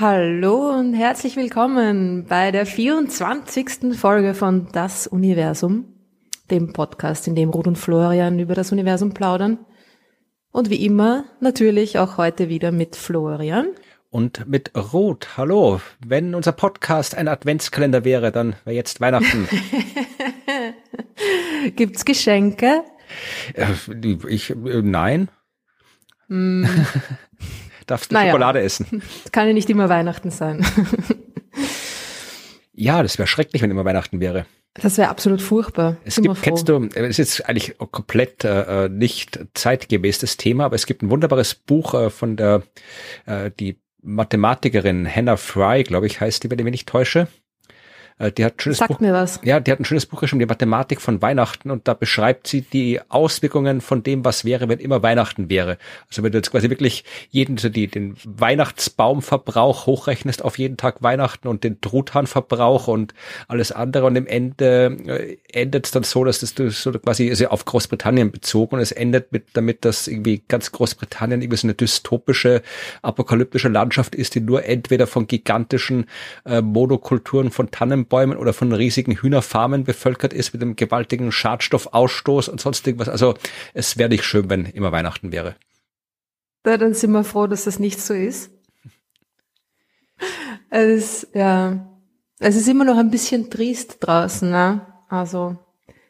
Hallo und herzlich willkommen bei der 24. Folge von Das Universum, dem Podcast, in dem Ruth und Florian über das Universum plaudern. Und wie immer natürlich auch heute wieder mit Florian. Und mit Ruth. Hallo. Wenn unser Podcast ein Adventskalender wäre, dann wäre jetzt Weihnachten. Gibt's Geschenke? Äh, ich, äh, nein. Mm. darfst du naja, Schokolade essen. Das kann ja nicht immer Weihnachten sein. ja, das wäre schrecklich, wenn immer Weihnachten wäre. Das wäre absolut furchtbar. Es gibt, kennst du, es ist jetzt eigentlich komplett äh, nicht zeitgemäß das Thema, aber es gibt ein wunderbares Buch äh, von der, äh, die Mathematikerin Hannah Fry, glaube ich, heißt die, wenn ich mich nicht täusche. Äh, die hat ein schönes Sagt Buch, mir was. Ja, die hat ein schönes Buch geschrieben, die Mathematik von Weihnachten und da beschreibt sie die Auswirkungen von dem, was wäre, wenn immer Weihnachten wäre. Also wenn du jetzt quasi wirklich jeden, so die, den Weihnachtsbaumverbrauch hochrechnest auf jeden Tag Weihnachten und den Truthahnverbrauch und alles andere und im Ende äh, endet es dann so, dass das so quasi also auf Großbritannien bezogen und es endet mit damit, dass irgendwie ganz Großbritannien irgendwie so eine dystopische, apokalyptische Landschaft ist, die nur entweder von gigantischen äh, Monokulturen von Tannen Bäumen oder von riesigen Hühnerfarmen bevölkert ist mit einem gewaltigen Schadstoffausstoß und sonst irgendwas. Also es wäre nicht schön, wenn immer Weihnachten wäre. Ja, dann sind wir froh, dass das nicht so ist. Es ist, ja, es ist immer noch ein bisschen trist draußen, ne? Also,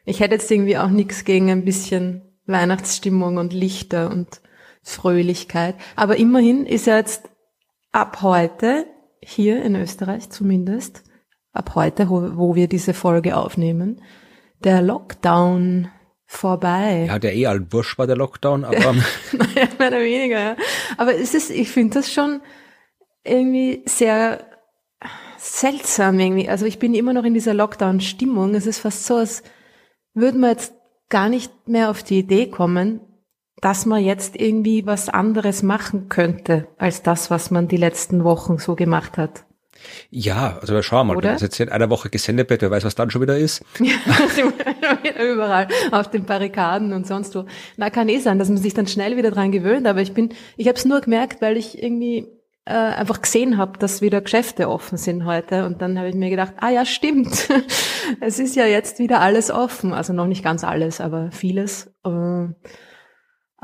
ich hätte jetzt irgendwie auch nichts gegen ein bisschen Weihnachtsstimmung und Lichter und Fröhlichkeit. Aber immerhin ist ja jetzt ab heute, hier in Österreich zumindest, ab heute, wo wir diese Folge aufnehmen, der Lockdown vorbei. Ja, der eh allen Bursch war der Lockdown, aber. naja, mehr oder weniger, ja. Aber es ist, ich finde das schon irgendwie sehr seltsam irgendwie. Also ich bin immer noch in dieser Lockdown-Stimmung. Es ist fast so, als würde man jetzt gar nicht mehr auf die Idee kommen, dass man jetzt irgendwie was anderes machen könnte, als das, was man die letzten Wochen so gemacht hat. Ja, also schauen wir mal, Oder? wenn das jetzt in einer Woche gesendet wird, wer weiß, was dann schon wieder ist. Ja, überall, auf den Barrikaden und sonst wo. Na, kann eh sein, dass man sich dann schnell wieder dran gewöhnt, aber ich bin, ich habe es nur gemerkt, weil ich irgendwie äh, einfach gesehen habe, dass wieder Geschäfte offen sind heute und dann habe ich mir gedacht, ah ja, stimmt, es ist ja jetzt wieder alles offen, also noch nicht ganz alles, aber vieles. Äh,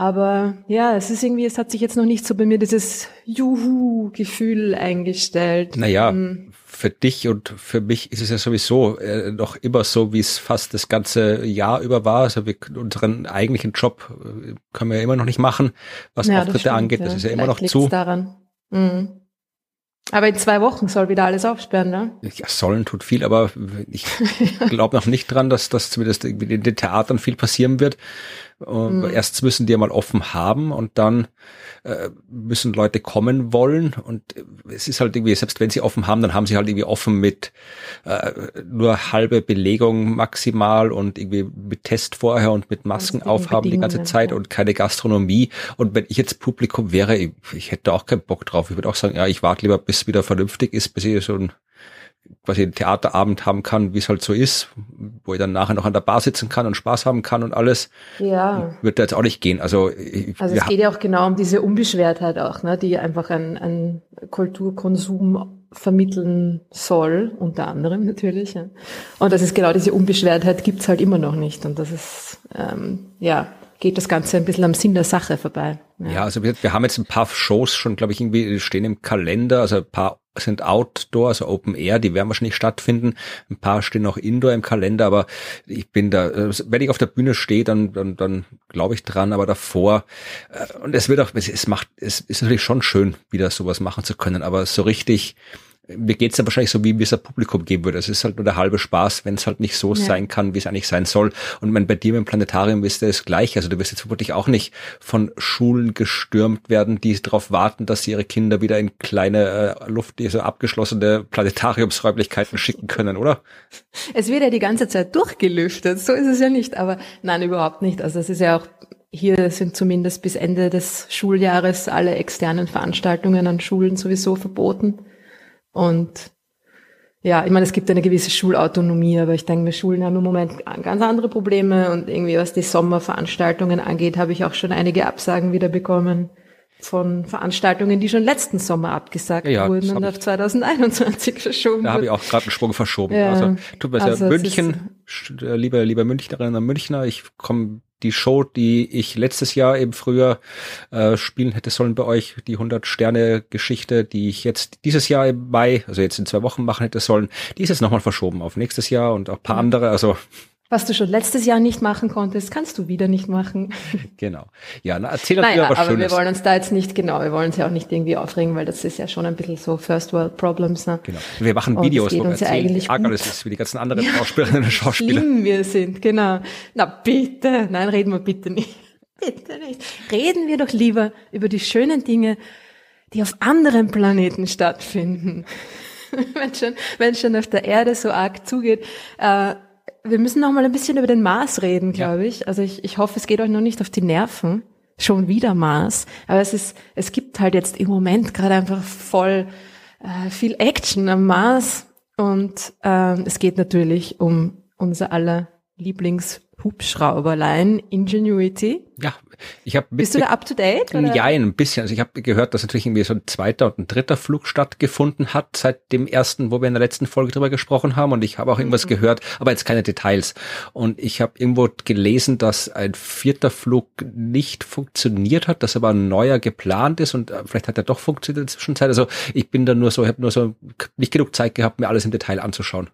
aber ja, es ist irgendwie, es hat sich jetzt noch nicht so bei mir dieses Juhu-Gefühl eingestellt. Naja, ähm, für dich und für mich ist es ja sowieso äh, noch immer so, wie es fast das ganze Jahr über war. Also wir, unseren eigentlichen Job äh, können wir ja immer noch nicht machen, was ja, Auftritte das stimmt, angeht. Das ist ja immer noch zu. Daran. Mhm. Aber in zwei Wochen soll wieder alles aufsperren, ne? Ja, sollen tut viel, aber ich glaube noch nicht dran, dass das zumindest in den Theatern viel passieren wird. Mhm. Erst müssen die ja mal offen haben und dann äh, müssen Leute kommen wollen. Und es ist halt irgendwie, selbst wenn sie offen haben, dann haben sie halt irgendwie offen mit äh, nur halbe Belegung maximal und irgendwie mit Test vorher und mit Masken aufhaben die ganze Zeit und keine Gastronomie. Und wenn ich jetzt Publikum wäre, ich, ich hätte auch keinen Bock drauf. Ich würde auch sagen, ja, ich warte lieber, bis wieder vernünftig ist, bis ich so ein quasi einen Theaterabend haben kann, wie es halt so ist, wo ich dann nachher noch an der Bar sitzen kann und Spaß haben kann und alles. Ja. Wird da jetzt auch nicht gehen. Also, ich, also es geht ja auch genau um diese Unbeschwertheit auch, ne, die einfach ein, ein Kulturkonsum vermitteln soll, unter anderem natürlich. Ja. Und das ist genau diese Unbeschwertheit gibt's halt immer noch nicht. Und das ist, ähm, ja, geht das Ganze ein bisschen am Sinn der Sache vorbei. Ja, ja also wir, wir haben jetzt ein paar Shows schon, glaube ich, irgendwie stehen im Kalender, also ein paar sind Outdoor, also Open Air, die werden wahrscheinlich stattfinden. Ein paar stehen noch Indoor im Kalender, aber ich bin da, äh, wenn ich auf der Bühne stehe, dann, dann, dann glaube ich dran, aber davor, äh, und es wird auch, es macht, es ist natürlich schon schön, wieder sowas machen zu können, aber so richtig, mir geht's ja wahrscheinlich so, wie es ein Publikum geben würde. Es ist halt nur der halbe Spaß, wenn es halt nicht so ja. sein kann, wie es eigentlich sein soll. Und mein, bei dir im Planetarium ist das gleich. Also du wirst jetzt vermutlich auch nicht von Schulen gestürmt werden, die darauf warten, dass sie ihre Kinder wieder in kleine, äh, Luft, diese abgeschlossene Planetariumsräumlichkeiten schicken können, oder? Es wird ja die ganze Zeit durchgelüftet. So ist es ja nicht. Aber nein, überhaupt nicht. Also es ist ja auch hier sind zumindest bis Ende des Schuljahres alle externen Veranstaltungen an Schulen sowieso verboten. Und ja, ich meine, es gibt eine gewisse Schulautonomie, aber ich denke, wir Schulen haben im Moment ganz andere Probleme und irgendwie was die Sommerveranstaltungen angeht, habe ich auch schon einige Absagen wieder bekommen von Veranstaltungen, die schon letzten Sommer abgesagt ja, wurden und auf 2021 verschoben. Da habe ich auch gerade einen Sprung verschoben. Ja, also tut mir also München, äh, lieber lieber Münchnerinnen und Münchner, ich komme die Show, die ich letztes Jahr eben früher äh, spielen hätte sollen bei euch, die 100 Sterne Geschichte, die ich jetzt dieses Jahr im Mai, also jetzt in zwei Wochen machen hätte sollen, die ist jetzt nochmal verschoben auf nächstes Jahr und auch paar mhm. andere. Also was du schon letztes Jahr nicht machen konntest, kannst du wieder nicht machen. Genau. Ja, na, erzähl uns naja, aber Schönes. wir wollen uns da jetzt nicht, genau, wir wollen uns ja auch nicht irgendwie aufregen, weil das ist ja schon ein bisschen so First World Problems. Ne? Genau. Wir machen Und Videos, wo wir erzählen, ja eigentlich Ärger, das ist wie die ganzen anderen ja, Schauspielerinnen und Schauspieler. Schlimm wir sind, genau. Na bitte, nein, reden wir bitte nicht. Bitte nicht. Reden wir doch lieber über die schönen Dinge, die auf anderen Planeten stattfinden. wenn schon, wenn schon auf der Erde so arg zugeht, äh, wir müssen noch mal ein bisschen über den Mars reden, glaube ja. ich. Also ich, ich hoffe, es geht euch noch nicht auf die Nerven. Schon wieder Mars. Aber es ist, es gibt halt jetzt im Moment gerade einfach voll äh, viel Action am Mars. Und äh, es geht natürlich um unser aller Lieblingshubschrauberlein Ingenuity. Ja, ich habe Bist du da up to date? Oder? Ja, ein bisschen. Also ich habe gehört, dass natürlich irgendwie so ein zweiter und ein dritter Flug stattgefunden hat seit dem ersten, wo wir in der letzten Folge drüber gesprochen haben. Und ich habe auch irgendwas mhm. gehört, aber jetzt keine Details. Und ich habe irgendwo gelesen, dass ein vierter Flug nicht funktioniert hat, dass aber ein neuer geplant ist und äh, vielleicht hat er doch funktioniert in der Zwischenzeit. Also ich bin da nur so, ich habe nur so nicht genug Zeit gehabt, mir alles im Detail anzuschauen.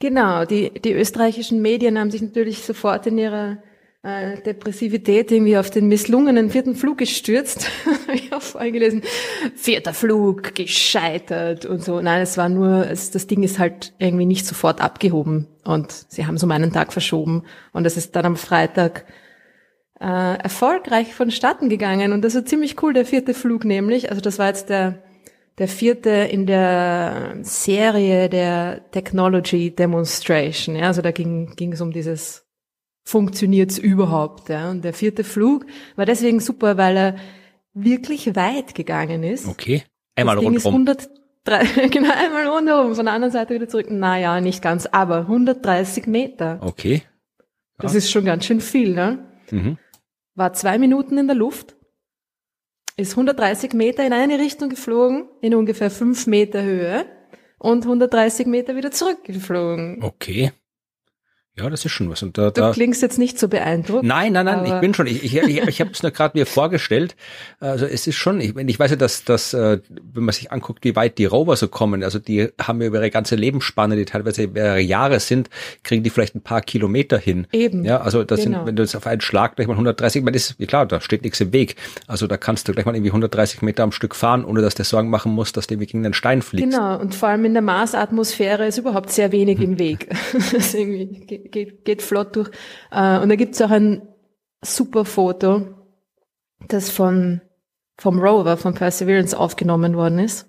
Genau, die, die österreichischen Medien haben sich natürlich sofort in ihrer äh, Depressivität irgendwie auf den misslungenen vierten Flug gestürzt. Habe ich auch vorgelesen. Vierter Flug, gescheitert und so. Nein, es war nur, es, das Ding ist halt irgendwie nicht sofort abgehoben und sie haben es um einen Tag verschoben und es ist dann am Freitag äh, erfolgreich vonstatten gegangen und das ist ziemlich cool, der vierte Flug nämlich. Also das war jetzt der der vierte in der Serie der Technology Demonstration. Ja, also da ging, ging es um dieses funktioniert's überhaupt. Ja. Und der vierte Flug war deswegen super, weil er wirklich weit gegangen ist. Okay. Einmal rundherum. genau, einmal rundherum, von der anderen Seite wieder zurück. Naja, nicht ganz, aber 130 Meter. Okay. Ja. Das ist schon ganz schön viel, ne? Mhm. War zwei Minuten in der Luft ist 130 Meter in eine Richtung geflogen, in ungefähr fünf Meter Höhe und 130 Meter wieder zurückgeflogen. Okay. Ja, das ist schon was. Und da, du da, klingst jetzt nicht so beeindruckt. Nein, nein, nein, ich bin schon. Ich, ich, ich, ich habe es nur gerade mir vorgestellt. Also es ist schon, ich, ich weiß ja, dass, dass äh, wenn man sich anguckt, wie weit die Rover so kommen, also die haben ja über ihre ganze Lebensspanne, die teilweise mehrere Jahre sind, kriegen die vielleicht ein paar Kilometer hin. Eben. Ja, also das genau. sind, wenn du jetzt auf einen Schlag gleich mal 130, man ist, klar, da steht nichts im Weg. Also da kannst du gleich mal irgendwie 130 Meter am Stück fahren, ohne dass du Sorgen machen musst, dass du gegen einen Stein fliegst. Genau, und vor allem in der Marsatmosphäre ist überhaupt sehr wenig hm. im Weg. geht, geht flott durch. Äh, und da gibt's auch ein super Foto, das von vom Rover, von Perseverance aufgenommen worden ist.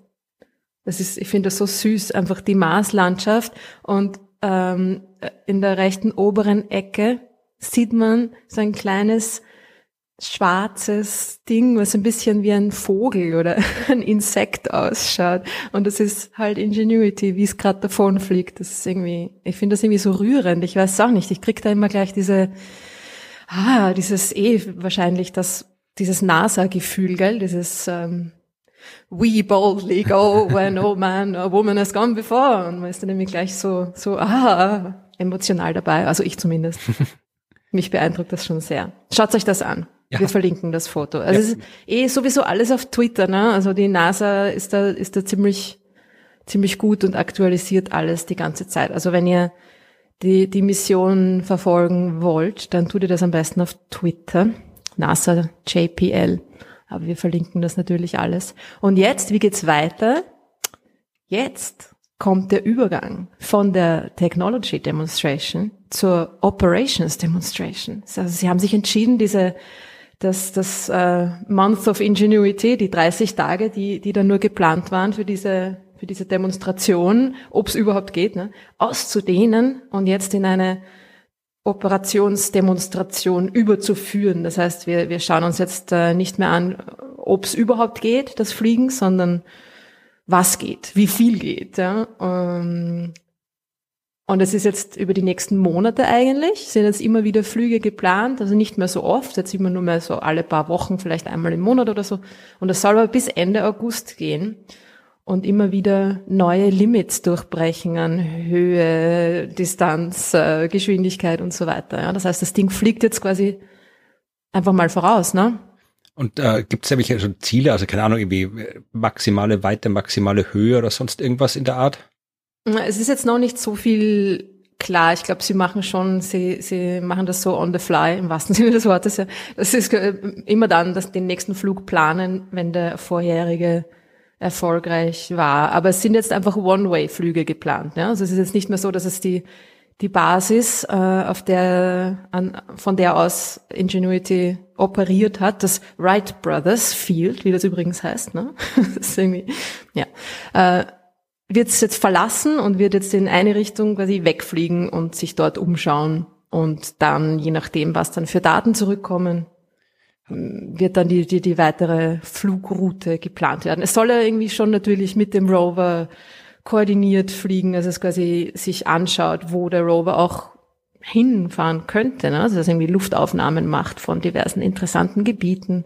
Das ist, ich finde das so süß, einfach die Marslandschaft und ähm, in der rechten oberen Ecke sieht man so ein kleines schwarzes Ding, was ein bisschen wie ein Vogel oder ein Insekt ausschaut. Und das ist halt Ingenuity, wie es gerade davon fliegt. Das ist irgendwie, ich finde das irgendwie so rührend. Ich weiß auch nicht. Ich krieg da immer gleich diese, ah, dieses eh wahrscheinlich das, dieses NASA-Gefühl, gell? Dieses ähm, We boldly go when no man or woman has gone before. Und man ist dann nämlich gleich so, so, ah, emotional dabei. Also ich zumindest. Mich beeindruckt das schon sehr. Schaut euch das an. Ja. Wir verlinken das Foto. Also ja. es ist eh sowieso alles auf Twitter, ne? Also die NASA ist da, ist da ziemlich, ziemlich gut und aktualisiert alles die ganze Zeit. Also wenn ihr die, die Mission verfolgen wollt, dann tut ihr das am besten auf Twitter. NASA JPL. Aber wir verlinken das natürlich alles. Und jetzt, wie geht's weiter? Jetzt kommt der Übergang von der Technology Demonstration zur Operations Demonstration. Also sie haben sich entschieden, diese das, das äh, Month of Ingenuity, die 30 Tage, die, die dann nur geplant waren für diese, für diese Demonstration, ob es überhaupt geht, ne, auszudehnen und jetzt in eine Operationsdemonstration überzuführen. Das heißt, wir, wir schauen uns jetzt äh, nicht mehr an, ob es überhaupt geht, das Fliegen, sondern was geht, wie viel geht. Ja? Ähm, und es ist jetzt über die nächsten Monate eigentlich, sind jetzt immer wieder Flüge geplant, also nicht mehr so oft, jetzt immer nur mehr so alle paar Wochen, vielleicht einmal im Monat oder so. Und das soll aber bis Ende August gehen und immer wieder neue Limits durchbrechen an Höhe, Distanz, äh, Geschwindigkeit und so weiter. Ja, das heißt, das Ding fliegt jetzt quasi einfach mal voraus, ne? Und äh, gibt es nämlich schon Ziele, also keine Ahnung, irgendwie maximale Weite, maximale Höhe oder sonst irgendwas in der Art? Es ist jetzt noch nicht so viel klar. Ich glaube, sie machen schon, sie, sie machen das so on the fly, im wahrsten Sinne des Wortes. Ja. Das ist äh, immer dann, dass den nächsten Flug planen, wenn der vorherige erfolgreich war. Aber es sind jetzt einfach One-Way-Flüge geplant. Ja? Also es ist jetzt nicht mehr so, dass es die, die Basis, äh, auf der, an, von der aus Ingenuity operiert hat, das Wright Brothers Field, wie das übrigens heißt. Ne? das ist irgendwie, ja. Äh, wird es jetzt verlassen und wird jetzt in eine Richtung quasi wegfliegen und sich dort umschauen und dann, je nachdem, was dann für Daten zurückkommen, wird dann die, die, die weitere Flugroute geplant werden. Es soll ja irgendwie schon natürlich mit dem Rover koordiniert fliegen, also es quasi sich anschaut, wo der Rover auch hinfahren könnte, ne? also dass irgendwie Luftaufnahmen macht von diversen interessanten Gebieten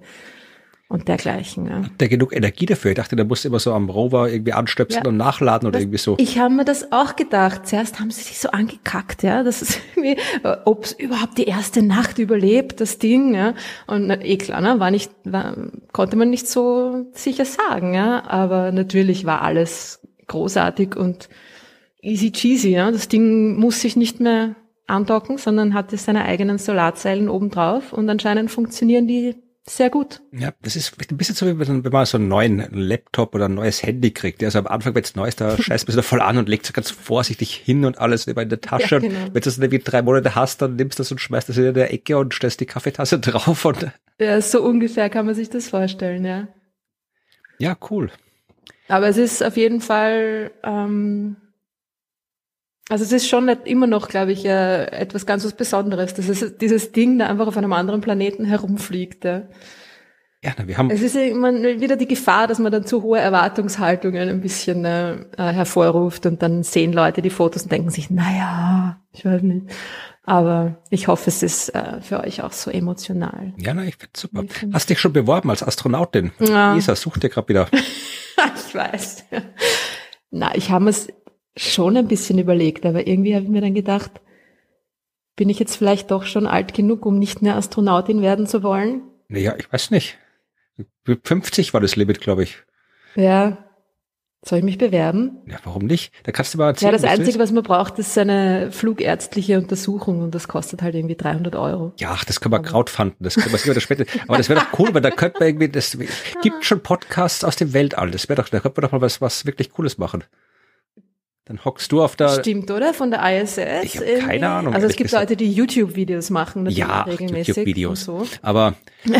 und dergleichen. Ja. Hat der genug Energie dafür? Ich dachte, der muss immer so am Rover irgendwie anstöpseln ja. und nachladen oder das, irgendwie so. Ich habe mir das auch gedacht. Zuerst haben sie sich so angekackt, ja, das ist irgendwie, ob es überhaupt die erste Nacht überlebt, das Ding, ja. Und na, eh klar, ne, war nicht, war, konnte man nicht so sicher sagen, ja. Aber natürlich war alles großartig und easy cheesy, ja. Das Ding muss sich nicht mehr andocken, sondern hatte seine eigenen Solarzellen obendrauf und anscheinend funktionieren die sehr gut. Ja, das ist ein bisschen so, wie wenn man so einen neuen Laptop oder ein neues Handy kriegt. Also am Anfang, wenn es neu ist, da scheißt man da voll an und legt es ganz vorsichtig hin und alles immer in der Tasche. Ja, genau. Wenn du es dann wie drei Monate hast, dann nimmst du das und schmeißt das in der Ecke und stellst die Kaffeetasse drauf. Und ja, so ungefähr kann man sich das vorstellen, ja. Ja, cool. Aber es ist auf jeden Fall, ähm, also es ist schon immer noch, glaube ich, äh, etwas ganz was Besonderes, dass es dieses Ding da einfach auf einem anderen Planeten herumfliegt. Ja. Ja, na, wir haben. Es ist immer wieder die Gefahr, dass man dann zu hohe Erwartungshaltungen ein bisschen äh, äh, hervorruft und dann sehen Leute die Fotos und denken sich, naja, ich weiß nicht. Aber ich hoffe, es ist äh, für euch auch so emotional. Ja, na, ich find's super. Hast dich schon beworben als Astronautin? Ja. Isa sucht dir gerade wieder. ich weiß. Na, ich habe es schon ein bisschen überlegt, aber irgendwie habe ich mir dann gedacht, bin ich jetzt vielleicht doch schon alt genug, um nicht mehr Astronautin werden zu wollen? Naja, ich weiß nicht. 50 war das Limit, glaube ich. Ja. Soll ich mich bewerben? Ja, warum nicht? Da kannst du mal erzählen. Ja, das Einzige, was man braucht, ist eine flugärztliche Untersuchung und das kostet halt irgendwie 300 Euro. Ja, das kann man crowdfunden, das kann man sich später. Aber das wäre doch cool, weil da könnte man irgendwie, das gibt schon Podcasts aus dem Weltall. Das wäre doch, da könnte man doch mal was, was wirklich Cooles machen. Dann hockst du auf der. Stimmt, oder? Von der ISS. Ich habe keine Ahnung. Also es gibt gesagt. Leute, die YouTube-Videos machen. Ja, YouTube-Videos. So. Aber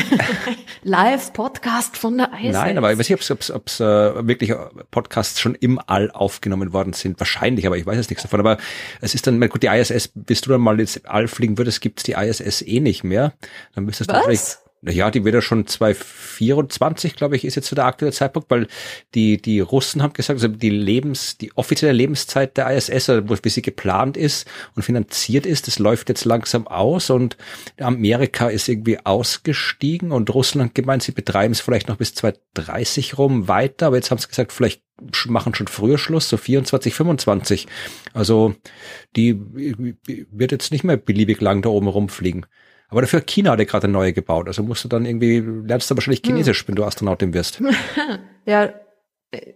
Live-Podcast von der ISS. Nein, aber ich weiß nicht, ob es äh, wirklich Podcasts schon im All aufgenommen worden sind. Wahrscheinlich, aber ich weiß jetzt nichts davon. Aber es ist dann, gut, die ISS, bis du dann mal ins All fliegen würdest, gibt's die ISS eh nicht mehr. Dann müsstest du vielleicht ja, die wird ja schon 2024, glaube ich, ist jetzt so der aktuelle Zeitpunkt, weil die, die Russen haben gesagt, also die Lebens, die offizielle Lebenszeit der ISS, also bis sie geplant ist und finanziert ist, das läuft jetzt langsam aus und Amerika ist irgendwie ausgestiegen und Russland gemeint, sie betreiben es vielleicht noch bis 2030 rum weiter, aber jetzt haben sie gesagt, vielleicht machen schon früher Schluss, so 24, 25. Also die wird jetzt nicht mehr beliebig lang da oben rumfliegen. Aber dafür China hat ja gerade eine neue gebaut. Also musst du dann irgendwie, lernst du wahrscheinlich hm. Chinesisch, hm. wenn du Astronautin wirst. ja,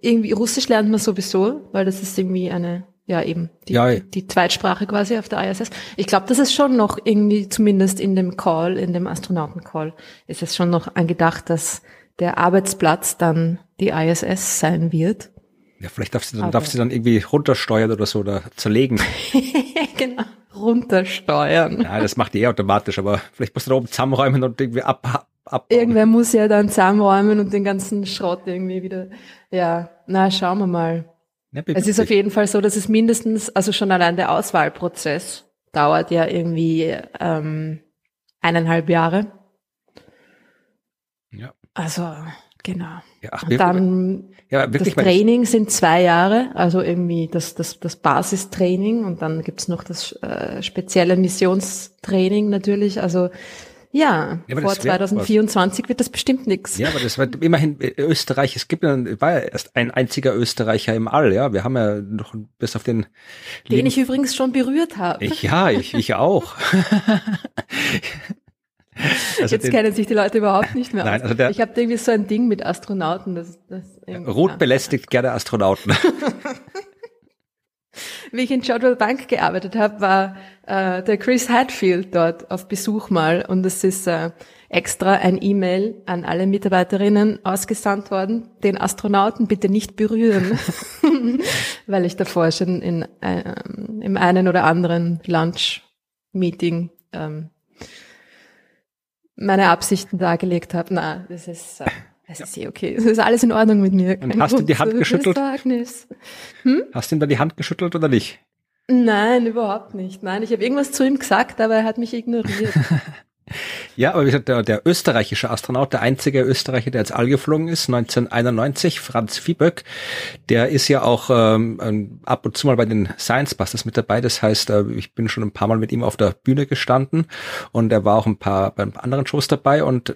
irgendwie Russisch lernt man sowieso, weil das ist irgendwie eine, ja eben, die, ja, die Zweitsprache quasi auf der ISS. Ich glaube, das ist schon noch irgendwie, zumindest in dem Call, in dem Astronauten-Call, ist es schon noch angedacht, dass der Arbeitsplatz dann die ISS sein wird. Ja, vielleicht darf sie dann, darf sie dann irgendwie runtersteuern oder so oder zerlegen. genau runtersteuern. Ja, das macht die eh automatisch, aber vielleicht musst du da oben zusammenräumen und irgendwie ab, ab Irgendwer muss ja dann zusammenräumen und den ganzen Schrott irgendwie wieder, ja, na, schauen wir mal. Ja, es ist auf jeden Fall so, dass es mindestens, also schon allein der Auswahlprozess dauert ja irgendwie ähm, eineinhalb Jahre. Ja. Also Genau. Ja, ach, Und dann ja, das wirklich mal- Training sind zwei Jahre, also irgendwie das, das, das Basistraining und dann gibt's noch das äh, spezielle Missionstraining natürlich. Also ja, Ja, vor das wär 2024 wird das bestimmt nix. Ja, aber das war immerhin äh, Österreich. Es gibt ja, war ja erst ein einziger Österreicher im All. Ja, wir haben ja noch bis auf den. Den ich übrigens schon berührt habe. ich ja, ich, ich auch. also Jetzt den, kennen sich die Leute überhaupt nicht mehr Nein, aus. also der- ich habe irgendwie so ein Ding mit Astronauten. Das, das Rot ja. belästigt gerne Astronauten. Wie ich in Jodrell Bank gearbeitet habe, war äh, der Chris Hadfield dort auf Besuch mal und es ist äh, extra ein E-Mail an alle Mitarbeiterinnen ausgesandt worden, den Astronauten bitte nicht berühren, weil ich davor schon in ähm, im einen oder anderen Lunch-Meeting ähm, meine Absichten dargelegt habe. Na, das ist äh, das ist eh okay. Es ist alles in Ordnung mit mir. Und hast du die Hand geschüttelt? Besorgnis. Hast du ihm da die Hand geschüttelt oder nicht? Nein, überhaupt nicht. Nein, ich habe irgendwas zu ihm gesagt, aber er hat mich ignoriert. Ja, aber wie gesagt, der, der österreichische Astronaut, der einzige Österreicher, der ins All geflogen ist, 1991, Franz Vieböck, der ist ja auch ähm, ähm, ab und zu mal bei den Science Busters mit dabei. Das heißt, äh, ich bin schon ein paar Mal mit ihm auf der Bühne gestanden und er war auch ein paar bei anderen Shows dabei und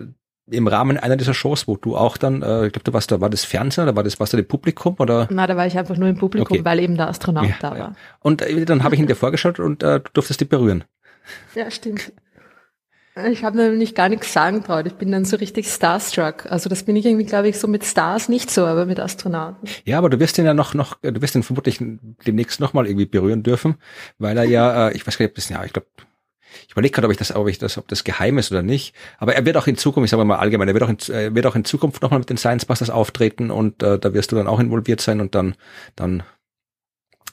im Rahmen einer dieser Shows, wo du auch dann, äh, ich glaube, du warst da, war das Fernsehen oder war das, warst du dem Publikum oder? Na, da war ich einfach nur im Publikum, Okay. weil eben der Astronaut Ja, da ja. war. Und äh, dann habe ich ihn dir vorgestellt und äh, du durftest dich berühren. Ja, stimmt. Ich habe nämlich gar nichts sagen traut. Ich bin dann so richtig starstruck. Also das bin ich irgendwie, glaube ich, so mit Stars nicht so, aber mit Astronauten. Ja, aber du wirst ihn ja noch, noch, du wirst ihn vermutlich demnächst nochmal irgendwie berühren dürfen, weil er ja, äh, ich weiß gar nicht, ob das, ja, ich glaube, ich überlege gerade, ob ich das, ob ich das, ob das geheim ist oder nicht. Aber er wird auch in Zukunft, ich sage mal allgemein, er wird auch in, er wird auch in Zukunft nochmal mit den Science Busters auftreten und äh, da wirst du dann auch involviert sein und dann, dann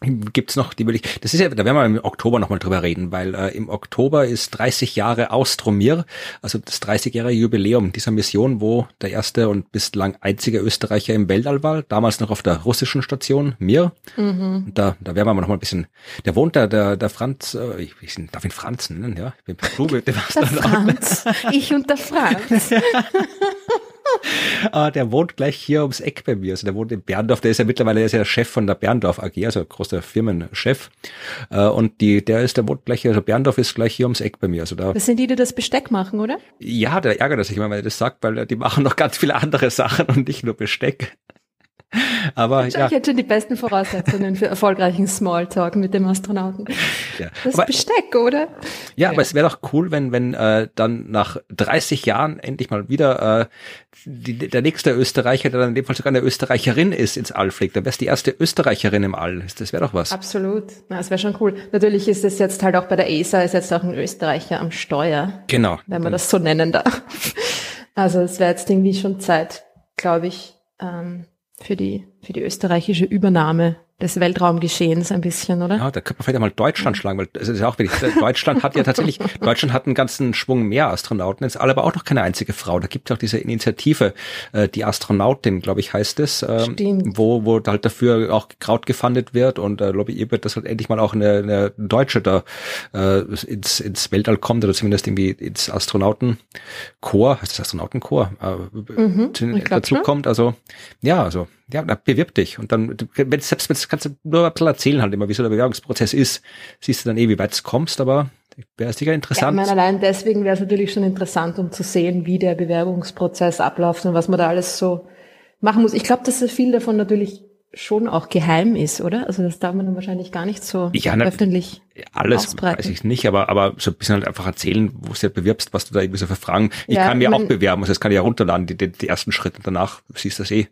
gibt's noch die Möglichkeit, das ist ja, da werden wir im Oktober nochmal drüber reden, weil äh, im Oktober ist 30 Jahre Austromir, also das 30-jährige Jubiläum dieser Mission, wo der erste und bislang einzige Österreicher im Weltall war, damals noch auf der russischen Station Mir. Mhm. Da, da werden wir noch mal ein bisschen, der wohnt da, der, der Franz, äh, ich, ich darf ihn Franz nennen, ja, ich bin mit dem Der Franz. Ich und der Franz. Ah, der wohnt gleich hier ums Eck bei mir. Also der wohnt in Berndorf, der ist ja mittlerweile der ist ja der Chef von der Berndorf AG, also großer Firmenchef. Äh, Und die, der ist, der wohnt gleich, also Berndorf ist gleich hier ums Eck bei mir. Also da, Das sind die, die das Besteck machen, oder? ja, der ärgert sich immer, wenn er das sagt, weil die machen noch ganz viele andere Sachen und nicht nur Besteck. Aber Schau, ja, Ich hätte schon die besten Voraussetzungen für erfolgreichen Smalltalk mit dem Astronauten. ja. Das Aber, Besteck, oder? ja, aber es wäre doch cool, wenn, wenn äh, dann nach 30 Jahren endlich mal wieder äh, die, der nächste Österreicher, der dann in dem Fall sogar eine Österreicherin ist, ins All fliegt. Dann wär's die erste Österreicherin im All. Das wäre doch was. Absolut. Na, das wäre schon cool. Natürlich ist es jetzt halt auch bei der ESA, ist jetzt auch ein Österreicher am Steuer, Genau. wenn man das so nennen darf. Also es wäre jetzt irgendwie schon Zeit, glaube ich, ähm, für die, für die österreichische Übernahme des Weltraumgeschehens ein bisschen, oder? Ja, da könnte man vielleicht einmal Deutschland schlagen, weil es ist ja auch wirklich, Deutschland hat ja tatsächlich, Deutschland hat einen ganzen Schwung mehr Astronauten, jetzt alle aber auch noch keine einzige Frau. Da gibt es auch diese Initiative, äh, die Astronautin, glaube ich, heißt es, Stimmt. wo, wo halt dafür auch Kraut gefundet wird und äh, lobbyiert wird, dass halt endlich mal auch eine, eine Deutsche da äh, ins, ins Weltall kommt oder zumindest irgendwie ins Astronautenchor, heißt das Astronautenchor, äh, Mhm, dazu kommt. Also ja, also ja, da bewirb dich und dann wenn, selbst wenn kannst du nur ein bisschen erzählen halt immer, wie so der Bewerbungsprozess ist, siehst du dann eh, wie weit du kommst, aber wäre sicher Ja, ich interessant. meine, allein deswegen wäre es natürlich schon interessant, um zu sehen, wie der Bewerbungsprozess abläuft und was man da alles so machen muss. Ich glaube, dass viel davon natürlich schon auch geheim ist, oder? Also das darf man dann wahrscheinlich gar nicht so Ja, na- öffentlich. Alles ausbreiten. weiß ich nicht, aber, aber so ein bisschen halt einfach erzählen, wo du dich bewirbst, was du da irgendwie so für Fragen. Ich Ja, kann mir auch bewerben, also das kann ich ja runterladen, die, die, die ersten Schritte danach siehst du das eh.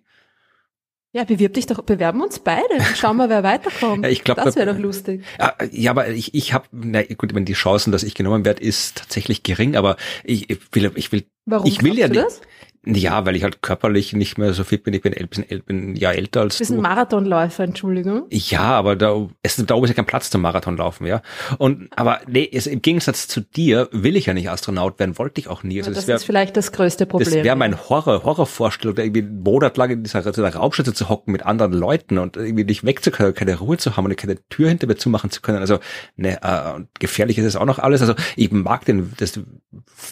Ja, bewirb dich doch, bewerben uns beide. Schauen wir, wer weiterkommt. Ja, ich glaub, das wäre doch lustig. Ja, ja, aber ich, ich habe, na gut, ich meine, die Chancen, dass ich genommen werde, ist tatsächlich gering, aber ich, ich will, ich will, Warum ich will ja nicht, das? Ja, weil ich halt körperlich nicht mehr so fit bin, ich bin, el- bin, el- bin ein Jahr älter als Du bist ein Marathonläufer, Entschuldigung. Ja, aber da, es, da oben ist ja kein Platz zum Marathon laufen, ja. Und, aber nee, es, im Gegensatz zu dir will ich ja nicht Astronaut werden, wollte ich auch nie. Also das das wäre ist vielleicht das größte Problem. das wäre ja. mein Horror, Horrorvorstellung, da irgendwie einen Monat lang in dieser, dieser Raumstätte zu hocken mit anderen Leuten und irgendwie nicht wegzukommen, keine Ruhe zu haben und keine Tür hinter mir zumachen zu können. Also ne, äh, gefährlich ist es auch noch alles. Also ich mag den das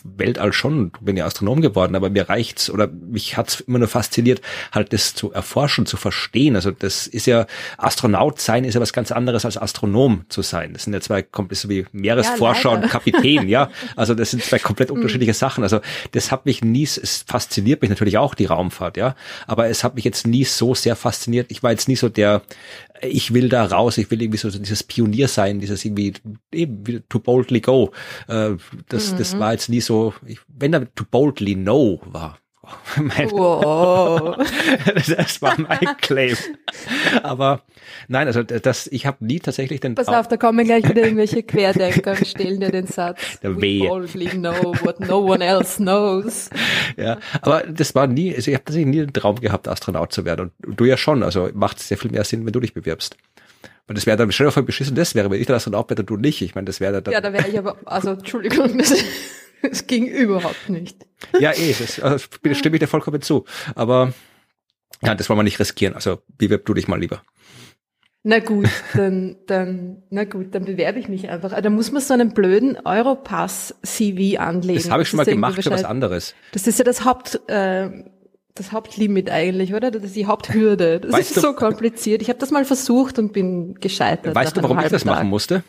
Weltall schon, bin ja Astronom geworden, aber mir oder mich hat's immer nur fasziniert, halt das zu erforschen, zu verstehen. Also das ist ja, Astronaut sein ist ja was ganz anderes als Astronom zu sein. Das sind ja zwei komplett so wie Meeresforscher ja, und Kapitän, ja. Also das sind zwei komplett hm. unterschiedliche Sachen. Also das hat mich nie, es fasziniert mich natürlich auch die Raumfahrt, ja. Aber es hat mich jetzt nie so sehr fasziniert. Ich war jetzt nie so der, ich will da raus, ich will irgendwie so dieses Pionier sein, dieses irgendwie eben to boldly go. Äh, das, mhm. das war jetzt nie so, wenn da to boldly no war, mein wow. das war mein Claim. Aber nein, also das, ich habe nie tatsächlich den. Pass auf, da kommen gleich wieder irgendwelche Querdenker und stellen dir den Satz. Der We boldly know what no one else knows. Ja, aber das war nie, also ich habe tatsächlich nie den Traum gehabt, Astronaut zu werden. Und du ja schon, also macht sehr viel mehr Sinn, wenn du dich bewirbst. Und das wäre dann schon voll beschissen, das wäre, wenn ich der Astronaut wäre, du nicht. Ich meine, das wäre dann. Ja, da wäre ich aber, also Entschuldigung, das, das ging überhaupt nicht. Ja, eh, das, also, stimme ich dir vollkommen zu. Aber ja, das wollen wir nicht riskieren. Also bewirb du dich mal lieber. Na gut, dann, dann, na gut, dann bewerbe ich mich einfach. Da muss man so einen blöden Europass-CV anlegen. Das habe ich schon mal gemacht für was anderes. Das ist ja das Haupt, äh, das Hauptlimit eigentlich, oder? Das ist die Haupthürde. Das weißt ist du, so kompliziert. Ich habe das mal versucht und bin gescheitert. Weißt du, warum ich das Tag. machen musste?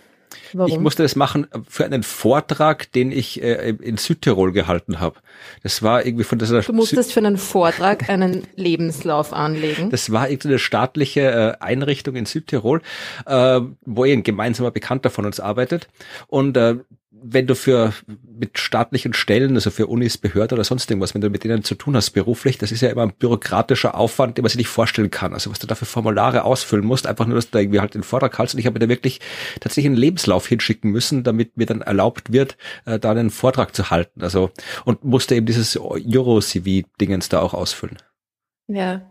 Warum? Ich musste das machen für einen Vortrag, den ich äh, in Südtirol gehalten habe. Das war irgendwie von dieser. Du musstest Sü für einen Vortrag einen Lebenslauf anlegen. Das war irgendeine staatliche äh, Einrichtung in Südtirol, äh, wo ein gemeinsamer Bekannter von uns arbeitet. Und äh, wenn du für mit staatlichen Stellen, also für Unis, Behörden oder sonst irgendwas, wenn du mit denen zu tun hast beruflich, das ist ja immer ein bürokratischer Aufwand, den man sich nicht vorstellen kann. Also was du da für Formulare ausfüllen musst, einfach nur, dass du da irgendwie halt den Vortrag hältst. Und ich habe da wirklich tatsächlich einen Lebenslauf hinschicken müssen, damit mir dann erlaubt wird, äh, da einen Vortrag zu halten. Also und musste eben dieses Euro-CV-Dingens da auch ausfüllen. Ja,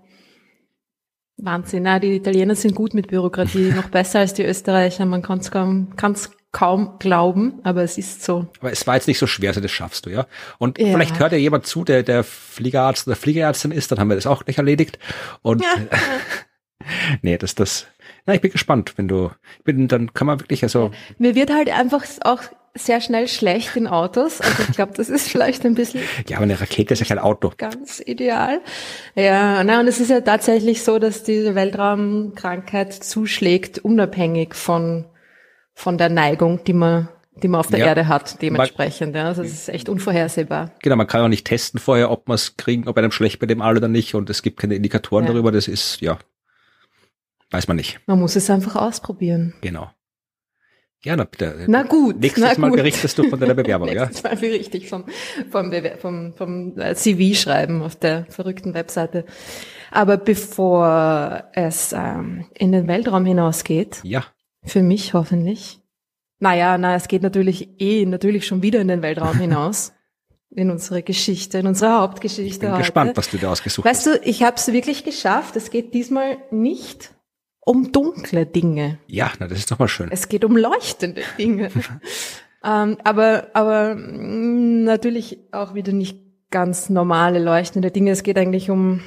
Wahnsinn. Na, die Italiener sind gut mit Bürokratie, noch besser als die Österreicher. Man kann es kaum, kann's kaum glauben, aber es ist so. Aber es war jetzt nicht so schwer, also das schaffst du, ja. Und ja. vielleicht hört ja jemand zu, der der Fliegerarzt oder Fliegerärztin ist, dann haben wir das auch gleich erledigt. Und ja. nee, das, das, na, ich bin gespannt, wenn du, bin, dann kann man wirklich, also. Mir wird halt einfach auch sehr schnell schlecht in Autos. Also ich glaube, das ist vielleicht ein bisschen. Ja, aber eine Rakete ist ja kein Auto. Ganz ideal. Ja, na, und es ist ja tatsächlich so, dass diese Weltraumkrankheit zuschlägt, unabhängig von von der Neigung, die man die man auf der ja. Erde hat, dementsprechend. Ja. Also es ist echt unvorhersehbar. Genau, man kann auch nicht testen vorher, ob man es kriegen, ob einem schlecht bei dem All oder nicht. Und es gibt keine Indikatoren ja. darüber. Das ist, ja, weiß man nicht. Man muss es einfach ausprobieren. Genau. Ja, na bitte. Na gut. Nächstes na Mal gut. berichtest du von deiner Bewerbung, ja? Nächstes Mal berichte ich vom, vom, vom, vom äh, CV schreiben auf der verrückten Webseite. Aber bevor es ähm, in den Weltraum hinausgeht, ja. Für mich hoffentlich. Naja, na, es geht natürlich eh natürlich schon wieder in den Weltraum hinaus. in unsere Geschichte, in unsere Hauptgeschichte. Ich bin heute. gespannt, was du da ausgesucht weißt hast. Weißt du, ich habe es wirklich geschafft. Es geht diesmal nicht um dunkle Dinge. Ja, na, das ist doch mal schön. Es geht um leuchtende Dinge. ähm, aber, aber mm, natürlich auch wieder nicht ganz normale leuchtende Dinge. Es geht eigentlich um,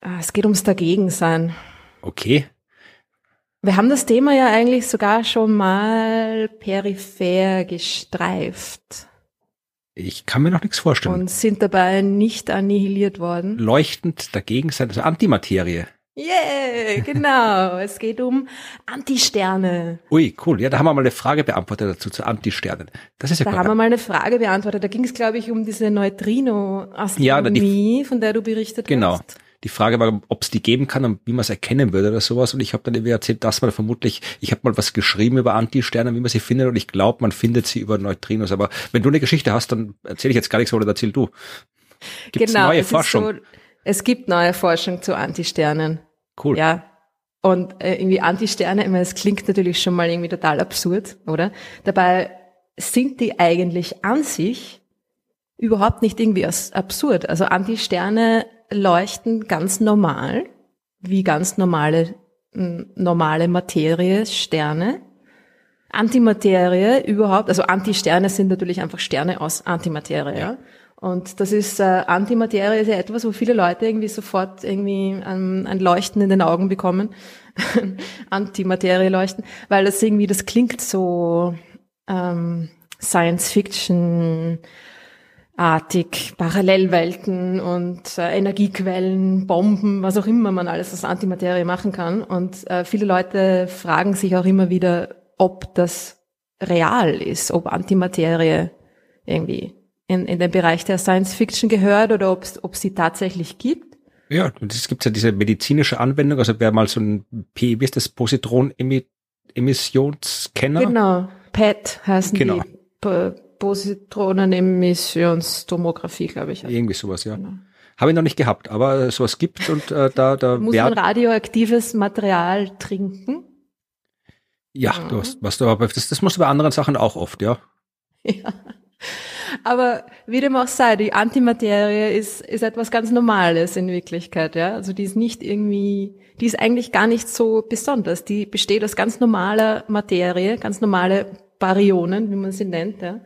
äh, es geht ums Dagegensein. Okay. Wir haben das Thema ja eigentlich sogar schon mal peripher gestreift. Ich kann mir noch nichts vorstellen. Und sind dabei nicht annihiliert worden. Leuchtend dagegen sein, also Antimaterie. Yeah, genau. es geht um Antisterne. Ui, cool. Ja, da haben wir mal eine Frage beantwortet dazu zu Antisternen. Das ist ja Da haben wir mal eine Frage beantwortet. Da ging es, glaube ich, um diese Neutrino-Astronomie, ja, von der du berichtet genau. hast. Genau. Die Frage war, ob es die geben kann und wie man es erkennen würde oder sowas. Und ich habe dann irgendwie erzählt, dass man vermutlich, ich habe mal was geschrieben über Antisterne, wie man sie findet und ich glaube, man findet sie über Neutrinos. Aber wenn du eine Geschichte hast, dann erzähle ich jetzt gar nichts oder erzähl du. Gibt's genau, neue Forschung? So, es gibt neue Forschung zu Antisternen. Cool. Ja. Und äh, irgendwie Antisterne, ich meine, es klingt natürlich schon mal irgendwie total absurd, oder? Dabei sind die eigentlich an sich überhaupt nicht irgendwie absurd. Also Antisterne leuchten ganz normal, wie ganz normale, normale Materie, Sterne. Antimaterie überhaupt, also Antisterne sind natürlich einfach Sterne aus Antimaterie. Ja. Und das ist, äh, Antimaterie ist ja etwas, wo viele Leute irgendwie sofort irgendwie ein, ein Leuchten in den Augen bekommen. Antimaterie leuchten, weil das irgendwie, das klingt so, ähm, Science-Fiction artig, Parallelwelten und äh, Energiequellen, Bomben, was auch immer man alles aus Antimaterie machen kann. Und äh, viele Leute fragen sich auch immer wieder, ob das real ist, ob Antimaterie irgendwie in, in den Bereich der Science Fiction gehört oder ob es sie tatsächlich gibt. Ja, und es gibt ja diese medizinische Anwendung, also wer mal so ein P, wie ist das, Positron-Emissionsscanner? Genau, PET heißen genau. die. Positronenemissionstomographie, glaube ich. Irgendwie sowas, ja. Genau. Habe ich noch nicht gehabt, aber sowas gibt und äh, da, da muss man radioaktives Material trinken. Ja, ja. du hast, was du aber das, das musst du bei anderen Sachen auch oft, ja. Ja. Aber wie dem auch sei, die Antimaterie ist, ist etwas ganz Normales in Wirklichkeit, ja. Also die ist nicht irgendwie, die ist eigentlich gar nicht so besonders. Die besteht aus ganz normaler Materie, ganz normale Baryonen, wie man sie nennt, ja.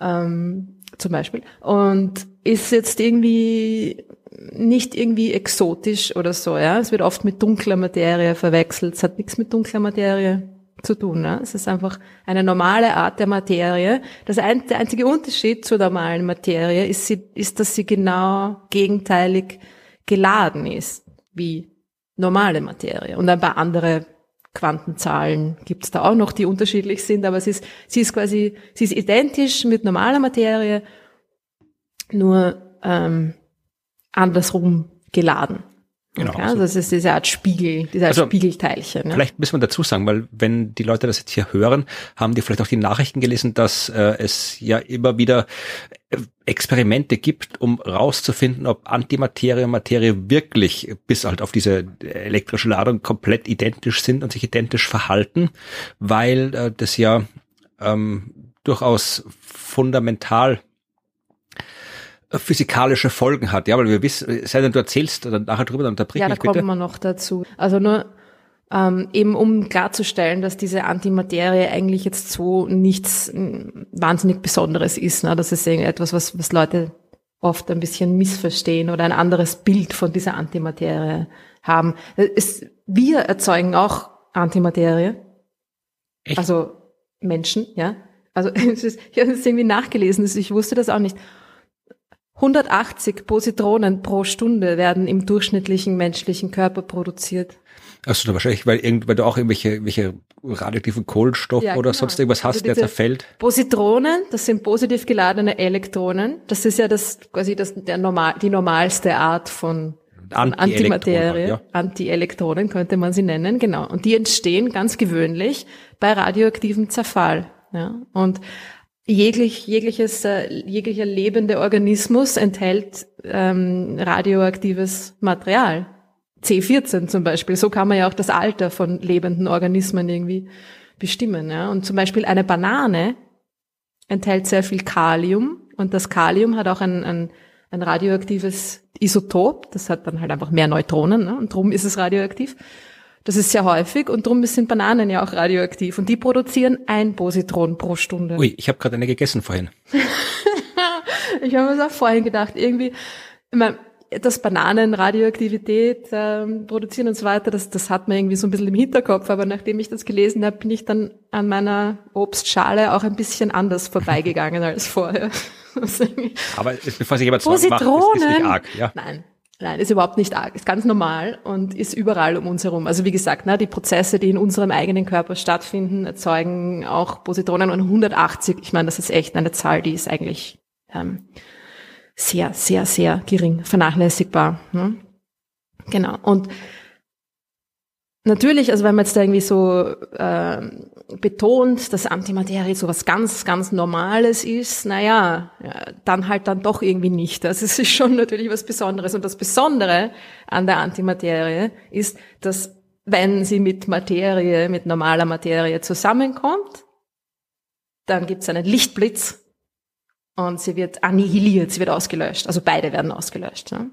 Ähm, zum Beispiel. Und ist jetzt irgendwie nicht irgendwie exotisch oder so, ja. Es wird oft mit dunkler Materie verwechselt. Es hat nichts mit dunkler Materie zu tun. Ne? Es ist einfach eine normale Art der Materie. Das ein, der einzige Unterschied zur normalen Materie ist, sie, ist, dass sie genau gegenteilig geladen ist, wie normale Materie. Und ein paar andere Quantenzahlen gibt es da auch noch, die unterschiedlich sind, aber sie ist, sie ist quasi, sie ist identisch mit normaler Materie, nur ähm, andersrum geladen. Genau. Okay, also das ist diese Art Spiegel, diese Art also, Spiegelteilchen. Ne? Vielleicht müssen wir dazu sagen, weil wenn die Leute das jetzt hier hören, haben die vielleicht auch die Nachrichten gelesen, dass äh, es ja immer wieder äh, Experimente gibt, um rauszufinden, ob Antimaterie und Materie wirklich bis halt auf diese elektrische Ladung komplett identisch sind und sich identisch verhalten, weil äh, das ja ähm, durchaus fundamental physikalische Folgen hat. Ja, weil wir wissen, sei denn du erzählst dann nachher drüber, dann unterbrich ja, mich bitte. Ja, da kommen wir noch dazu. Also nur ähm, eben um klarzustellen, dass diese Antimaterie eigentlich jetzt so nichts wahnsinnig Besonderes ist. Ne? Das ist etwas, was, was Leute oft ein bisschen missverstehen oder ein anderes Bild von dieser Antimaterie haben. Es, wir erzeugen auch Antimaterie. Echt? Also Menschen, ja. Also ich habe es irgendwie nachgelesen, ich wusste das auch nicht. 180 Positronen pro Stunde werden im durchschnittlichen menschlichen Körper produziert. Achso, wahrscheinlich, weil, irgend, weil du auch irgendwelche, irgendwelche radioaktiven Kohlenstoff ja, oder genau. sonst irgendwas hast, also der zerfällt. Positronen, das sind positiv geladene Elektronen. Das ist ja das quasi das, der normal, die normalste Art von, von Antimaterie. Ja. Antielektronen könnte man sie nennen, genau. Und die entstehen ganz gewöhnlich bei radioaktivem Zerfall. Ja. Und jeglich, jegliches, äh, jeglicher lebende Organismus enthält ähm, radioaktives Material. C14 zum Beispiel. So kann man ja auch das Alter von lebenden Organismen irgendwie bestimmen. Ja? Und zum Beispiel eine Banane enthält sehr viel Kalium und das Kalium hat auch ein, ein, ein radioaktives Isotop. Das hat dann halt einfach mehr Neutronen ne? und darum ist es radioaktiv. Das ist sehr häufig und darum sind Bananen ja auch radioaktiv und die produzieren ein Positron pro Stunde. Ui, ich habe gerade eine gegessen vorhin. ich habe mir auch vorhin gedacht, irgendwie, ich meine, dass Bananen Radioaktivität ähm, produzieren und so weiter, das, das hat man irgendwie so ein bisschen im Hinterkopf, aber nachdem ich das gelesen habe, bin ich dann an meiner Obstschale auch ein bisschen anders vorbeigegangen als vorher. aber bevor sich jemand Sorgen macht, ist, ist nicht arg. Ja. Nein, Nein, ist überhaupt nicht arg, ist ganz normal und ist überall um uns herum. Also wie gesagt, ne, die Prozesse, die in unserem eigenen Körper stattfinden, erzeugen auch Positronen und 180. Ich meine, das ist echt eine Zahl, die ist eigentlich ähm, sehr, sehr, sehr gering, vernachlässigbar. Ne? Genau. Und Natürlich, also wenn man jetzt da irgendwie so äh, betont, dass Antimaterie so was ganz, ganz Normales ist, naja, ja, dann halt dann doch irgendwie nicht. Das ist schon natürlich was Besonderes. Und das Besondere an der Antimaterie ist, dass wenn sie mit Materie, mit normaler Materie zusammenkommt, dann gibt es einen Lichtblitz und sie wird annihiliert, sie wird ausgelöscht. Also beide werden ausgelöscht. Ja?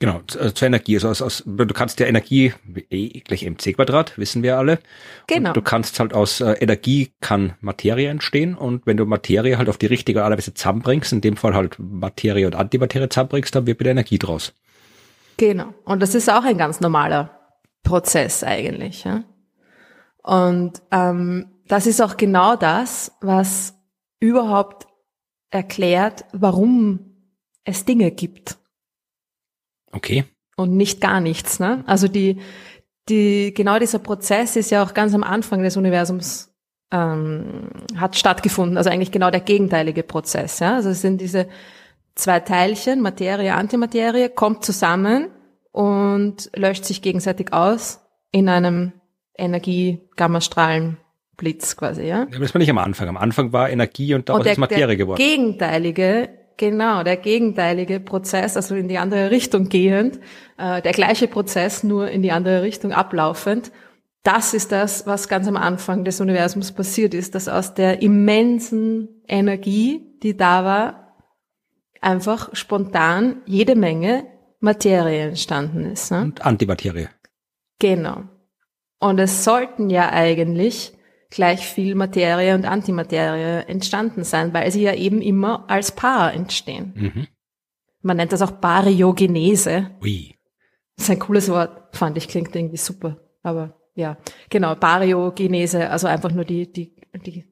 Genau, äh, zur Energie. Also aus, aus, du kannst ja Energie, E gleich mc Quadrat, wissen wir alle. Genau. Und du kannst halt aus äh, Energie kann Materie entstehen und wenn du Materie halt auf die richtige Art und Weise zusammenbringst, in dem Fall halt Materie und Antimaterie zusammenbringst, dann wird wieder Energie draus. Genau. Und das ist auch ein ganz normaler Prozess eigentlich. Ja? Und ähm, das ist auch genau das, was überhaupt erklärt, warum es Dinge gibt. Okay. Und nicht gar nichts. Ne? Also die, die, genau dieser Prozess ist ja auch ganz am Anfang des Universums ähm, hat stattgefunden. Also eigentlich genau der gegenteilige Prozess. Ja? Also es sind diese zwei Teilchen, Materie, Antimaterie, kommt zusammen und löscht sich gegenseitig aus in einem Energie-Gammastrahlen-Blitz quasi, ja. Das war nicht am Anfang. Am Anfang war Energie und daraus ist Materie der geworden. gegenteilige, genau, der gegenteilige Prozess, also in die andere Richtung gehend, äh, der gleiche Prozess, nur in die andere Richtung ablaufend. Das ist das, was ganz am Anfang des Universums passiert ist, dass aus der immensen Energie, die da war, einfach spontan jede Menge Materie entstanden ist. Ne? Und Antimaterie. Genau. Und es sollten ja eigentlich gleich viel Materie und Antimaterie entstanden sein, weil sie ja eben immer als Paar entstehen. Mhm. Man nennt das auch Baryogenese. Ui. Das ist ein cooles Wort, fand ich, klingt irgendwie super. Aber ja, genau, Baryogenese, also einfach nur die, die, die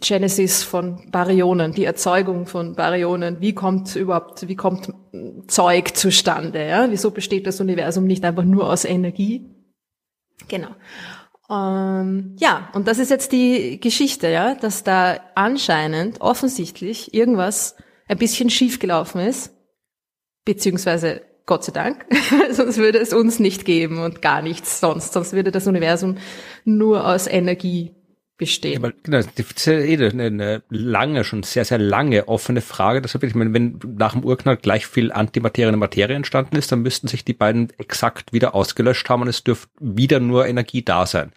Genesis von Baryonen, die Erzeugung von Baryonen, wie kommt überhaupt, wie kommt Zeug zustande, ja? Wieso besteht das Universum nicht einfach nur aus Energie? Genau. Ähm, ja, und das ist jetzt die Geschichte, ja, dass da anscheinend offensichtlich irgendwas ein bisschen schiefgelaufen ist, beziehungsweise Gott sei Dank, sonst würde es uns nicht geben und gar nichts sonst, sonst würde das Universum nur aus Energie bestehen. Aber genau, das ist ja eh eine, eine lange, schon sehr, sehr lange offene Frage. Deshalb, ich meine, wenn nach dem Urknall gleich viel Antimaterie und Materie entstanden ist, dann müssten sich die beiden exakt wieder ausgelöscht haben und es dürfte wieder nur Energie da sein.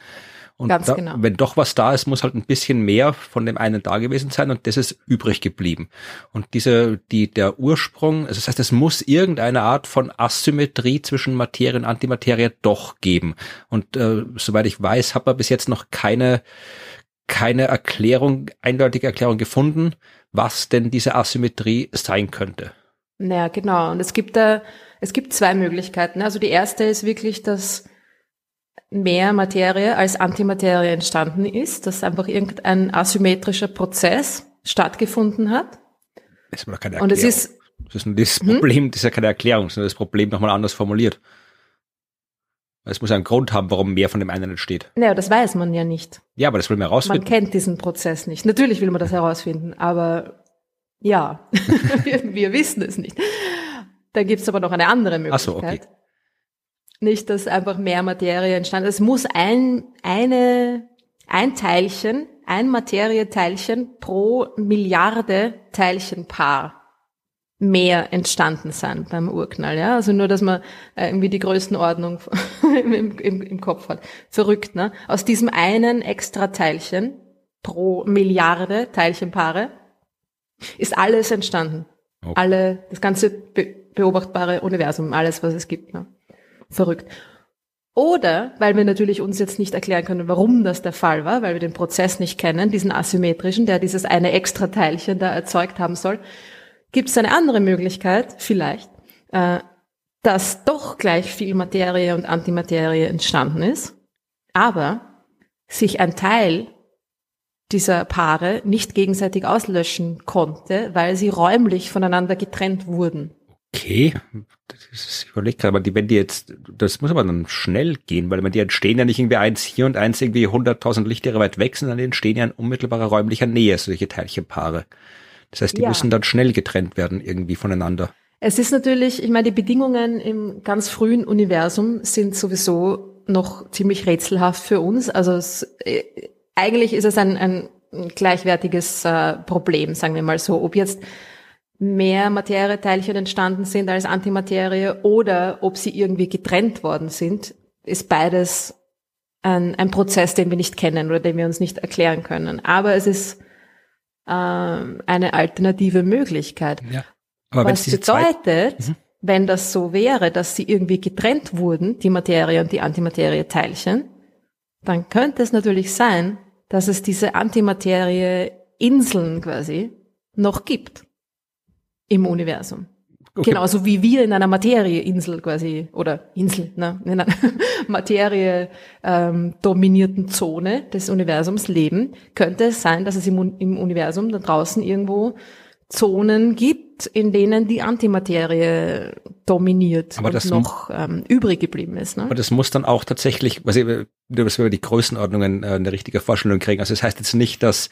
Und Ganz da, genau. wenn doch was da ist, muss halt ein bisschen mehr von dem einen da gewesen sein und das ist übrig geblieben. Und diese, die, der Ursprung, also das heißt, es muss irgendeine Art von Asymmetrie zwischen Materie und Antimaterie doch geben. Und äh, soweit ich weiß, hat man bis jetzt noch keine, keine Erklärung, eindeutige Erklärung gefunden, was denn diese Asymmetrie sein könnte. Naja, genau. Und es gibt da, es gibt zwei Möglichkeiten. Also die erste ist wirklich, dass mehr Materie als Antimaterie entstanden ist, dass einfach irgendein asymmetrischer Prozess stattgefunden hat. Das ist aber keine Und Erklärung. es ist, das ist nur das Problem, das ist ja keine Erklärung, sondern das Problem nochmal anders formuliert. Es muss einen Grund haben, warum mehr von dem einen entsteht. naja, das weiß man ja nicht. Ja, aber das will man Man herausfinden. kennt diesen Prozess nicht. Natürlich will man das herausfinden, aber ja, wir, wir wissen es nicht. Da gibt's aber noch eine andere Ach so, Möglichkeit. okay. Nicht, dass einfach mehr Materie entstanden ist. Es muss ein, eine, ein Teilchen, ein Materieteilchen pro Milliarde Teilchenpaar mehr entstanden sein beim Urknall. Ja? Also nur, dass man äh, irgendwie die Größenordnung im, im, im Kopf hat. Verrückt, ne? Aus diesem einen extra Teilchen pro Milliarde Teilchenpaare ist alles entstanden. Okay. Alle, das ganze be beobachtbare Universum, alles, was es gibt. Ne? Verrückt. Oder, weil wir natürlich uns jetzt nicht erklären können, warum das der Fall war, weil wir den Prozess nicht kennen, diesen asymmetrischen, der dieses eine extra Teilchen da erzeugt haben soll, gibt es eine andere Möglichkeit, vielleicht, äh, dass doch gleich viel Materie und Antimaterie entstanden ist, aber sich ein Teil dieser Paare nicht gegenseitig auslöschen konnte, weil sie räumlich voneinander getrennt wurden. Okay, ich überlege gerade, aber die, wenn die jetzt, das muss aber dann schnell gehen, weil die entstehen ja nicht irgendwie eins hier und eins irgendwie 100.000 Lichtjahre weit weg, sondern die entstehen ja in unmittelbarer räumlicher Nähe, solche Teilchenpaare. Das heißt, die Ja. müssen dann schnell getrennt werden irgendwie voneinander. Es ist natürlich, ich meine, die Bedingungen im ganz frühen Universum sind sowieso noch ziemlich rätselhaft für uns. Also es, äh, eigentlich ist es ein, ein gleichwertiges äh, Problem, sagen wir mal so. Ob jetzt mehr Materieteilchen entstanden sind als Antimaterie oder ob sie irgendwie getrennt worden sind, ist beides ein, ein Prozess, den wir nicht kennen oder den wir uns nicht erklären können. Aber es ist ähm, eine alternative Möglichkeit. Ja. Aber wenn es Was bedeutet, Mhm. wenn das so wäre, dass sie irgendwie getrennt wurden, die Materie und die Antimaterie-Teilchen, dann könnte es natürlich sein, dass es diese Antimaterie-Inseln quasi noch gibt im Universum. Okay. Genauso wie wir in einer Materieinsel quasi, oder Insel, ne, in einer Materie ähm, dominierten Zone des Universums leben, könnte es sein, dass es im, im Universum da draußen irgendwo Zonen gibt, in denen die Antimaterie dominiert aber und das noch ähm, übrig geblieben ist. Ne? Aber das muss dann auch tatsächlich, was ich, dass wir die Größenordnungen äh, eine richtige Vorstellung kriegen. Also das heißt jetzt nicht, dass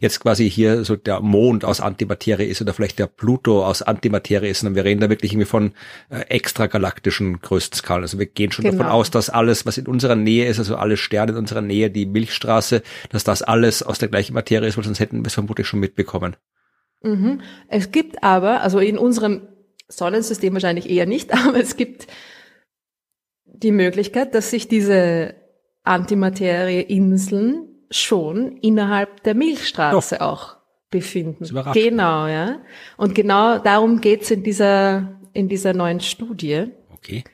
jetzt quasi hier so der Mond aus Antimaterie ist oder vielleicht der Pluto aus Antimaterie ist, sondern wir reden da wirklich irgendwie von äh, extragalaktischen Größenskalen. Also wir gehen schon genau. davon aus, dass alles, was in unserer Nähe ist, also alle Sterne in unserer Nähe, die Milchstraße, dass das alles aus der gleichen Materie ist, weil sonst hätten wir es vermutlich schon mitbekommen. Mhm. Es gibt aber, also in unserem Sonnensystem wahrscheinlich eher nicht, aber es gibt die Möglichkeit, dass sich diese Antimaterieinseln schon innerhalb der Milchstraße Doch. auch befinden. Genau, ja. Und genau darum geht's in dieser, in dieser neuen Studie. Okay.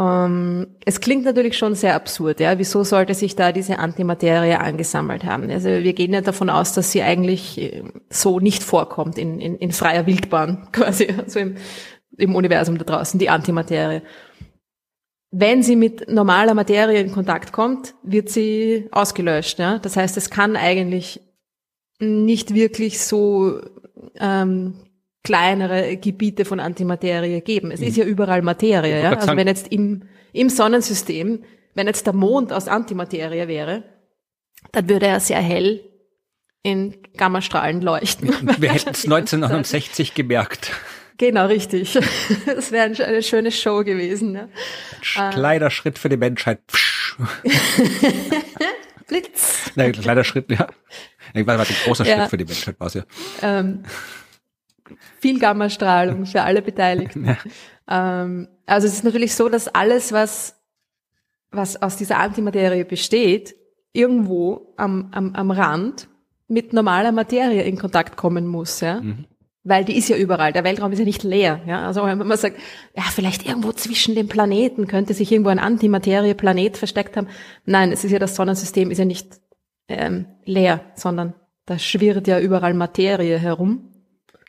Ähm, es klingt natürlich schon sehr absurd, ja. Wieso sollte sich da diese Antimaterie angesammelt haben? Also wir gehen ja davon aus, dass sie eigentlich äh, so nicht vorkommt in, in, in freier Wildbahn, quasi, also im, im Universum da draußen, die Antimaterie. Wenn sie mit normaler Materie in Kontakt kommt, wird sie ausgelöscht, ja. Das heißt, es kann eigentlich nicht wirklich so ähm, kleinere Gebiete von Antimaterie geben. Es ist ja überall Materie. Ja? Also wenn jetzt im, im Sonnensystem, wenn jetzt der Mond aus Antimaterie wäre, dann würde er sehr hell in Gammastrahlen leuchten. Wir hätten es 1969 gemerkt. Genau, richtig. Das wäre eine schöne Show gewesen. Ja. Ein kleiner Schritt für die Menschheit. Blitz. Nein, kleiner Schritt, ja. Weiß, ein großer ja. Schritt für die Menschheit war es ja. Ähm, viel Gammastrahlung für alle Beteiligten. Ja. Ähm, also es ist natürlich so, dass alles, was, was aus dieser Antimaterie besteht, irgendwo am, am, am Rand mit normaler Materie in Kontakt kommen muss, ja. Mhm. Weil die ist ja überall. Der Weltraum ist ja nicht leer. Ja? Also wenn man sagt, ja, vielleicht irgendwo zwischen den Planeten könnte sich irgendwo ein Antimaterie-Planet versteckt haben. Nein, es ist ja das Sonnensystem ist ja nicht ähm, leer, sondern da schwirrt ja überall Materie herum.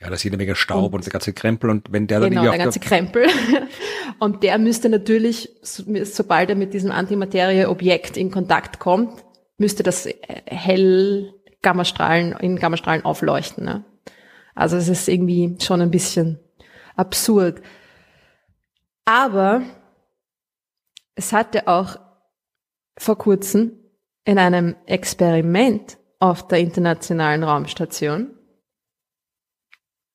Ja, da ist jede Menge Staub und, und der ganze Krempel und wenn der dann genau, der ganze Krempel. und der müsste natürlich, sobald er mit diesem Antimaterie-Objekt in Kontakt kommt, müsste das äh, hell Gammastrahlen, in Gammastrahlen aufleuchten. Ne? Also es ist irgendwie schon ein bisschen absurd. Aber es hatte auch vor kurzem in einem Experiment auf der Internationalen Raumstation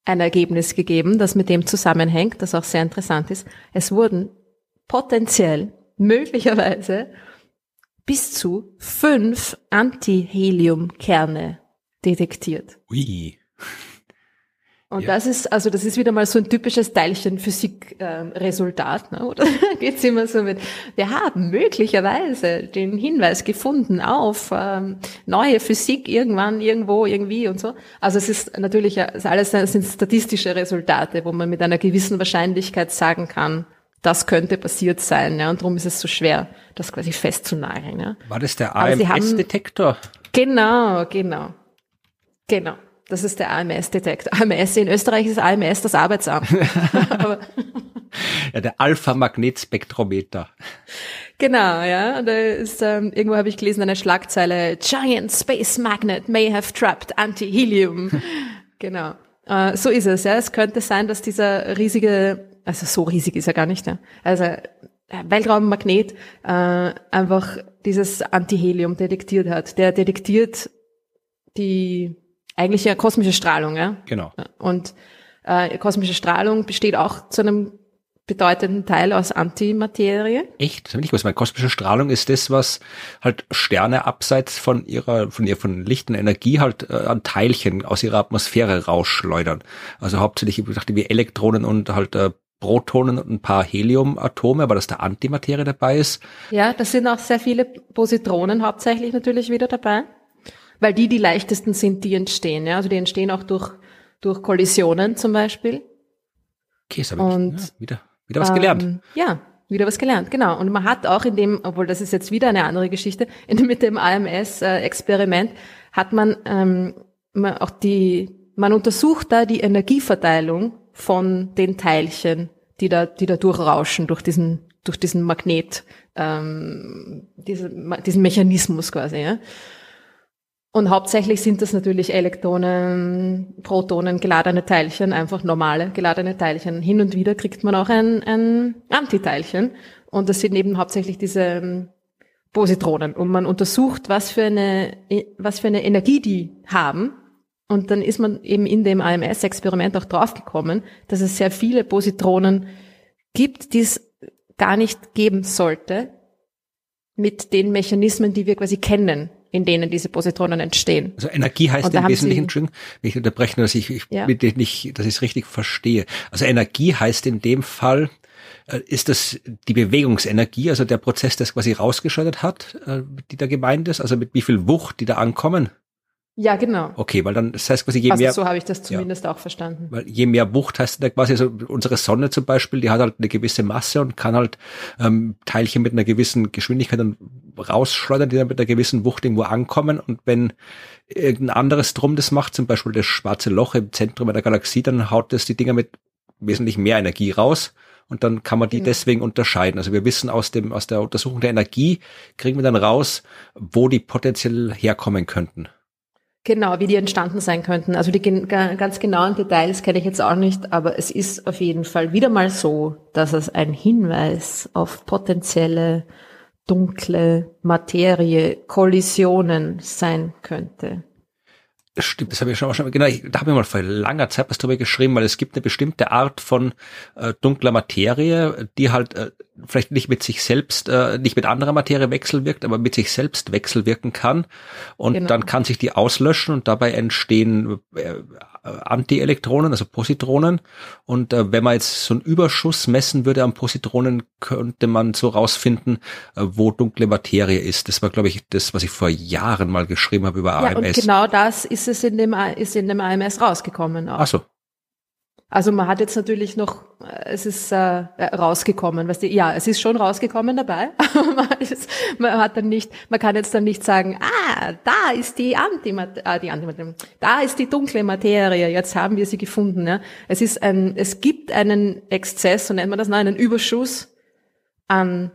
ein Ergebnis gegeben, das mit dem zusammenhängt, das auch sehr interessant ist. Es wurden potenziell, möglicherweise, bis zu fünf Antiheliumkerne detektiert. Ui. Und ja. das ist, also das ist wieder mal so ein typisches Teilchen-Physik-Resultat, ne? oder geht's immer so mit, wir haben möglicherweise den Hinweis gefunden auf ähm, neue Physik irgendwann, irgendwo, irgendwie und so. Also es ist natürlich, es alles das sind statistische Resultate, wo man mit einer gewissen Wahrscheinlichkeit sagen kann, das könnte passiert sein, ja, und darum ist es so schwer, das quasi festzunageln. Ja. War das der AMS-Detektor? Genau, genau, genau. Das ist der AMS-Detektor. AMS in Österreich ist AMS das Arbeitsamt. ja, der Alpha-Magnetspektrometer. Genau, ja. Da ist, ähm, irgendwo habe ich gelesen eine Schlagzeile, Giant Space Magnet may have trapped Anti-Helium. genau. Äh, so ist es, ja. Es könnte sein, dass dieser riesige, also so riesig ist er gar nicht, ja. Also äh, Weltraummagnet äh, einfach dieses Anti-Helium detektiert hat. Der detektiert die eigentlich ja kosmische Strahlung, ja. Genau. Und äh, kosmische Strahlung besteht auch zu einem bedeutenden Teil aus Antimaterie. Echt? Das ich gewusst, weil kosmische Strahlung ist das, was halt Sterne abseits von ihrer, von ihr, von lichten Energie halt äh, an Teilchen aus ihrer Atmosphäre rausschleudern. Also hauptsächlich, ich dachte, wie Elektronen und halt äh, Protonen und ein paar Heliumatome, aber dass da Antimaterie dabei ist. Ja, das sind auch sehr viele Positronen hauptsächlich natürlich wieder dabei weil die die leichtesten sind, die entstehen. Ja? Also die entstehen auch durch, durch Kollisionen zum Beispiel. Okay, ist aber Und, ja, wieder, wieder was gelernt. Ähm, ja, wieder was gelernt, genau. Und man hat auch in dem, obwohl das ist jetzt wieder eine andere Geschichte, in, mit dem AMS-Experiment hat man ähm, auch die, man untersucht da die Energieverteilung von den Teilchen, die da, die da durchrauschen durch diesen, durch diesen Magnet, ähm, diesen, diesen Mechanismus quasi. Ja. Und hauptsächlich sind das natürlich Elektronen, Protonen, geladene Teilchen, einfach normale geladene Teilchen. Hin und wieder kriegt man auch ein, ein Antiteilchen. Und das sind eben hauptsächlich diese ähm, Positronen. Und man untersucht, was für eine, was für eine Energie die haben. Und dann ist man eben in dem AMS-Experiment auch draufgekommen, dass es sehr viele Positronen gibt, die es gar nicht geben sollte, mit den Mechanismen, die wir quasi kennen in denen diese Positronen entstehen. Also Energie heißt im Wesentlichen, Entschuldigung, wenn ich unterbreche, dass ich, ich ja. nicht, dass ich es richtig verstehe. Also Energie heißt in dem Fall, äh, ist das die Bewegungsenergie, also der Prozess, der es quasi rausgeschaltet hat, äh, die da gemeint ist, also mit wie viel Wucht die da ankommen? Ja, genau. Okay, weil dann, das heißt quasi je also mehr. so habe ich das zumindest ja, auch verstanden. Weil je mehr Wucht heißt da quasi, also unsere Sonne zum Beispiel, die hat halt eine gewisse Masse und kann halt ähm, Teilchen mit einer gewissen Geschwindigkeit dann rausschleudern, die dann mit einer gewissen Wucht irgendwo ankommen. Und wenn irgendein anderes Drum das macht, zum Beispiel das schwarze Loch im Zentrum einer Galaxie, dann haut das die Dinger mit wesentlich mehr Energie raus und dann kann man die genau. deswegen unterscheiden. Also wir wissen aus dem aus der Untersuchung der Energie kriegen wir dann raus, wo die potenziell herkommen könnten. Genau, wie die entstanden sein könnten. Also die ganz genauen Details kenne ich jetzt auch nicht, aber es ist auf jeden Fall wieder mal so, dass es ein Hinweis auf potenzielle dunkle Materie, Kollisionen sein könnte. Stimmt, das habe ich schon, schon genau, ich, da habe ich mal vor langer Zeit was drüber geschrieben, weil es gibt eine bestimmte Art von äh, dunkler Materie, die halt äh, vielleicht nicht mit sich selbst, äh, nicht mit anderer Materie wechselwirkt, aber mit sich selbst wechselwirken kann. Und genau. dann kann sich die auslöschen und dabei entstehen äh, Antielektronen, also Positronen. Und äh, wenn man jetzt so einen Überschuss messen würde an Positronen, könnte man so rausfinden, äh, wo dunkle Materie ist. Das war, glaube ich, das, was ich vor Jahren mal geschrieben habe über ja, AMS. Und genau das ist es in dem, ist in dem AMS rausgekommen. Auch. Ach so. Also man hat jetzt natürlich noch, äh, es ist äh, rausgekommen, was die, ja, es ist schon rausgekommen dabei. man, ist, man hat dann nicht, man kann jetzt dann nicht sagen, ah, da ist die Antimaterie, ah, die Antimaterie, da ist die dunkle Materie, jetzt haben wir sie gefunden. Ja. Es ist ein, es gibt einen Exzess, so nennt man das, nein, einen Überschuss an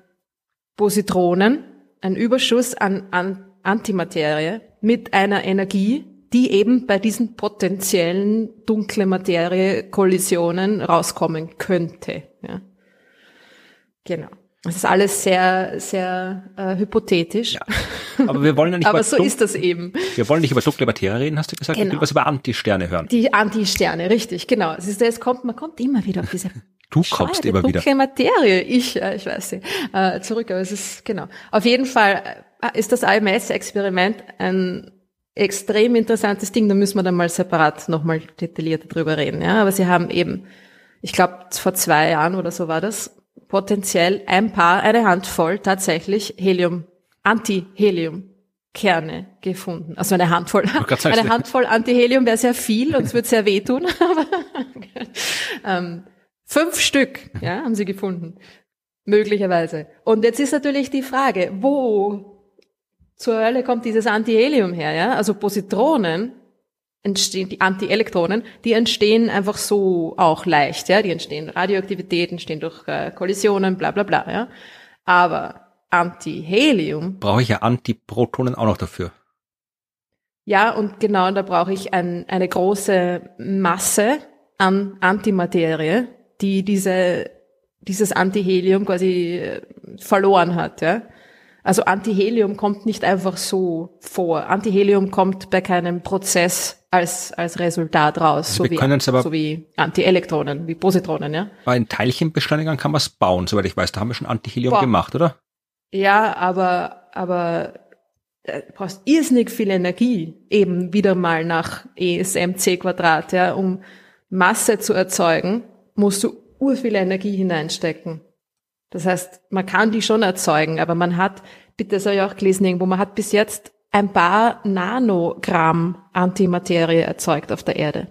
Positronen, einen Überschuss an, an Antimaterie mit einer Energie, die eben bei diesen potenziellen dunkle Materie-Kollisionen rauskommen könnte. Ja. Genau. Das ist alles sehr, sehr äh, hypothetisch. Ja. Aber wir wollen ja nicht Aber so ist das eben. Wir wollen nicht über dunkle Materie reden, hast du gesagt? Genau. Ich will was über Antisterne hören. Die Antisterne, richtig, genau. Es ist, es kommt, man kommt immer wieder auf diese Du kommst immer dunkle wieder. Materie. Ich, äh, ich weiß nicht. Äh, zurück, aber es ist, genau. Auf jeden Fall äh, ist das AMS-Experiment ein extrem interessantes Ding, da müssen wir dann mal separat nochmal detaillierter drüber reden. Ja, aber sie haben eben, ich glaube vor zwei Jahren oder so war das, potenziell ein paar, eine Handvoll tatsächlich Helium, Anti-Helium. Kerne gefunden. Also eine Handvoll. Eine Handvoll Antihelium wäre sehr viel und es wird sehr wehtun. Aber ähm, fünf Stück ja, haben sie gefunden. Möglicherweise. Und jetzt ist natürlich die Frage, wo zur Hölle kommt dieses Antihelium her, ja? Also Positronen entstehen, die Antielektronen, die entstehen einfach so auch leicht, ja? Die entstehen Radioaktivität, entstehen durch äh, Kollisionen, bla bla bla, ja? Aber Antihelium. Brauche ich ja Antiprotonen auch noch dafür. Ja, und genau, da brauche ich ein, eine große Masse an Antimaterie, die diese, dieses Antihelium quasi äh, verloren hat, ja? Also Antihelium kommt nicht einfach so vor. Antihelium kommt bei keinem Prozess als, als Resultat raus, also so, wie, aber so wie Antielektronen, wie Positronen, ja. Bei den Teilchenbeschleunigern kann man es bauen, soweit ich weiß. Da haben wir schon Antihelium Boah. gemacht, oder? Ja, aber, aber äh, du brauchst irrsinnig viel Energie, eben wieder mal nach ESMC Quadrat, ja, um Masse zu erzeugen, musst du ur viel Energie hineinstecken. Das heißt, man kann die schon erzeugen, aber man hat, bitte soll ich auch gelesen irgendwo, man hat bis jetzt ein paar Nanogramm Antimaterie erzeugt auf der Erde.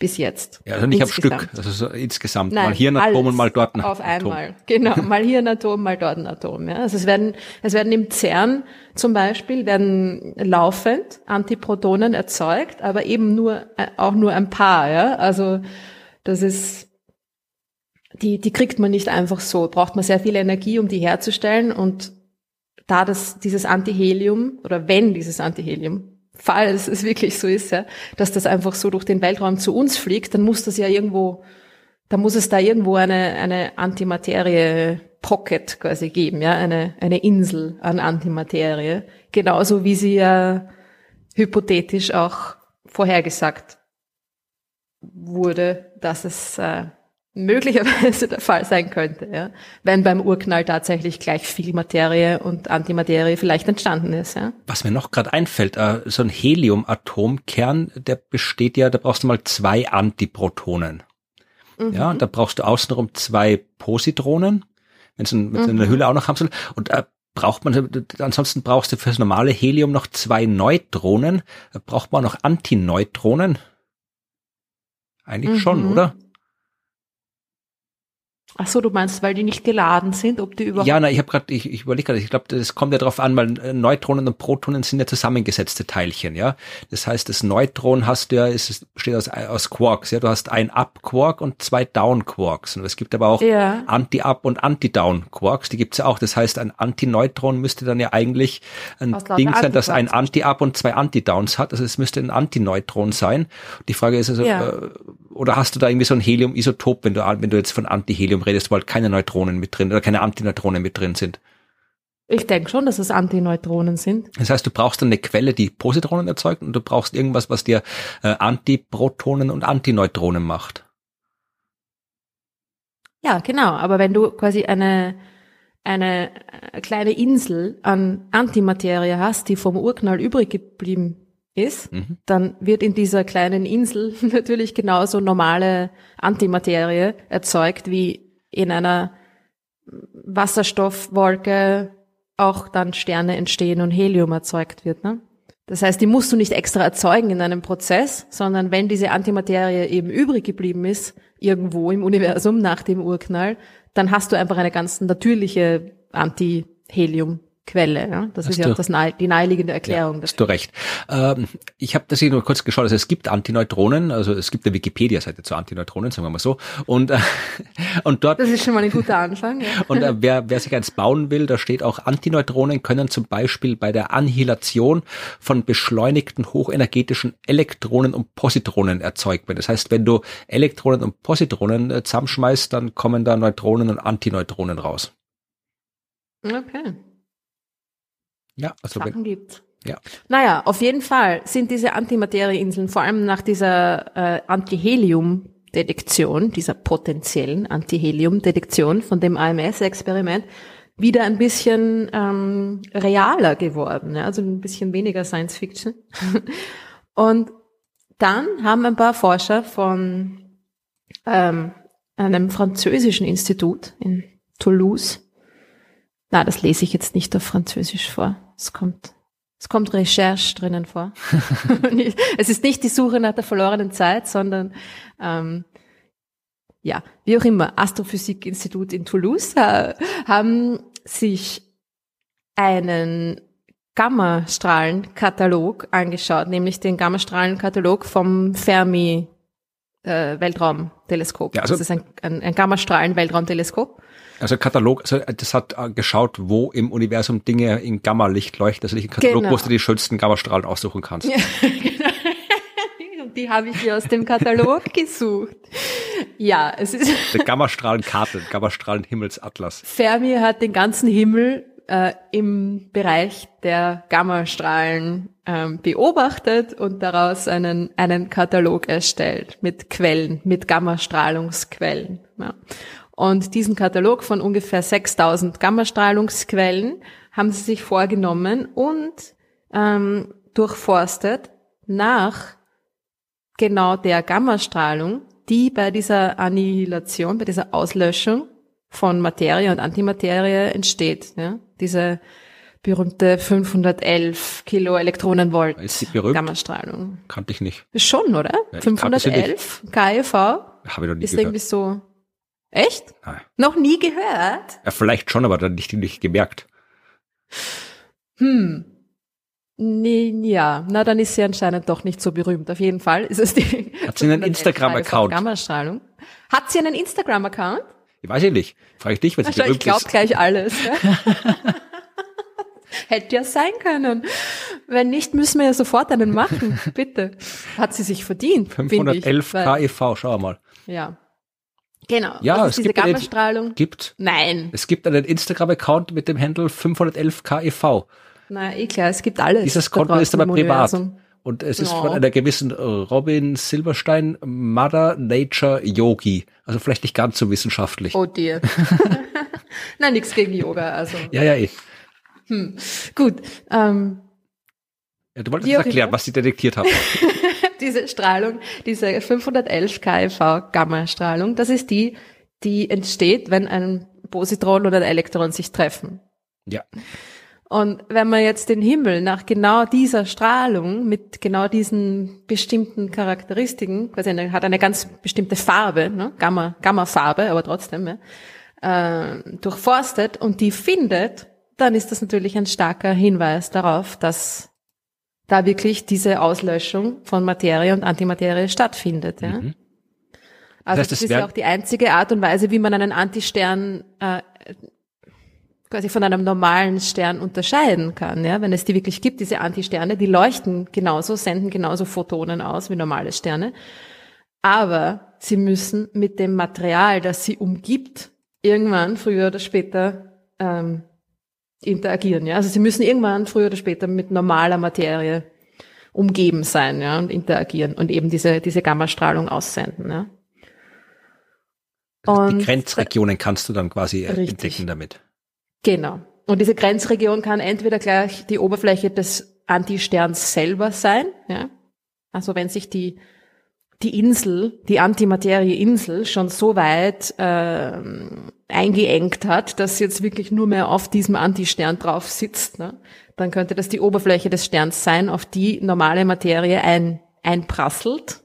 Bis jetzt. Ja, also nicht insgesamt. am Stück, also so insgesamt. Nein, mal hier ein Atom und mal dort ein Atom. Auf einmal. Genau, mal hier ein Atom, mal dort ein Atom. Ja. Also es werden, es werden im CERN zum Beispiel, werden laufend Antiprotonen erzeugt, aber eben nur, äh, auch nur ein paar. Ja. Also das ist die, die kriegt man nicht einfach so. Braucht man sehr viel Energie, um die herzustellen. Und da das, dieses Antihelium, oder wenn dieses Antihelium, falls es wirklich so ist, ja, dass das einfach so durch den Weltraum zu uns fliegt, dann muss das ja irgendwo, da muss es da irgendwo eine, eine Antimaterie Pocket quasi geben, ja, eine, eine Insel an Antimaterie. Genauso wie sie ja hypothetisch auch vorhergesagt wurde, dass es äh, möglicherweise der Fall sein könnte, ja, wenn beim Urknall tatsächlich gleich viel Materie und Antimaterie vielleicht entstanden ist. Ja. Was mir noch gerade einfällt, äh, so ein Heliumatomkern, der besteht ja, da brauchst du mal zwei Antiprotonen. Mhm. Ja, und da brauchst du außenrum zwei Positronen, wenn es in, mhm. in der Hülle auch noch haben soll. Und äh, braucht man, ansonsten brauchst du fürs normale Helium noch zwei Neutronen. Braucht man noch Antineutronen? Eigentlich mhm. schon, oder? Ach so, du meinst, weil die nicht geladen sind, ob die überhaupt. Ja, na, ich habe gerade, ich, ich überlege gerade, ich glaube, das kommt ja darauf an, weil äh, Neutronen und Protonen sind ja zusammengesetzte Teilchen, ja. Das heißt, das Neutron hast du ja, ist, besteht aus, aus Quarks, ja. Du hast ein Up-Quark und zwei Down-Quarks. Und es gibt aber auch ja. Anti-Up und Anti-Down-Quarks, die gibt's ja auch. Das heißt, ein Antineutron müsste dann ja eigentlich ein Ding sein, das ein Anti-Up und zwei Anti-Downs hat. Also es müsste ein Antineutron sein. Die Frage ist also, ja. äh, oder hast du da irgendwie so ein Helium-Isotop, wenn du, wenn du jetzt von Antihelium redest, weil keine Neutronen mit drin oder keine Antineutronen mit drin sind? Ich denke schon, dass es Antineutronen sind. Das heißt, du brauchst eine Quelle, die Positronen erzeugt und du brauchst irgendwas, was dir äh, Antiprotonen und Antineutronen macht. Ja, genau. Aber wenn du quasi eine, eine äh, kleine Insel an Antimaterie hast, die vom Urknall übrig geblieben ist, mhm. dann wird in dieser kleinen Insel natürlich genauso normale Antimaterie erzeugt, wie in einer Wasserstoffwolke auch dann Sterne entstehen und Helium erzeugt wird. Ne? Das heißt, die musst du nicht extra erzeugen in einem Prozess, sondern wenn diese Antimaterie eben übrig geblieben ist, irgendwo im Universum nach dem Urknall, dann hast du einfach eine ganz natürliche Anti-Helium Quelle. Ja? Das hast ist ja auch das nahe, die naheliegende Erklärung. Ja, hast du recht. Ähm, ich habe das hier nur kurz geschaut. Also es gibt Antineutronen, also es gibt eine Wikipedia-Seite zu Antineutronen, sagen wir mal so. Und, äh, und dort. Das ist schon mal ein guter Anfang. Ja. und äh, wer, wer sich eins bauen will, da steht auch Antineutronen können zum Beispiel bei der Annihilation von beschleunigten hochenergetischen Elektronen und Positronen erzeugt werden. Das heißt, wenn du Elektronen und Positronen äh, zusammenschmeißt, dann kommen da Neutronen und Antineutronen raus. Okay. Ja, also Sachen gibt. Ja. Naja, auf jeden Fall sind diese Antimaterieinseln, vor allem nach dieser äh, Antihelium-Detektion, dieser potenziellen Antihelium-Detektion von dem AMS-Experiment, wieder ein bisschen ähm, realer geworden, ja? also ein bisschen weniger Science Fiction. Und dann haben ein paar Forscher von ähm, einem französischen Institut in Toulouse, na, das lese ich jetzt nicht auf Französisch vor, es kommt, es kommt Recherche drinnen vor. es ist nicht die Suche nach der verlorenen Zeit, sondern ähm, ja, wie auch immer, Astrophysikinstitut in Toulouse äh, haben sich einen Gammastrahlenkatalog angeschaut, nämlich den Gammastrahlenkatalog vom Fermi äh, Weltraumteleskop. Ja, also das ist ein, ein, ein Gammastrahlen-Weltraumteleskop. Also Katalog, also das hat äh, geschaut, wo im Universum Dinge in Gamma-Licht leuchten. Also nicht ein Katalog, genau. wo du die schönsten Gammastrahlen aussuchen kannst. Ja, genau. Die habe ich hier aus dem Katalog gesucht. Ja, es ist. Der Gammastrahlenkarte, Gammastrahlen-Himmelsatlas. Fermi hat den ganzen Himmel äh, im Bereich der Gammastrahlen ähm, beobachtet und daraus einen, einen Katalog erstellt mit Quellen, mit Gammastrahlungsquellen. Ja. Und diesen Katalog von ungefähr 6000 Gammastrahlungsquellen haben sie sich vorgenommen und ähm, durchforstet nach genau der Gammastrahlung, die bei dieser Annihilation, bei dieser Auslöschung von Materie und Antimaterie entsteht. Ja? Diese berühmte 511 Kilo Elektronenvolt ist sie berühmt? Gammastrahlung. Kannte ich nicht. Schon, oder? Ja, 511 KEV. Habe ich noch nie ist gehört. irgendwie so Echt? Nein. Noch nie gehört? Ja, vielleicht schon, aber dann nicht, nicht gemerkt. Hm. Nee, ja, na dann ist sie anscheinend doch nicht so berühmt. Auf jeden Fall ist es die. Hat sie einen Instagram-Account? Hat sie einen Instagram-Account? Ich weiß ich nicht. Frage ich dich, wenn sie Ich glaube gleich alles. Ja? Hätte ja sein können. Wenn nicht, müssen wir ja sofort einen machen. Bitte. Hat sie sich verdient. 511 KEV, schau mal. Ja. Genau. Ja, es diese gibt, einen, Gammastrahlung. gibt, Nein. es gibt einen Instagram-Account mit dem Handle 511 KEV. Na, eh klar, es gibt alles. Dieses Konto ist aber privat. Universum. Und es ist Ja. von einer gewissen Robin Silberstein, Mother Nature Yogi. Also vielleicht nicht ganz so wissenschaftlich. Oh dear. Na, nichts gegen Yoga, also. Ja, ja, eh. Gut. Ähm, Ja, du wolltest erklären, was sie detektiert haben. diese Strahlung, diese 511 KeV Gammastrahlung, das ist die, die entsteht, wenn ein Positron oder ein Elektron sich treffen. ja. Und wenn man jetzt den Himmel nach genau dieser Strahlung mit genau diesen bestimmten Charakteristiken, quasi eine, hat eine ganz bestimmte Farbe, ne? Gamma, Gamma-Farbe, aber trotzdem, ja, äh, durchforstet und die findet, dann ist das natürlich ein starker Hinweis darauf, dass da wirklich diese Auslöschung von Materie und Antimaterie stattfindet. Ja? Mhm. Also heißt, das, ist ja auch die einzige Art und Weise, wie man einen Antistern äh, quasi von einem normalen Stern unterscheiden kann. Ja? Wenn es die wirklich gibt, diese Antisterne, die leuchten genauso, senden genauso Photonen aus wie normale Sterne. Aber sie müssen mit dem Material, das sie umgibt, irgendwann früher oder später ähm, interagieren. Ja? Also sie müssen irgendwann früher oder später mit normaler Materie umgeben sein ja, und interagieren und eben diese, diese Gammastrahlung aussenden. Ja? Also die Und- Grenzregionen kannst du dann quasi Richtig. entdecken damit. Genau. Und diese Grenzregion kann entweder gleich die Oberfläche des Antisterns selber sein, ja. Also wenn sich die, die Insel, die Antimaterie-Insel schon so weit ähm, eingeengt hat, dass sie jetzt wirklich nur mehr auf diesem Antistern drauf sitzt, ne? dann könnte das die Oberfläche des Sterns sein, auf die normale Materie ein, einprasselt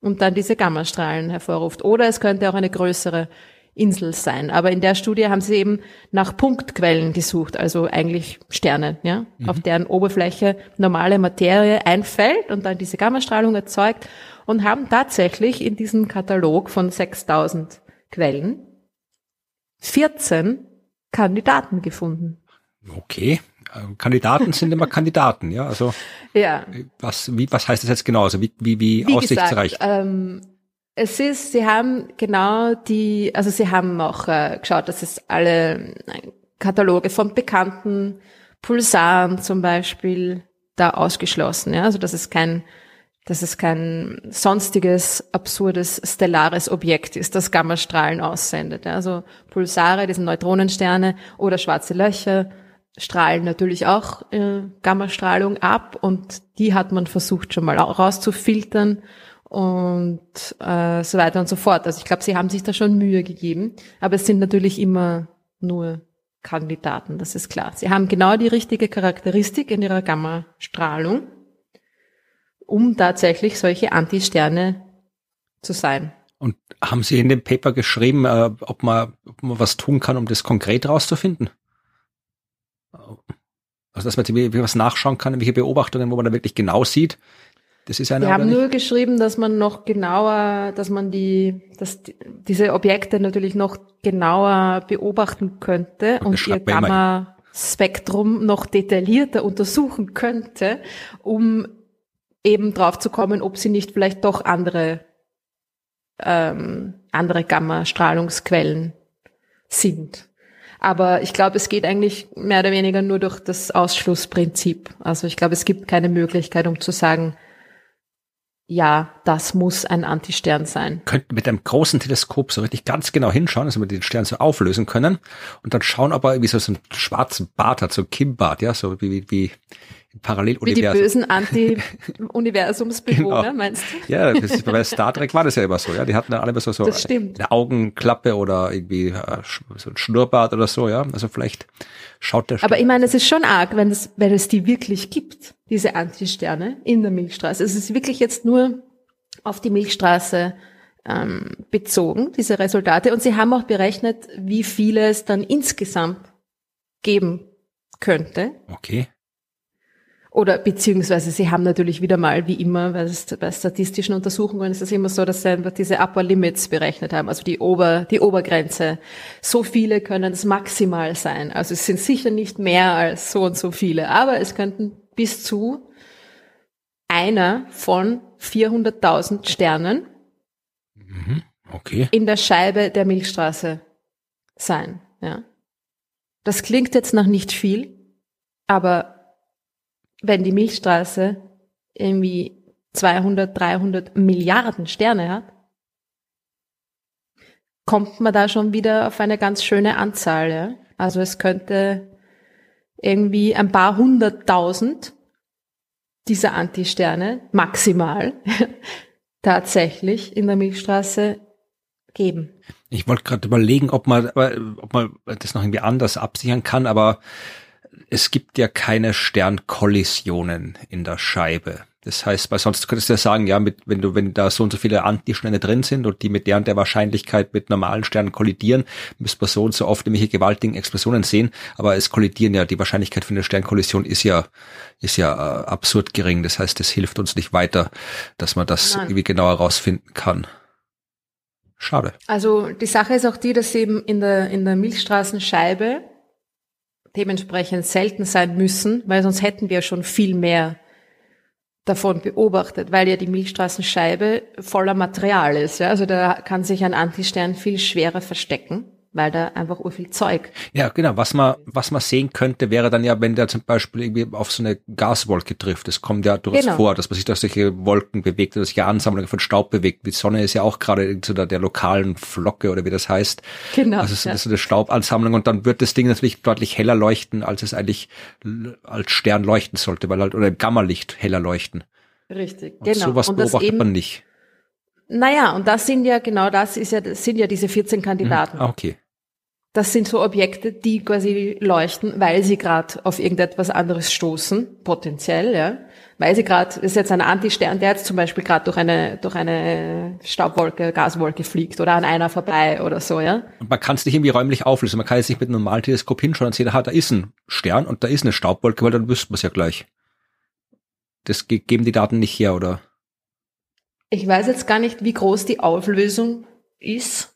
und dann diese Gammastrahlen hervorruft. Oder es könnte auch eine größere Insel sein. Aber in der Studie haben sie eben nach Punktquellen gesucht, also eigentlich Sterne, ja, auf deren Oberfläche normale Materie einfällt und dann diese Gammastrahlung erzeugt und haben tatsächlich in diesem Katalog von 6000 Quellen 14 Kandidaten gefunden. Okay. Äh, Kandidaten sind immer Kandidaten, ja. Also Ja, was, wie, was heißt das jetzt genau? Also wie, wie, wie, wie aussichtsreich? gesagt, ähm, es ist, sie haben genau die, also sie haben auch äh, geschaut, dass es alle äh, Kataloge von bekannten Pulsaren zum Beispiel da ausgeschlossen, ja, also dass es kein, dass es kein sonstiges absurdes stellares Objekt ist, das Gammastrahlen aussendet. Also Pulsare, das sind Neutronensterne oder schwarze Löcher, strahlen natürlich auch äh, Gammastrahlung ab und die hat man versucht schon mal rauszufiltern und äh, so weiter und so fort. Also ich glaube, sie haben sich da schon Mühe gegeben, aber es sind natürlich immer nur Kandidaten, das ist klar. Sie haben genau die richtige Charakteristik in ihrer Gammastrahlung, um tatsächlich solche Antisterne zu sein. Und haben Sie in dem Paper geschrieben, äh, ob, man, ob man was tun kann, um das konkret rauszufinden? Also dass man was nachschauen kann, welche Beobachtungen, wo man da wirklich genau sieht. Das ist eine Wir haben nicht? nur geschrieben, dass man noch genauer, dass man die, dass die, diese Objekte natürlich noch genauer beobachten könnte das und ihr Gamma-Spektrum noch detaillierter untersuchen könnte, um eben drauf zu kommen, ob sie nicht vielleicht doch andere, ähm, andere Gamma-Strahlungsquellen sind. Aber ich glaube, es geht eigentlich mehr oder weniger nur durch das Ausschlussprinzip. Also ich glaube, es gibt keine Möglichkeit, um zu sagen, ja, das muss ein Antistern sein. könnten mit einem großen Teleskop so richtig ganz genau hinschauen, dass wir den Stern so auflösen können und dann schauen, ob er irgendwie so, so einen schwarzen Bart hat, so ein Kimbart, ja, so wie, wie, wie im Wie die Paralleluniversum. bösen Anti-Universumsbewohner, Genau. meinst du? Ja, das ist, bei Star Trek war das ja immer so, ja. Die hatten dann alle immer so, so eine Augenklappe oder irgendwie äh, so ein Schnurrbart oder so, ja. Also vielleicht schaut der Aber ich meine, es ist schon arg, wenn es, wenn es die wirklich gibt, diese Antisterne in der Milchstraße. Es ist wirklich jetzt nur auf die Milchstraße ähm, bezogen, diese Resultate. Und sie haben auch berechnet, wie viele es dann insgesamt geben könnte. Okay. Oder beziehungsweise sie haben natürlich wieder mal, wie immer, bei, bei statistischen Untersuchungen ist es immer so, dass sie einfach diese Upper Limits berechnet haben, also die, Ober, die Obergrenze. So viele können es maximal sein. Also es sind sicher nicht mehr als so und so viele, aber es könnten bis zu einer von 400.000 Sternen Mhm. Okay. in der Scheibe der Milchstraße sein. Ja. Das klingt jetzt noch nicht viel, aber wenn die Milchstraße irgendwie 200, 300 Milliarden Sterne hat, kommt man da schon wieder auf eine ganz schöne Anzahl. Ja? Also es könnte irgendwie ein paar hunderttausend dieser Antisterne maximal tatsächlich in der Milchstraße geben. Ich wollte gerade überlegen, ob man, ob man das noch irgendwie anders absichern kann, aber es gibt ja keine Sternkollisionen in der Scheibe. Das heißt, weil sonst könntest du ja sagen, ja, mit, wenn du, wenn da so und so viele Antisterne drin sind und die mit deren der Wahrscheinlichkeit mit normalen Sternen kollidieren, müsste man so und so oft nämlich gewaltigen Explosionen sehen. Aber es kollidieren ja, die Wahrscheinlichkeit für eine Sternkollision ist ja, ist ja äh, absurd gering. Das heißt, es hilft uns nicht weiter, dass man das Nein. irgendwie genauer herausfinden kann. Schade. Also die Sache ist auch die, dass eben in der, in der Milchstraßenscheibe dementsprechend selten sein müssen, weil sonst hätten wir schon viel mehr davon beobachtet, weil ja die Milchstraßenscheibe voller Material ist. Ja? Also da kann sich ein Antistern viel schwerer verstecken, weil da einfach urviel Zeug. Ja, genau. Was man, was man sehen könnte, wäre dann ja, wenn der zum Beispiel irgendwie auf so eine Gaswolke trifft. Das kommt ja durchaus Genau. vor, dass man sich durch solche Wolken bewegt, dass sich Ansammlungen von Staub bewegt. Die Sonne ist ja auch gerade zu der, der lokalen Flocke oder wie das heißt. Genau. Also so, ja. ist eine Staubansammlung und dann wird das Ding natürlich deutlich heller leuchten, als es eigentlich als Stern leuchten sollte, weil halt, oder im Gammalicht heller leuchten. Richtig, Und genau. sowas und beobachtet eben, man nicht. naja, und das sind ja genau das ist ja, das sind ja diese 14 Kandidaten. Ah, okay. Das sind so Objekte, die quasi leuchten, weil sie gerade auf irgendetwas anderes stoßen, potenziell, ja. Weil sie gerade, ist jetzt ein Antistern, der jetzt zum Beispiel gerade durch eine, durch eine Staubwolke, Gaswolke fliegt oder an einer vorbei oder so, ja. Und man kann es nicht irgendwie räumlich auflösen. Man kann jetzt nicht mit einem normalen Teleskop hinschauen und sehen, aha, da ist ein Stern und da ist eine Staubwolke, weil dann wüsste man es ja gleich. Das ge- geben die Daten nicht her, oder? Ich weiß jetzt gar nicht, wie groß die Auflösung ist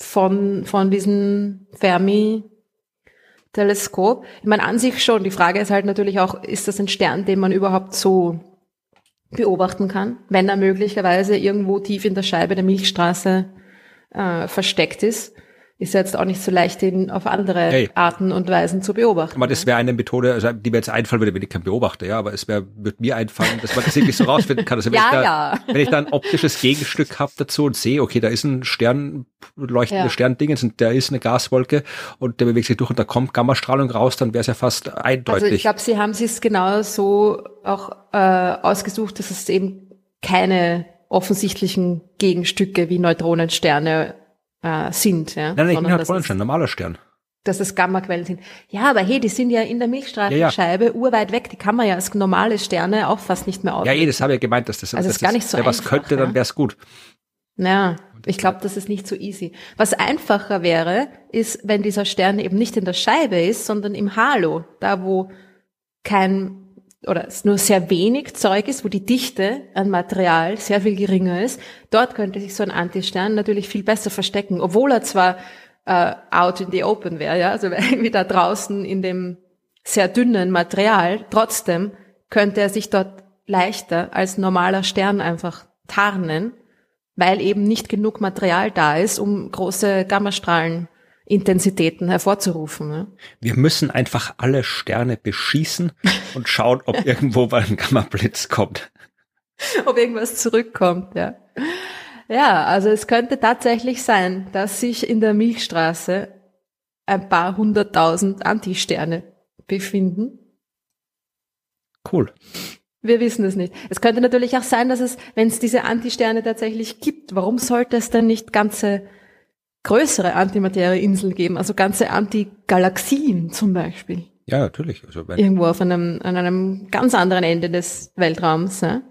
von, von diesem Fermi-Teleskop. Ich meine, an sich schon. Die Frage ist halt natürlich auch, ist das ein Stern, den man überhaupt so beobachten kann, wenn er möglicherweise irgendwo tief in der Scheibe der Milchstraße äh, versteckt ist? Ist ja jetzt auch nicht so leicht, ihn auf andere Hey. Arten und Weisen zu beobachten. Aber das wäre eine Methode, also die mir jetzt einfallen würde, wenn ich kein Beobachter, ja, aber es wäre, würde mir einfallen, dass man das irgendwie so rausfinden kann. Also wenn, Ja, ich da, ja. wenn ich da ein optisches Gegenstück habe dazu und sehe, okay, da ist ein Stern, leuchtendes Ja. Sternding, und da ist eine Gaswolke und der bewegt sich durch und da kommt Gammastrahlung raus, dann wäre es ja fast Also eindeutig. ich glaube, Sie haben es genau so auch äh, ausgesucht, dass es eben keine offensichtlichen Gegenstücke wie Neutronensterne äh, sind. Ja? nein, nein, ich bin Sondern halt ein normaler Stern. dass es Gammaquellen sind. Ja, aber hey, die sind ja in der Milchstraßenscheibe urweit weg. Die kann man ja als normale Sterne auch fast nicht mehr Ja, aufnehmen. eh, das habe ich ja gemeint, dass das, Also dass ist gar das, nicht so was einfach, könnte, dann ja. wäre es gut. Ja, ich glaube, das ist nicht so easy. Was einfacher wäre, ist, wenn dieser Stern eben nicht in der Scheibe ist, sondern im Halo, da wo kein oder es nur sehr wenig Zeug ist, wo die Dichte an Material sehr viel geringer ist. Dort könnte sich so ein Antistern natürlich viel besser verstecken, obwohl er zwar äh, out in the open wäre, ja, also irgendwie da draußen in dem sehr dünnen Material, trotzdem könnte er sich dort leichter als normaler Stern einfach tarnen, weil eben nicht genug Material da ist, um große Gammastrahlenintensitäten hervorzurufen. Ne? Wir müssen einfach alle Sterne beschießen und schauen, ob irgendwo mal ein Gammablitz kommt. Ob irgendwas zurückkommt, ja. Ja, also es könnte tatsächlich sein, dass sich in der Milchstraße ein paar hunderttausend Antisterne befinden. Cool. Wir wissen es nicht. Es könnte natürlich auch sein, dass es, wenn es diese Antisterne tatsächlich gibt, warum sollte es denn nicht ganze größere Antimaterieinseln geben, also ganze Antigalaxien zum Beispiel, Ja, natürlich. Also irgendwo auf einem, an einem ganz anderen Ende des Weltraums. Ja?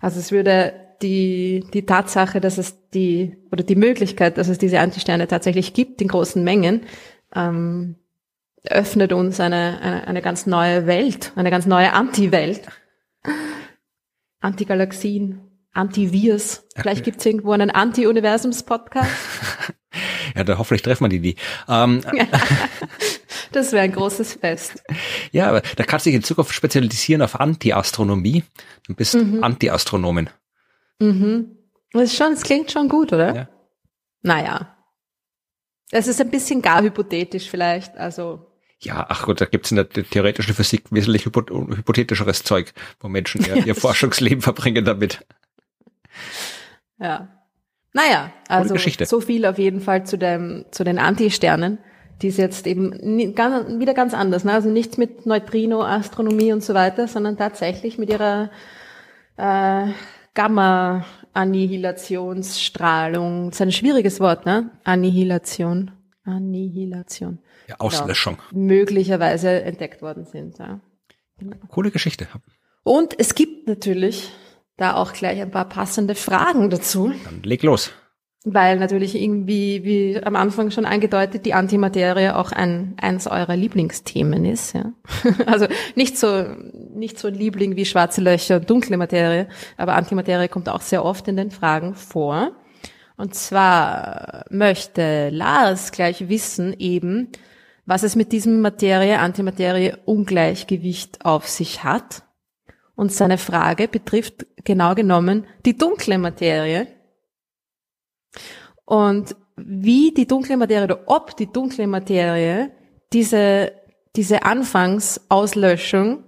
Also es würde die, die Tatsache, dass es die, oder die Möglichkeit, dass es diese Antisterne tatsächlich gibt in großen Mengen, ähm, öffnet uns eine, eine, eine ganz neue Welt, eine ganz neue Anti-Welt. Antigalaxien, Antivirs. Vielleicht gibt's irgendwo einen Anti-Universums-Podcast. ja, da hoffentlich treffen wir die die. Ähm, das wäre ein großes Fest. Ja, aber da kannst du dich in Zukunft spezialisieren auf Anti-Astronomie. Du bist mhm. Anti-Astronomin. Mhm. Das, ist schon, das klingt schon gut, oder? Ja. Naja. Es ist ein bisschen gar hypothetisch vielleicht, also. Ja, ach gut, da gibt's in der theoretischen Physik wesentlich hypothetischeres Zeug, wo Menschen ihr, ihr Forschungsleben verbringen damit. Ja. Naja, also so viel auf jeden Fall zu dem, zu den Anti-Sternen, die ist jetzt eben ganz, wieder ganz anders, ne? Also nichts mit Neutrino, Astronomie und so weiter, sondern tatsächlich mit ihrer äh, Gamma-Annihilationsstrahlung. Das ist ein schwieriges Wort, ne? Annihilation. Annihilation. Ja, Auslöschung. Ja, möglicherweise entdeckt worden sind. Ja. Genau. Coole Geschichte. Und es gibt natürlich da auch gleich ein paar passende Fragen dazu. Dann leg los. Weil natürlich irgendwie, wie am Anfang schon angedeutet, die Antimaterie auch ein, eines eurer Lieblingsthemen ist, ja. Also nicht so, nicht so ein Liebling wie schwarze Löcher und dunkle Materie, aber Antimaterie kommt auch sehr oft in den Fragen vor. Und zwar möchte Lars gleich wissen eben, was es mit diesem Materie-Antimaterie-Ungleichgewicht auf sich hat. Und seine Frage betrifft genau genommen die dunkle Materie. Und wie die dunkle Materie oder ob die dunkle Materie diese, diese Anfangsauslöschung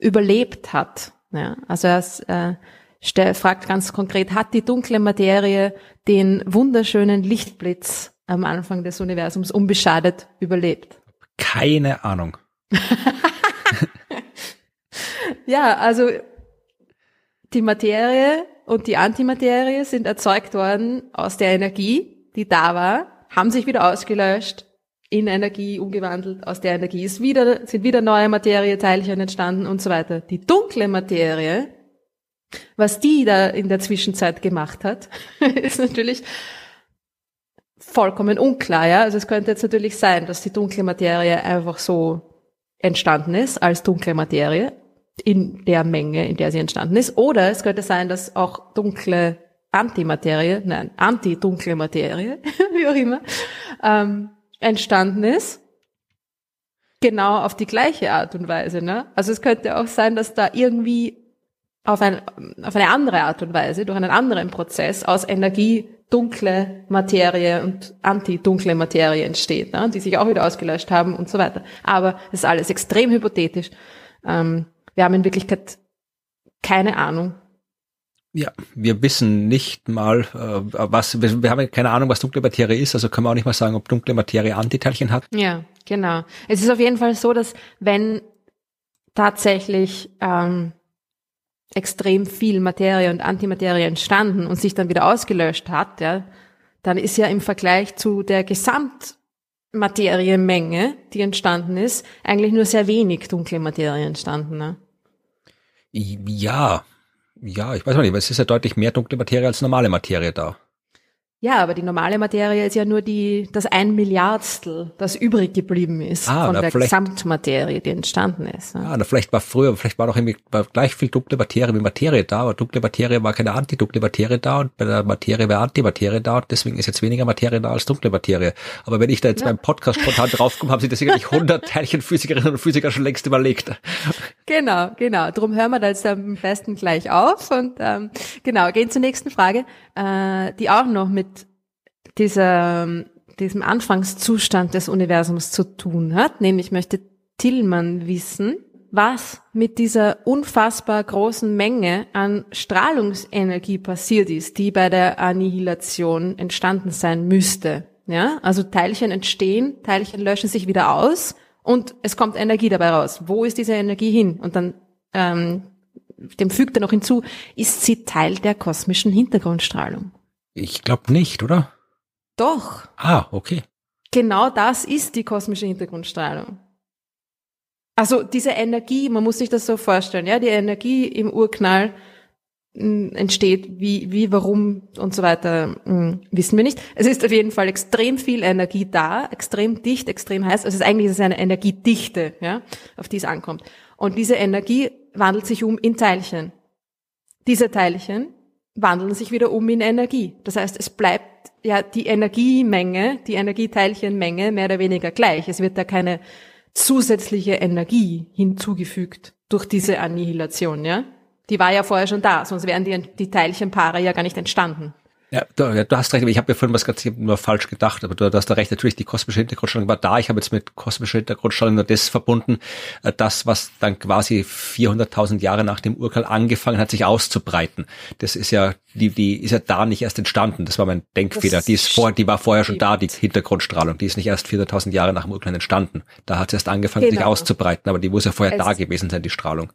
überlebt hat. Ja, also er äh, fragt ganz konkret, hat die dunkle Materie den wunderschönen Lichtblitz am Anfang des Universums unbeschadet überlebt? Keine Ahnung. ja, also die Materie und die Antimaterie sind erzeugt worden aus der Energie, die da war, haben sich wieder ausgelöscht, in Energie umgewandelt, aus der Energie ist wieder, sind wieder neue Materieteilchen entstanden und so weiter. Die dunkle Materie, was die da in der Zwischenzeit gemacht hat, ist natürlich vollkommen unklar, ja. Also es könnte jetzt natürlich sein, dass die dunkle Materie einfach so entstanden ist als dunkle Materie, in der Menge, in der sie entstanden ist. Oder es könnte sein, dass auch dunkle Antimaterie, nein, anti-dunkle Materie, wie auch immer, ähm, entstanden ist. Genau auf die gleiche Art und Weise. Ne? Also es könnte auch sein, dass da irgendwie auf, ein, auf eine andere Art und Weise, durch einen anderen Prozess aus Energie dunkle Materie und anti-dunkle Materie entsteht, ne? die sich auch wieder ausgelöscht haben und so weiter. Aber es ist alles extrem hypothetisch. Ähm, wir haben in Wirklichkeit keine Ahnung. Ja, wir wissen nicht mal, äh, was, wir, wir haben keine Ahnung, was dunkle Materie ist, also können wir auch nicht mal sagen, ob dunkle Materie Antiteilchen hat. Ja, genau. Es ist auf jeden Fall so, dass wenn tatsächlich ähm, extrem viel Materie und Antimaterie entstanden und sich dann wieder ausgelöscht hat, ja, dann ist ja im Vergleich zu der Gesamtmateriemenge, die entstanden ist, eigentlich nur sehr wenig dunkle Materie entstanden. Ne? Ja, ja, ich weiß nicht, aber es ist ja deutlich mehr dunkle Materie als normale Materie da. Ja, aber die normale Materie ist ja nur die, das ein Milliardstel, das übrig geblieben ist ah, von der Gesamtmaterie, die entstanden ist. Ja, na, vielleicht war früher, vielleicht war noch irgendwie war gleich viel dunkle Materie wie Materie da, aber dunkle Materie war keine antidunkle Materie da und bei der Materie war Antimaterie da und deswegen ist jetzt weniger Materie da als dunkle Materie. Aber wenn ich da jetzt ja. beim Podcast spontan draufkomme, haben sich das sicherlich 100 Teilchenphysikerinnen und Physiker schon längst überlegt. Genau, genau. Drum hören wir da jetzt am besten gleich auf und ähm, genau, gehen zur nächsten Frage, äh, die auch noch mit dieser, diesem Anfangszustand des Universums zu tun hat. Nämlich möchte Tillmann wissen, was mit dieser unfassbar großen Menge an Strahlungsenergie passiert ist, die bei der Annihilation entstanden sein müsste. Ja, also Teilchen entstehen, Teilchen löschen sich wieder aus und es kommt Energie dabei raus. Wo ist diese Energie hin? Und dann ähm, dem fügt er noch hinzu, ist sie Teil der kosmischen Hintergrundstrahlung? Ich glaube nicht, oder? Doch. Ah, okay. Genau das ist die kosmische Hintergrundstrahlung. Also diese Energie, man muss sich das so vorstellen, ja, die Energie im Urknall entsteht, wie, wie, warum und so weiter, hm, wissen wir nicht. Es ist auf jeden Fall extrem viel Energie da, extrem dicht, extrem heiß. Also es ist eigentlich eine Energiedichte, ja, auf die es ankommt. Und diese Energie wandelt sich um in Teilchen. Diese Teilchen wandeln sich wieder um in Energie. Das heißt, es bleibt ja die Energiemenge, die Energieteilchenmenge mehr oder weniger gleich. Es wird da keine zusätzliche Energie hinzugefügt durch diese Annihilation, ja? Die war ja vorher schon da, sonst wären die, die Teilchenpaare ja gar nicht entstanden. Ja, du, du hast recht, aber ich habe ja vorhin was ganz nur falsch gedacht, aber du, du hast da recht, natürlich die kosmische Hintergrundstrahlung war da, ich habe jetzt mit kosmischer Hintergrundstrahlung nur das verbunden, äh, das, was dann quasi 400.000 Jahre nach dem Urknall angefangen hat, sich auszubreiten. Das ist ja, die, die ist ja da nicht erst entstanden, das war mein Denkfehler, die ist vor, die war vorher schon da, die Hintergrundstrahlung, die ist nicht erst 400.000 Jahre nach dem Urknall entstanden. Da hat sie erst angefangen, genau. sich auszubreiten, aber die muss ja vorher es da gewesen sein, die Strahlung.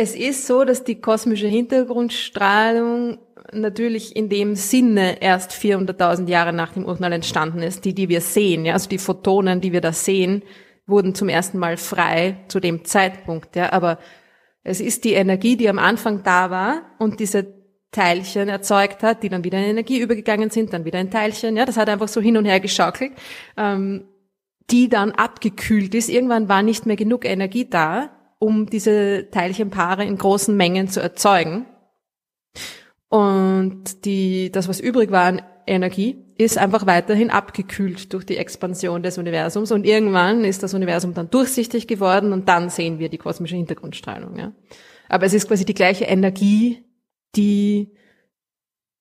Es ist so, dass die kosmische Hintergrundstrahlung natürlich in dem Sinne erst 400.000 Jahre nach dem Urknall entstanden ist, die, die wir sehen, ja, also die Photonen, die wir da sehen, wurden zum ersten Mal frei zu dem Zeitpunkt, ja, aber es ist die Energie, die am Anfang da war und diese Teilchen erzeugt hat, die dann wieder in Energie übergegangen sind, dann wieder in Teilchen, ja, das hat einfach so hin und her geschaukelt, ähm, die dann abgekühlt ist. Irgendwann war nicht mehr genug Energie da, um diese Teilchenpaare in großen Mengen zu erzeugen. Und die, das, was übrig war an Energie, ist einfach weiterhin abgekühlt durch die Expansion des Universums. Und irgendwann ist das Universum dann durchsichtig geworden und dann sehen wir die kosmische Hintergrundstrahlung. Ja. Aber es ist quasi die gleiche Energie, die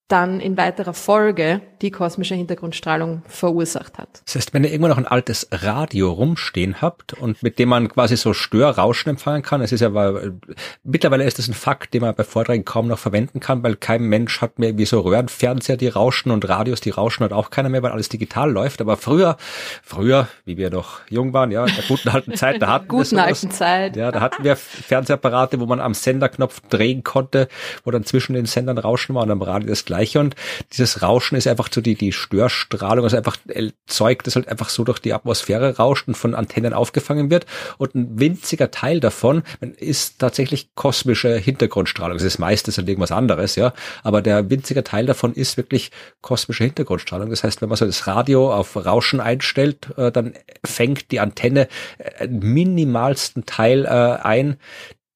dann in weiterer Folge die kosmische Hintergrundstrahlung verursacht hat. Das heißt, wenn ihr irgendwo noch ein altes Radio rumstehen habt und mit dem man quasi so Störrauschen empfangen kann, es ist ja, weil, mittlerweile ist das ein Fakt, den man bei Vorträgen kaum noch verwenden kann, weil kein Mensch hat mehr wie so Röhrenfernseher, die rauschen und Radios, die rauschen hat auch keiner mehr, weil alles digital läuft. Aber früher, früher, wie wir noch jung waren, ja, in der guten alten Zeit, da hatten guten wir alten Zeit. Ja, da hatten wir Fernsehapparate, wo man am Senderknopf drehen konnte, wo dann zwischen den Sendern Rauschen war und am Radio das gleiche und dieses Rauschen ist einfach so die, die Störstrahlung, also einfach Zeug, das halt einfach so durch die Atmosphäre rauscht und von Antennen aufgefangen wird und ein winziger Teil davon ist tatsächlich kosmische Hintergrundstrahlung. Das ist meistens halt irgendwas anderes, ja, aber der winzige Teil davon ist wirklich kosmische Hintergrundstrahlung. Das heißt, wenn man so das Radio auf Rauschen einstellt, äh, dann fängt die Antenne einen minimalsten Teil äh, ein,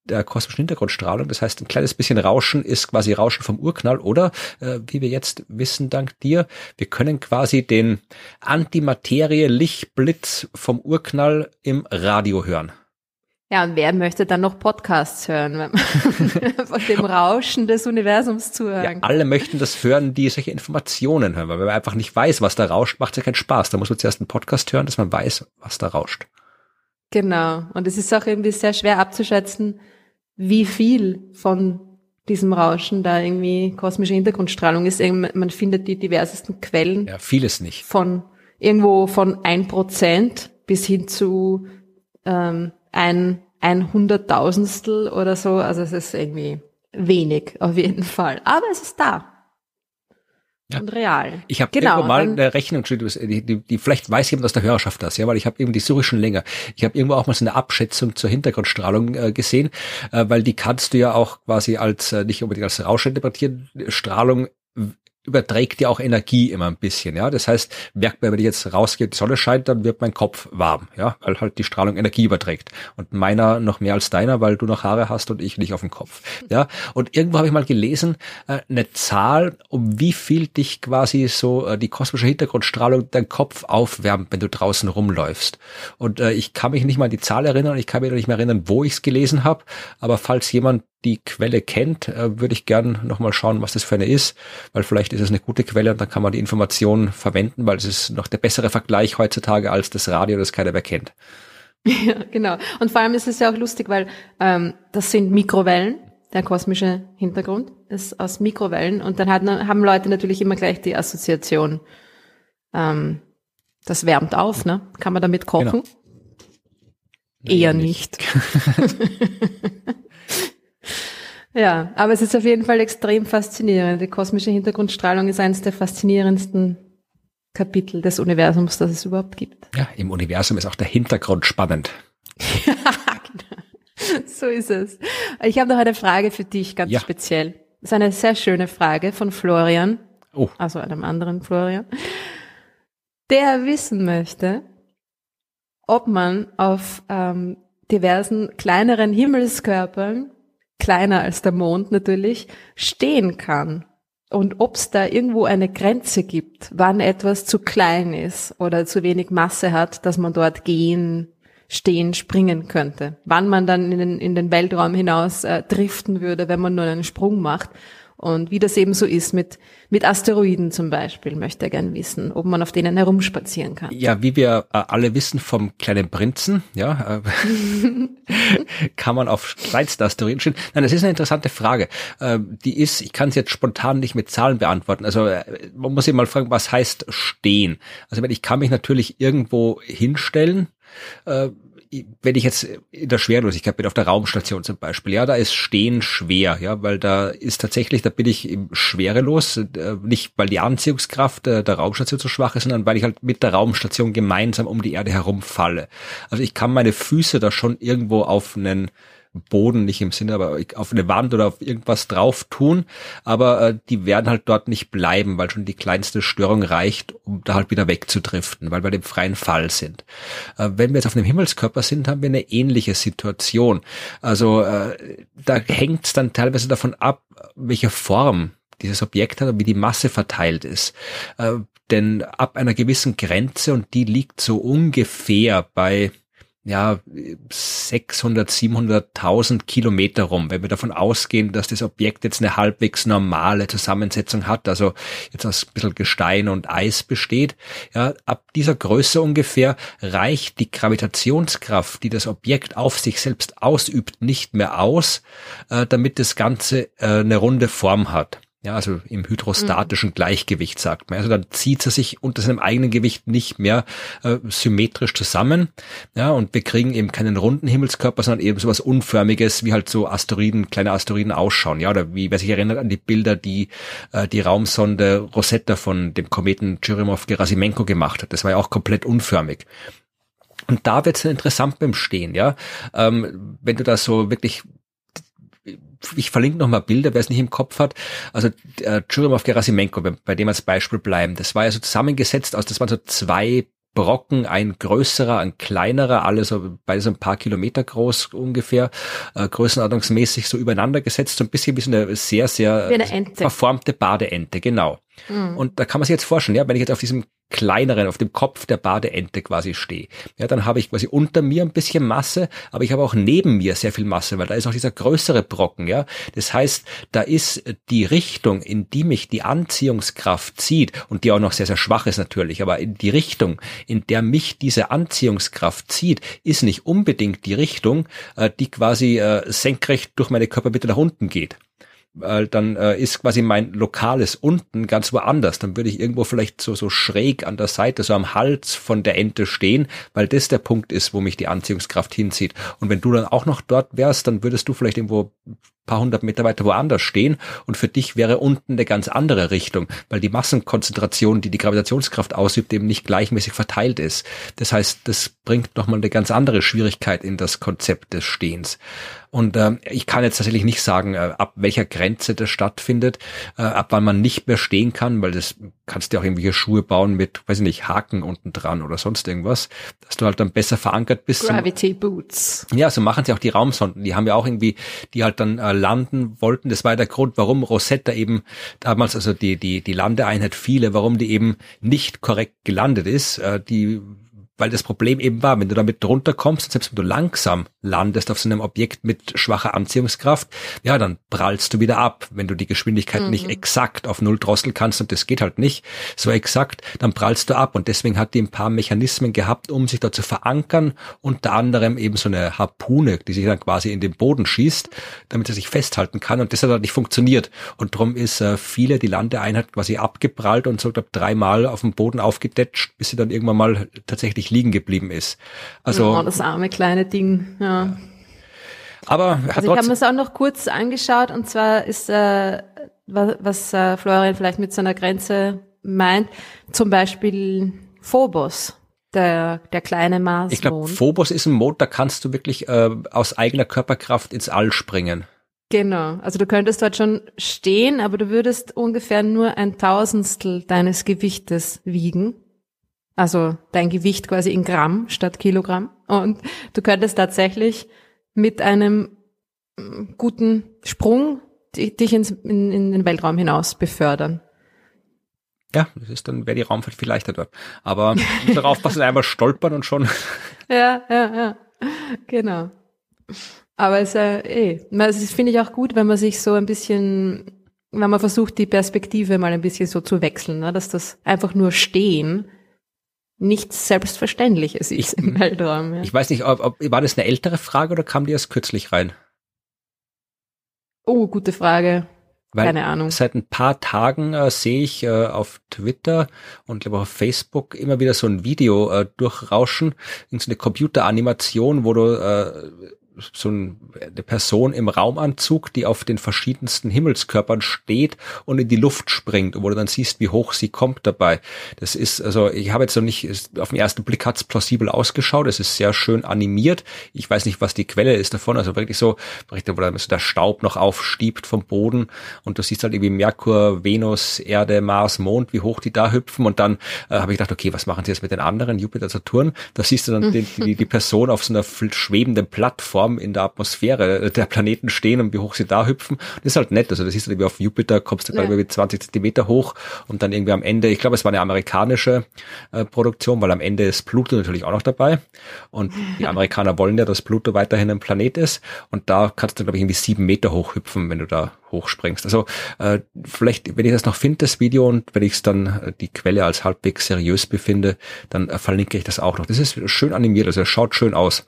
der kosmischen Hintergrundstrahlung. Das heißt, ein kleines bisschen Rauschen ist quasi Rauschen vom Urknall oder, äh, wie wir jetzt wissen, dank dir, wir können quasi den Antimaterie-Lichtblitz vom Urknall im Radio hören. Ja, und wer möchte dann noch Podcasts hören, von dem Rauschen des Universums zuhören? Ja, alle möchten das hören, die solche Informationen hören, weil wenn man einfach nicht weiß, was da rauscht, macht es ja keinen Spaß. Da muss man zuerst einen Podcast hören, dass man weiß, was da rauscht. Genau. Und es ist auch irgendwie sehr schwer abzuschätzen, wie viel von diesem Rauschen da irgendwie kosmische Hintergrundstrahlung ist. Man findet die diversesten Quellen. Ja, vieles nicht. Von irgendwo von ein Prozent bis hin zu ähm, ein, ein Hunderttausendstel oder so. Also es ist irgendwie wenig auf jeden Fall. Aber es ist da ja. und real. Ich habe genau, irgendwo mal eine Rechnung, die, die, die vielleicht weiß jemand aus der Hörerschaft das, ja, weil ich habe eben die suche schon länger. Ich habe irgendwo auch mal so eine Abschätzung zur Hintergrundstrahlung äh, gesehen, äh, weil die kannst du ja auch quasi als äh, nicht unbedingt als Rauschinterpretieren Strahlung überträgt ja auch Energie immer ein bisschen, ja. Das heißt, merkt man, wenn ich jetzt rausgehe, die Sonne scheint, dann wird mein Kopf warm, ja, weil halt die Strahlung Energie überträgt. Und meiner noch mehr als deiner, weil du noch Haare hast und ich nicht auf dem Kopf, ja. Und irgendwo habe ich mal gelesen, äh, eine Zahl, um wie viel dich quasi so äh, die kosmische Hintergrundstrahlung dein Kopf aufwärmt, wenn du draußen rumläufst. Und äh, ich kann mich nicht mal an die Zahl erinnern ich kann mich nicht mehr erinnern, wo ich es gelesen habe. Aber falls jemand die Quelle kennt, äh, würde ich gern nochmal schauen, was das für eine ist, weil vielleicht ist es eine gute Quelle und dann kann man die Information verwenden, weil es ist noch der bessere Vergleich heutzutage als das Radio, das keiner mehr kennt. Ja, genau. Und vor allem ist es ja auch lustig, weil ähm, das sind Mikrowellen, der kosmische Hintergrund ist aus Mikrowellen und dann hat, haben Leute natürlich immer gleich die Assoziation, ähm, das wärmt auf, ne? Kann man damit kochen? Genau. Eher nicht. Ja, aber es ist auf jeden Fall extrem faszinierend. Die kosmische Hintergrundstrahlung ist eines der faszinierendsten Kapitel des Universums, das es überhaupt gibt. Ja, im Universum ist auch der Hintergrund spannend. ja, genau. So ist es. Ich habe noch eine Frage für dich, ganz ja. speziell. Das ist eine sehr schöne Frage von Florian. Oh. Also einem anderen Florian. Der wissen möchte, ob man auf ähm, diversen kleineren Himmelskörpern, kleiner als der Mond natürlich, stehen kann. Und ob es da irgendwo eine Grenze gibt, wann etwas zu klein ist oder zu wenig Masse hat, dass man dort gehen, stehen, springen könnte. Wann man dann in den, in den Weltraum hinaus äh, driften würde, wenn man nur einen Sprung macht. Und wie das eben so ist mit, mit Asteroiden zum Beispiel, möchte er gern wissen, ob man auf denen herumspazieren kann. Ja, wie wir äh, alle wissen vom kleinen Prinzen, ja, äh, kann man auf kleinste Asteroiden stehen. Nein, das ist eine interessante Frage. Äh, die ist, ich kann es jetzt spontan nicht mit Zahlen beantworten. Also äh, man muss sich mal fragen, was heißt stehen? Also ich kann mich natürlich irgendwo hinstellen, wenn ich jetzt in der Schwerlosigkeit bin, auf der Raumstation zum Beispiel, ja, da ist Stehen schwer, ja, weil da ist tatsächlich, da bin ich schwerelos, äh, nicht weil die Anziehungskraft der, der Raumstation so schwach ist, sondern weil ich halt mit der Raumstation gemeinsam um die Erde herumfalle. Also ich kann meine Füße da schon irgendwo auf einen Boden, nicht im Sinne, aber auf eine Wand oder auf irgendwas drauf tun, aber äh, die werden halt dort nicht bleiben, weil schon die kleinste Störung reicht, um da halt wieder wegzudriften, weil wir dem freien Fall sind. Äh, wenn wir jetzt auf einem Himmelskörper sind, haben wir eine ähnliche Situation. Also äh, da hängt es dann teilweise davon ab, welche Form dieses Objekt hat und wie die Masse verteilt ist. Äh, denn ab einer gewissen Grenze, und die liegt so ungefähr bei ja, 600, 700.000 Kilometer rum, wenn wir davon ausgehen, dass das Objekt jetzt eine halbwegs normale Zusammensetzung hat, also jetzt aus ein bisschen Gestein und Eis besteht, ja, ab dieser Größe ungefähr reicht die Gravitationskraft, die das Objekt auf sich selbst ausübt, nicht mehr aus, äh, damit das Ganze äh, eine runde Form hat. Ja, also im hydrostatischen mhm. Gleichgewicht sagt man. Also dann zieht er sich unter seinem eigenen Gewicht nicht mehr äh, symmetrisch zusammen. Ja, und wir kriegen eben keinen runden Himmelskörper, sondern eben sowas Unförmiges, wie halt so Asteroiden, kleine Asteroiden ausschauen. Ja, oder wie, wer sich erinnert an die Bilder, die äh, die Raumsonde Rosetta von dem Kometen Churyumov-Gerasimenko gemacht hat. Das war ja auch komplett unförmig. Und da wird es interessant beim Stehen, ja. Ähm, wenn du da so wirklich ich verlinke nochmal Bilder, wer es nicht im Kopf hat. Also äh, Churimov Gerasimenko, bei dem als Beispiel bleiben. Das war ja so zusammengesetzt aus, das waren so zwei Brocken, ein größerer, ein kleinerer, alle so beide so ein paar Kilometer groß ungefähr, äh, größenordnungsmäßig so übereinander gesetzt, so ein bisschen wie so eine sehr, sehr verformte Badeente, genau. Mhm. Und da kann man sich jetzt vorstellen, ja, wenn ich jetzt auf diesem kleineren, auf dem Kopf der Badeente quasi stehe. Ja, dann habe ich quasi unter mir ein bisschen Masse, aber ich habe auch neben mir sehr viel Masse, weil da ist auch dieser größere Brocken, ja. Das heißt, da ist die Richtung, in die mich die Anziehungskraft zieht und die auch noch sehr, sehr schwach ist natürlich, aber in die Richtung, in der mich diese Anziehungskraft zieht, ist nicht unbedingt die Richtung, äh, die quasi äh, senkrecht durch meine Körpermitte nach unten geht weil dann äh, ist quasi mein lokales unten ganz woanders. Dann würde ich irgendwo vielleicht so, so schräg an der Seite, so am Hals von der Ente stehen, weil das der Punkt ist, wo mich die Anziehungskraft hinzieht. Und wenn du dann auch noch dort wärst, dann würdest du vielleicht irgendwo paar hundert Meter weiter woanders stehen und für dich wäre unten eine ganz andere Richtung, weil die Massenkonzentration, die die Gravitationskraft ausübt, eben nicht gleichmäßig verteilt ist. Das heißt, das bringt nochmal eine ganz andere Schwierigkeit in das Konzept des Stehens. Und äh, ich kann jetzt tatsächlich nicht sagen, äh, ab welcher Grenze das stattfindet, äh, ab wann man nicht mehr stehen kann, weil das kannst du auch irgendwelche Schuhe bauen mit, weiß ich nicht, Haken unten dran oder sonst irgendwas, dass du halt dann besser verankert bist. Gravity Boots. Ja, so machen sie auch die Raumsonden. Die haben ja auch irgendwie, die halt dann äh, landen wollten. Das war der Grund, warum Rosetta eben damals, also die, die, die Landeeinheit viele, warum die eben nicht korrekt gelandet ist. Äh, die weil das Problem eben war, wenn du damit drunter kommst, selbst wenn du langsam landest auf so einem Objekt mit schwacher Anziehungskraft, ja, dann prallst du wieder ab. Wenn du die Geschwindigkeit mhm. nicht exakt auf Null drosseln kannst, und das geht halt nicht so exakt, dann prallst du ab. Und deswegen hat die ein paar Mechanismen gehabt, um sich da zu verankern, unter anderem eben so eine Harpune, die sich dann quasi in den Boden schießt, damit sie sich festhalten kann. Und das hat halt nicht funktioniert. Und darum ist äh, viele die Landeeinheit quasi abgeprallt und so glaub, dreimal auf dem Boden aufgedetscht, bis sie dann irgendwann mal tatsächlich wirklich liegen geblieben ist. Also oh, das arme kleine Ding. Ja. Aber hat also ich habe mir es auch noch kurz angeschaut und zwar ist äh, was, was äh, Florian vielleicht mit seiner Grenze meint, zum Beispiel Phobos. Der, der kleine Mars. Ich glaube, Phobos ist ein Mond, da kannst du wirklich äh, aus eigener Körperkraft ins All springen. Genau. Also du könntest dort schon stehen, aber du würdest ungefähr nur ein Tausendstel deines Gewichtes wiegen. Also dein Gewicht quasi in Gramm statt Kilogramm. Und du könntest tatsächlich mit einem mm, guten Sprung dich ins, in, in den Weltraum hinaus befördern. Ja, das ist dann, wäre die Raumfahrt viel leichter dort. Aber darauf passen, einmal stolpern und schon. Ja, ja, ja. Genau. Aber es, äh, eh, es finde ich auch gut, wenn man sich so ein bisschen, wenn man versucht, die Perspektive mal ein bisschen so zu wechseln, ne? dass das einfach nur stehen nichts Selbstverständliches ist im Weltraum. Ja. Ich weiß nicht, ob, ob, war das eine ältere Frage oder kam die erst kürzlich rein? Oh, gute Frage. Weil Keine Ahnung. Seit ein paar Tagen äh, sehe ich äh, auf Twitter und glaube auf Facebook immer wieder so ein Video äh, durchrauschen, in so eine Computeranimation, wo du äh, so eine Person im Raumanzug, die auf den verschiedensten Himmelskörpern steht und in die Luft springt, wo du dann siehst, wie hoch sie kommt dabei. Das ist, also ich habe jetzt noch nicht, auf den ersten Blick hat es plausibel ausgeschaut, es ist sehr schön animiert. Ich weiß nicht, was die Quelle ist davon, also wirklich so, wo dann so der Staub noch aufstiebt vom Boden und du siehst halt irgendwie Merkur, Venus, Erde, Mars, Mond, wie hoch die da hüpfen und dann äh, habe ich gedacht, okay, was machen sie jetzt mit den anderen, Jupiter, Saturn? Da siehst du dann die, die, die Person auf so einer schwebenden Plattform Form in der Atmosphäre der Planeten stehen und wie hoch sie da hüpfen. Das ist halt nett. Also das ist irgendwie auf Jupiter, kommst du ja. irgendwie 20 Zentimeter hoch und dann irgendwie am Ende, ich glaube, es war eine amerikanische äh, Produktion, weil am Ende ist Pluto natürlich auch noch dabei. Und die Amerikaner wollen ja, dass Pluto weiterhin ein Planet ist. Und da kannst du, glaube ich, irgendwie sieben Meter hoch hüpfen, wenn du da hochspringst. Also äh, vielleicht, wenn ich das noch finde, das Video, und wenn ich es dann äh, die Quelle als halbwegs seriös befinde, dann äh, verlinke ich das auch noch. Das ist schön animiert, also es schaut schön aus.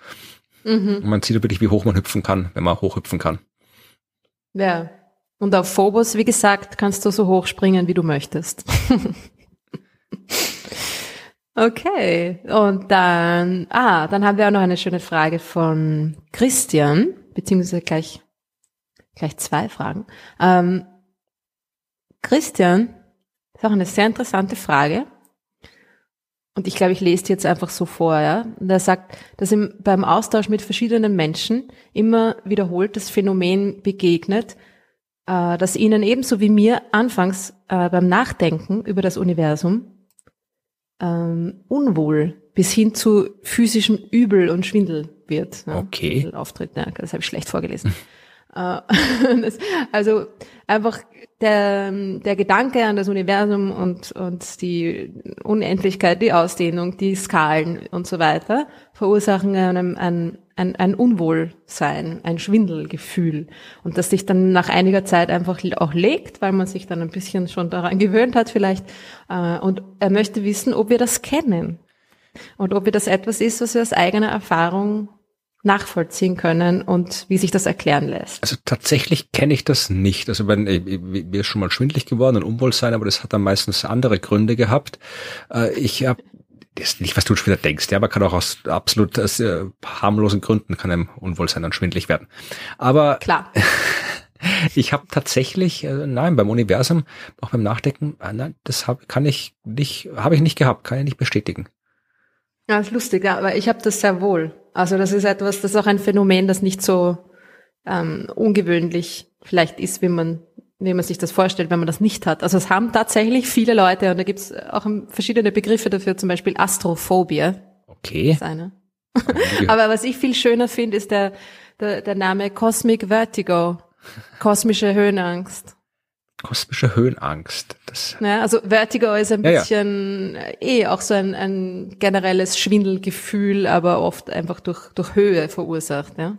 Mhm. Und man sieht wirklich, wie hoch man hüpfen kann, wenn man hochhüpfen kann. Ja. Und auf Phobos, wie gesagt, kannst du so hoch springen, wie du möchtest. okay. Und dann, ah, dann haben wir auch noch eine schöne Frage von Christian, beziehungsweise gleich, gleich zwei Fragen. Ähm, Christian, ist auch eine sehr interessante Frage. Und ich glaube, ich lese jetzt einfach so vor, ja. Und er sagt, dass ihm beim Austausch mit verschiedenen Menschen immer wiederholt das Phänomen begegnet, äh, dass ihnen ebenso wie mir anfangs äh, beim Nachdenken über das Universum ähm, unwohl bis hin zu physischem Übel und Schwindel wird. Ja? Okay. Auftritt, ja, das habe ich schlecht vorgelesen. Äh, also einfach der, der Gedanke an das Universum und, und die Unendlichkeit, die Ausdehnung, die Skalen und so weiter verursachen einem ein, ein, ein Unwohlsein, ein Schwindelgefühl. Und das sich dann nach einiger Zeit einfach auch legt, weil man sich dann ein bisschen schon daran gewöhnt hat vielleicht. Äh, und er möchte wissen, ob wir das kennen. Und ob wir das etwas ist, was wir aus eigener Erfahrung nachvollziehen können und wie sich das erklären lässt. Also tatsächlich kenne ich das nicht. Also wenn mir ist schon mal schwindlig geworden und Unwohlsein, aber das hat dann meistens andere Gründe gehabt. Äh, ich habe das ist nicht, was du schon wieder denkst, ja, man kann auch aus absolut aus, äh, harmlosen Gründen kann einem Unwohlsein dann schwindlig werden. Aber klar. ich habe tatsächlich, äh, nein, beim Universum, auch beim Nachdenken, äh, nein, das hab, kann ich nicht, habe ich nicht gehabt, kann ich nicht bestätigen. Ja, ist lustig, aber ich habe das sehr wohl. Also das ist etwas, das ist auch ein Phänomen, das nicht so ähm, ungewöhnlich vielleicht ist, wie man, wie man sich das vorstellt, wenn man das nicht hat. Also es haben tatsächlich viele Leute, und da gibt's auch verschiedene Begriffe dafür, zum Beispiel Astrophobie. Okay. Ist eine. aber was ich viel schöner finde, ist der, der, der Name Cosmic Vertigo. Kosmische Höhenangst kosmische Höhenangst. Das ja, also Vertigo ist ein ja, bisschen ja. eh auch so ein, ein generelles Schwindelgefühl, aber oft einfach durch, durch Höhe verursacht, ja.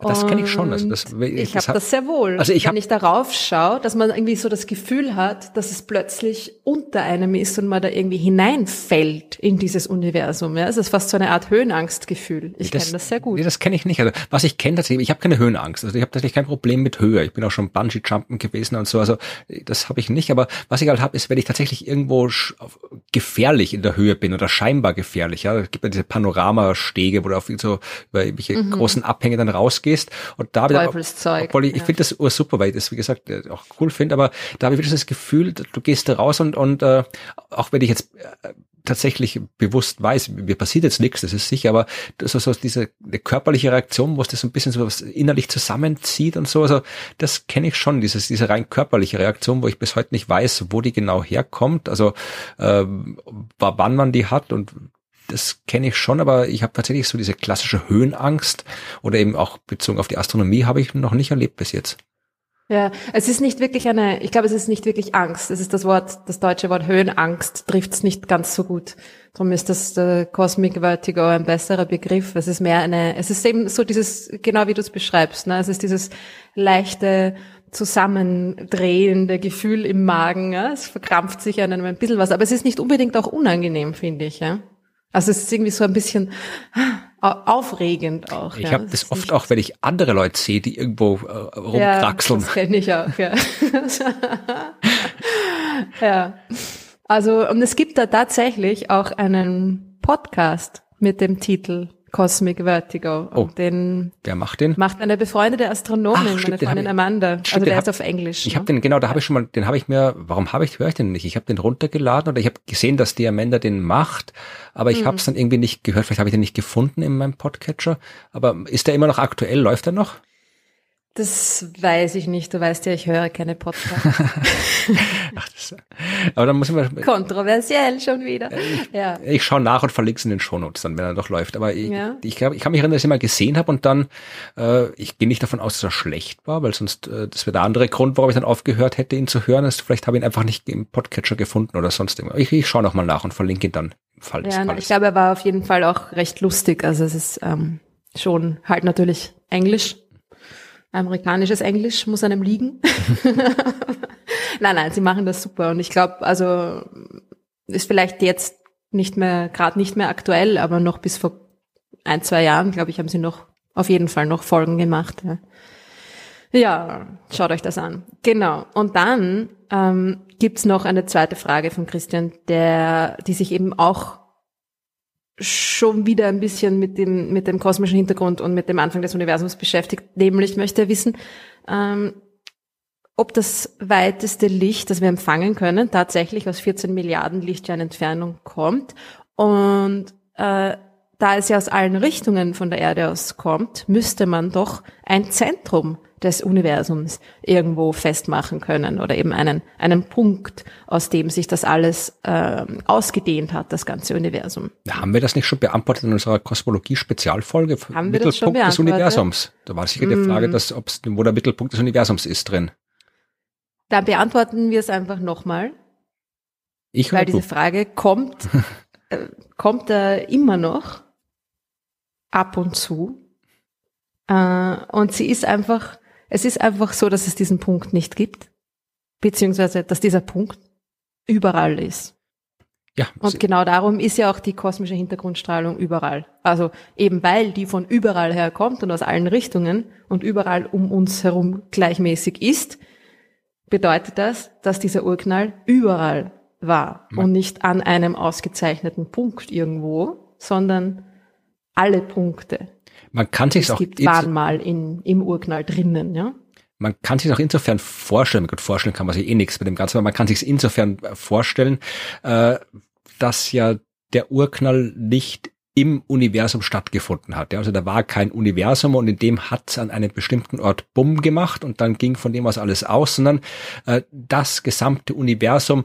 Das kenne ich schon. Also das, ich habe das sehr wohl. Also ich Wenn ich darauf schaue, dass man irgendwie so das Gefühl hat, dass es plötzlich unter einem ist und man da irgendwie hineinfällt in dieses Universum. Ja, es ist fast so eine Art Höhenangstgefühl. Ich kenne das sehr gut. Nee, das kenne ich nicht. Also was ich kenne tatsächlich, ich habe keine Höhenangst. Also ich habe tatsächlich kein Problem mit Höhe. Ich bin auch schon Bungee-Jumpen gewesen und so. Also das habe ich nicht. Aber was ich halt habe, ist, wenn ich tatsächlich irgendwo gefährlich in der Höhe bin oder scheinbar gefährlich. Ja, es gibt ja diese Panoramastege, wo du auf so über irgendwelche mhm. großen Abhänge dann rausgehst gehst und da wieder, obwohl ich, ich finde das super, weil ich das, wie gesagt, äh, auch cool finde, aber da habe ich wieder das Gefühl, du gehst da raus und, und äh, auch wenn ich jetzt äh, tatsächlich bewusst weiß, mir passiert jetzt nichts, das ist sicher, aber das ist so diese eine körperliche Reaktion, wo es das so ein bisschen so was innerlich zusammenzieht und so, also das kenne ich schon, dieses, diese rein körperliche Reaktion, wo ich bis heute nicht weiß, wo die genau herkommt, also ähm, wann man die hat und das kenne ich schon, aber ich habe tatsächlich so diese klassische Höhenangst oder eben auch bezogen auf die Astronomie habe ich noch nicht erlebt bis jetzt. Ja, es ist nicht wirklich eine, ich glaube, es ist nicht wirklich Angst. Es ist das Wort, das deutsche Wort Höhenangst trifft es nicht ganz so gut. Darum ist das äh, Cosmic Vertigo ein besserer Begriff. Es ist mehr eine, es ist eben so dieses, genau wie du es beschreibst, ne? Es ist dieses leichte, zusammendrehende Gefühl im Magen, ja? Es verkrampft sich einem ein bisschen was, aber es ist nicht unbedingt auch unangenehm, finde ich, ja. Also es ist irgendwie so ein bisschen aufregend auch. Ich ja. habe das oft auch, wenn ich andere Leute sehe, die irgendwo äh, rumkraxeln. Ja, das kenne ich auch, ja. ja. Also, und es gibt da tatsächlich auch einen Podcast mit dem Titel Cosmic Vertigo. Oh, den wer macht den? Macht eine befreundete Astronomin, Ach, stimmt, meine Freundin Amanda. Stimmt, also der ist auf Englisch. Ich ne? habe den genau, da habe ich schon mal, den habe ich mir. Warum habe ich höre ich den nicht? Ich habe den runtergeladen oder ich habe gesehen, dass die Amanda den macht, aber ich hm. habe es dann irgendwie nicht gehört. Vielleicht habe ich den nicht gefunden in meinem Podcatcher. Aber ist der immer noch aktuell? Läuft er noch? Das weiß ich nicht. Du weißt ja, ich höre keine Podcasts. Ach, das, aber dann muss man kontroversiell schon wieder. Ich, ja. ich schaue nach und verlinke es in den Shownotes dann, wenn er doch läuft. Aber ich, ja. ich, glaub, ich kann mich erinnern, dass ich mal gesehen habe und dann, äh, ich gehe nicht davon aus, dass er schlecht war, weil sonst, äh, das wäre der andere Grund, warum ich dann aufgehört hätte, ihn zu hören. Ist, vielleicht habe ich ihn einfach nicht im Podcatcher gefunden oder sonst irgendwas. Ich, ich schaue noch mal nach und verlinke ihn dann. Falls, ja, falls. ich glaube, er war auf jeden Fall auch recht lustig. Also es ist ähm, schon halt natürlich Englisch Amerikanisches Englisch muss einem liegen. nein, nein, sie machen das super. Und ich glaube, also ist vielleicht jetzt nicht mehr, gerade nicht mehr aktuell, aber noch bis vor ein, zwei Jahren, glaube ich, haben sie noch auf jeden Fall noch Folgen gemacht. Ja. ja, schaut euch das an. Genau. Und dann ähm, gibt's noch eine zweite Frage von Christian, der, die sich eben auch schon wieder ein bisschen mit dem, mit dem kosmischen Hintergrund und mit dem Anfang des Universums beschäftigt. Nämlich möchte er wissen, ähm, ob das weiteste Licht, das wir empfangen können, tatsächlich aus 14 Milliarden Lichtjahren Entfernung kommt. Und äh, da es ja aus allen Richtungen von der Erde aus kommt, müsste man doch ein Zentrum des Universums irgendwo festmachen können oder eben einen, einen Punkt, aus dem sich das alles äh, ausgedehnt hat, das ganze Universum. haben wir das nicht schon beantwortet in unserer Kosmologie-Spezialfolge? Haben wir das schon des Universums. Da war sicher die mm. Frage, dass, ob's, wo der Mittelpunkt des Universums ist drin. Dann beantworten wir es einfach nochmal. Ich Weil diese Frage kommt, äh, kommt äh, immer noch ab und zu. Äh, und sie ist einfach es ist einfach so, dass es diesen Punkt nicht gibt, beziehungsweise dass dieser Punkt überall ist. Ja. Und genau darum ist ja auch die kosmische Hintergrundstrahlung überall. Also eben weil die von überall her kommt und aus allen Richtungen und überall um uns herum gleichmäßig ist, bedeutet das, dass dieser Urknall überall war und nicht an einem ausgezeichneten Punkt irgendwo, sondern alle Punkte man kann sich auch gibt, waren mal in, im Urknall drinnen, ja. Man kann sich auch insofern vorstellen, gut, vorstellen kann man sich eh nichts mit dem Ganzen, aber man kann sich insofern vorstellen, äh, dass ja der Urknall nicht im Universum stattgefunden hat. Ja, also da war kein Universum und in dem hat es an einem bestimmten Ort Bumm gemacht und dann ging von dem aus alles aus, sondern äh, das gesamte Universum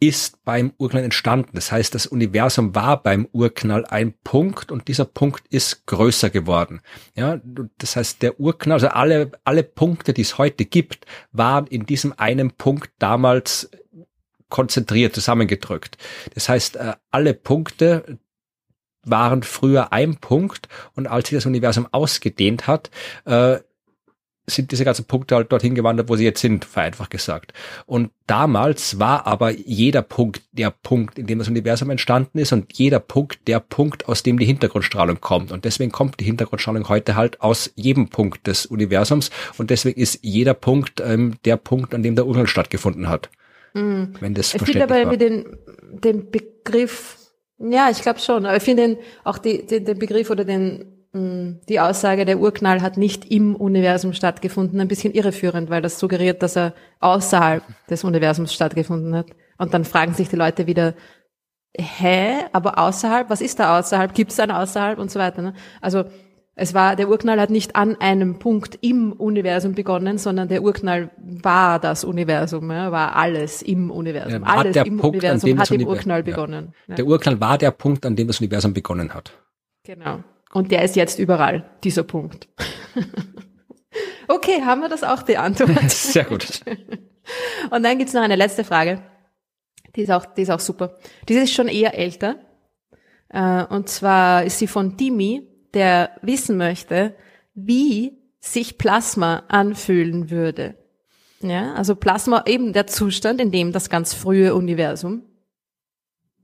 ist beim Urknall entstanden. Das heißt, das Universum war beim Urknall ein Punkt und dieser Punkt ist größer geworden. Ja, das heißt, der Urknall, also alle, alle Punkte, die es heute gibt, waren in diesem einen Punkt damals konzentriert, zusammengedrückt. Das heißt, äh, alle Punkte waren früher ein Punkt und als sich das Universum ausgedehnt hat, äh, sind diese ganzen Punkte halt dorthin gewandert, wo sie jetzt sind, vereinfacht gesagt. Und damals war aber jeder Punkt der Punkt, in dem das Universum entstanden ist und jeder Punkt der Punkt, aus dem die Hintergrundstrahlung kommt. Und deswegen kommt die Hintergrundstrahlung heute halt aus jedem Punkt des Universums und deswegen ist jeder Punkt ähm, der Punkt, an dem der Urknall stattgefunden hat. Mhm. Wenn das ich finde aber den, den Begriff, ja, ich glaube schon, aber ich finde auch die, den, den Begriff oder den die Aussage, der Urknall hat nicht im Universum stattgefunden, ein bisschen irreführend, weil das suggeriert, dass er außerhalb des Universums stattgefunden hat. Und dann fragen sich die Leute wieder, hä, aber außerhalb, was ist da außerhalb? Gibt es ein außerhalb und so weiter. Ne? Also es war, der Urknall hat nicht an einem Punkt im Universum begonnen, sondern der Urknall war das Universum, ja, war alles im Universum. Ja, alles der im Punkt, Universum hat im Urknall begonnen. Ja. Der Urknall war der Punkt, an dem das Universum begonnen hat. Genau. Und der ist jetzt überall, dieser Punkt. okay, haben wir das auch beantwortet. Sehr gut. Und dann gibt's noch eine letzte Frage. Die ist auch, die ist auch super. Die ist schon eher älter. Äh, Und zwar ist sie von Dimi, der wissen möchte, wie sich Plasma anfühlen würde. Ja, also Plasma eben der Zustand, in dem das ganz frühe Universum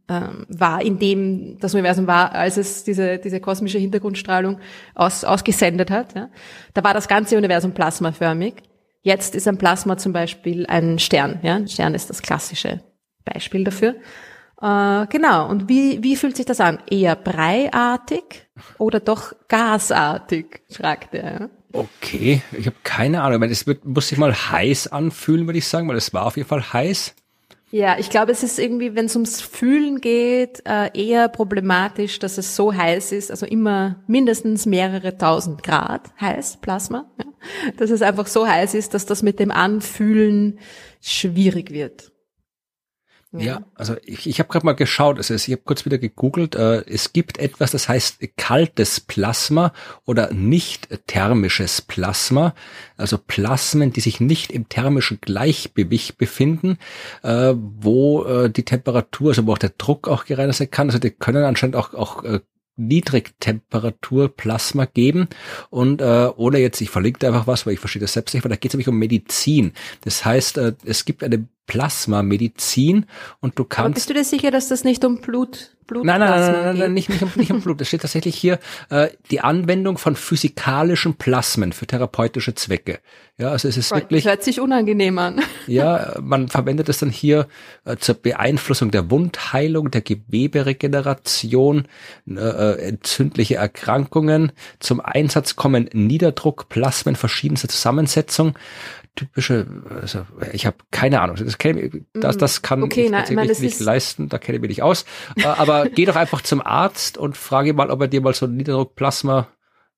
ähm, war, in dem das Universum war, als es diese, diese kosmische Hintergrundstrahlung aus, ausgesendet hat. Ja. Da war das ganze Universum plasmaförmig. Jetzt ist ein Plasma zum Beispiel ein Stern. Ja. Ein Stern ist das klassische Beispiel dafür. Äh, genau. Und wie, wie fühlt sich das an? Eher breiartig oder doch gasartig? fragt er. Ja. Okay, ich habe keine Ahnung. Ich meine, es wird, muss sich mal heiß anfühlen, würde ich sagen, weil es war auf jeden Fall heiß. Ja, ich glaube, es ist irgendwie, wenn es ums Fühlen geht, äh, eher problematisch, dass es so heiß ist, also immer mindestens mehrere tausend Grad heiß, Plasma, ja, dass es einfach so heiß ist, dass das mit dem Anfühlen schwierig wird. Ja, also ich, ich habe gerade mal geschaut, also ich habe kurz wieder gegoogelt, äh, es gibt etwas, das heißt kaltes Plasma oder nicht thermisches Plasma, also Plasmen, die sich nicht im thermischen Gleichgewicht befinden, äh, wo äh, die Temperatur, also wo auch der Druck auch gereinigt sein kann, also die können anscheinend auch, auch äh, Niedrigtemperaturplasma geben. Und äh, ohne jetzt, ich verlinke einfach was, weil ich verstehe das selbst nicht, weil da geht es nämlich um Medizin. Das heißt, äh, es gibt eine Plasmamedizin und du Aber kannst bist du dir sicher, dass das nicht um Blut, Blut Nein, nein, nein, nein, nein, nein nicht, nicht, um, nicht um Blut. Es steht tatsächlich hier äh, die Anwendung von physikalischen Plasmen für therapeutische Zwecke. Ja, also es ist Das wirklich, hört sich unangenehm an. ja, man verwendet es dann hier äh, zur Beeinflussung der Wundheilung, der Geweberegeneration, äh, äh, entzündliche Erkrankungen. Zum Einsatz kommen Niederdruckplasmen verschiedenster Zusammensetzung. Typische, also ich habe keine Ahnung. Das, kenn, das, das kann Mm, Okay, ich nein, tatsächlich ich meine, nicht ist- leisten, da kenne ich mich nicht aus. Äh, Aber geh doch einfach zum Arzt und frage ihn mal, ob er dir mal so ein Niederdruckplasma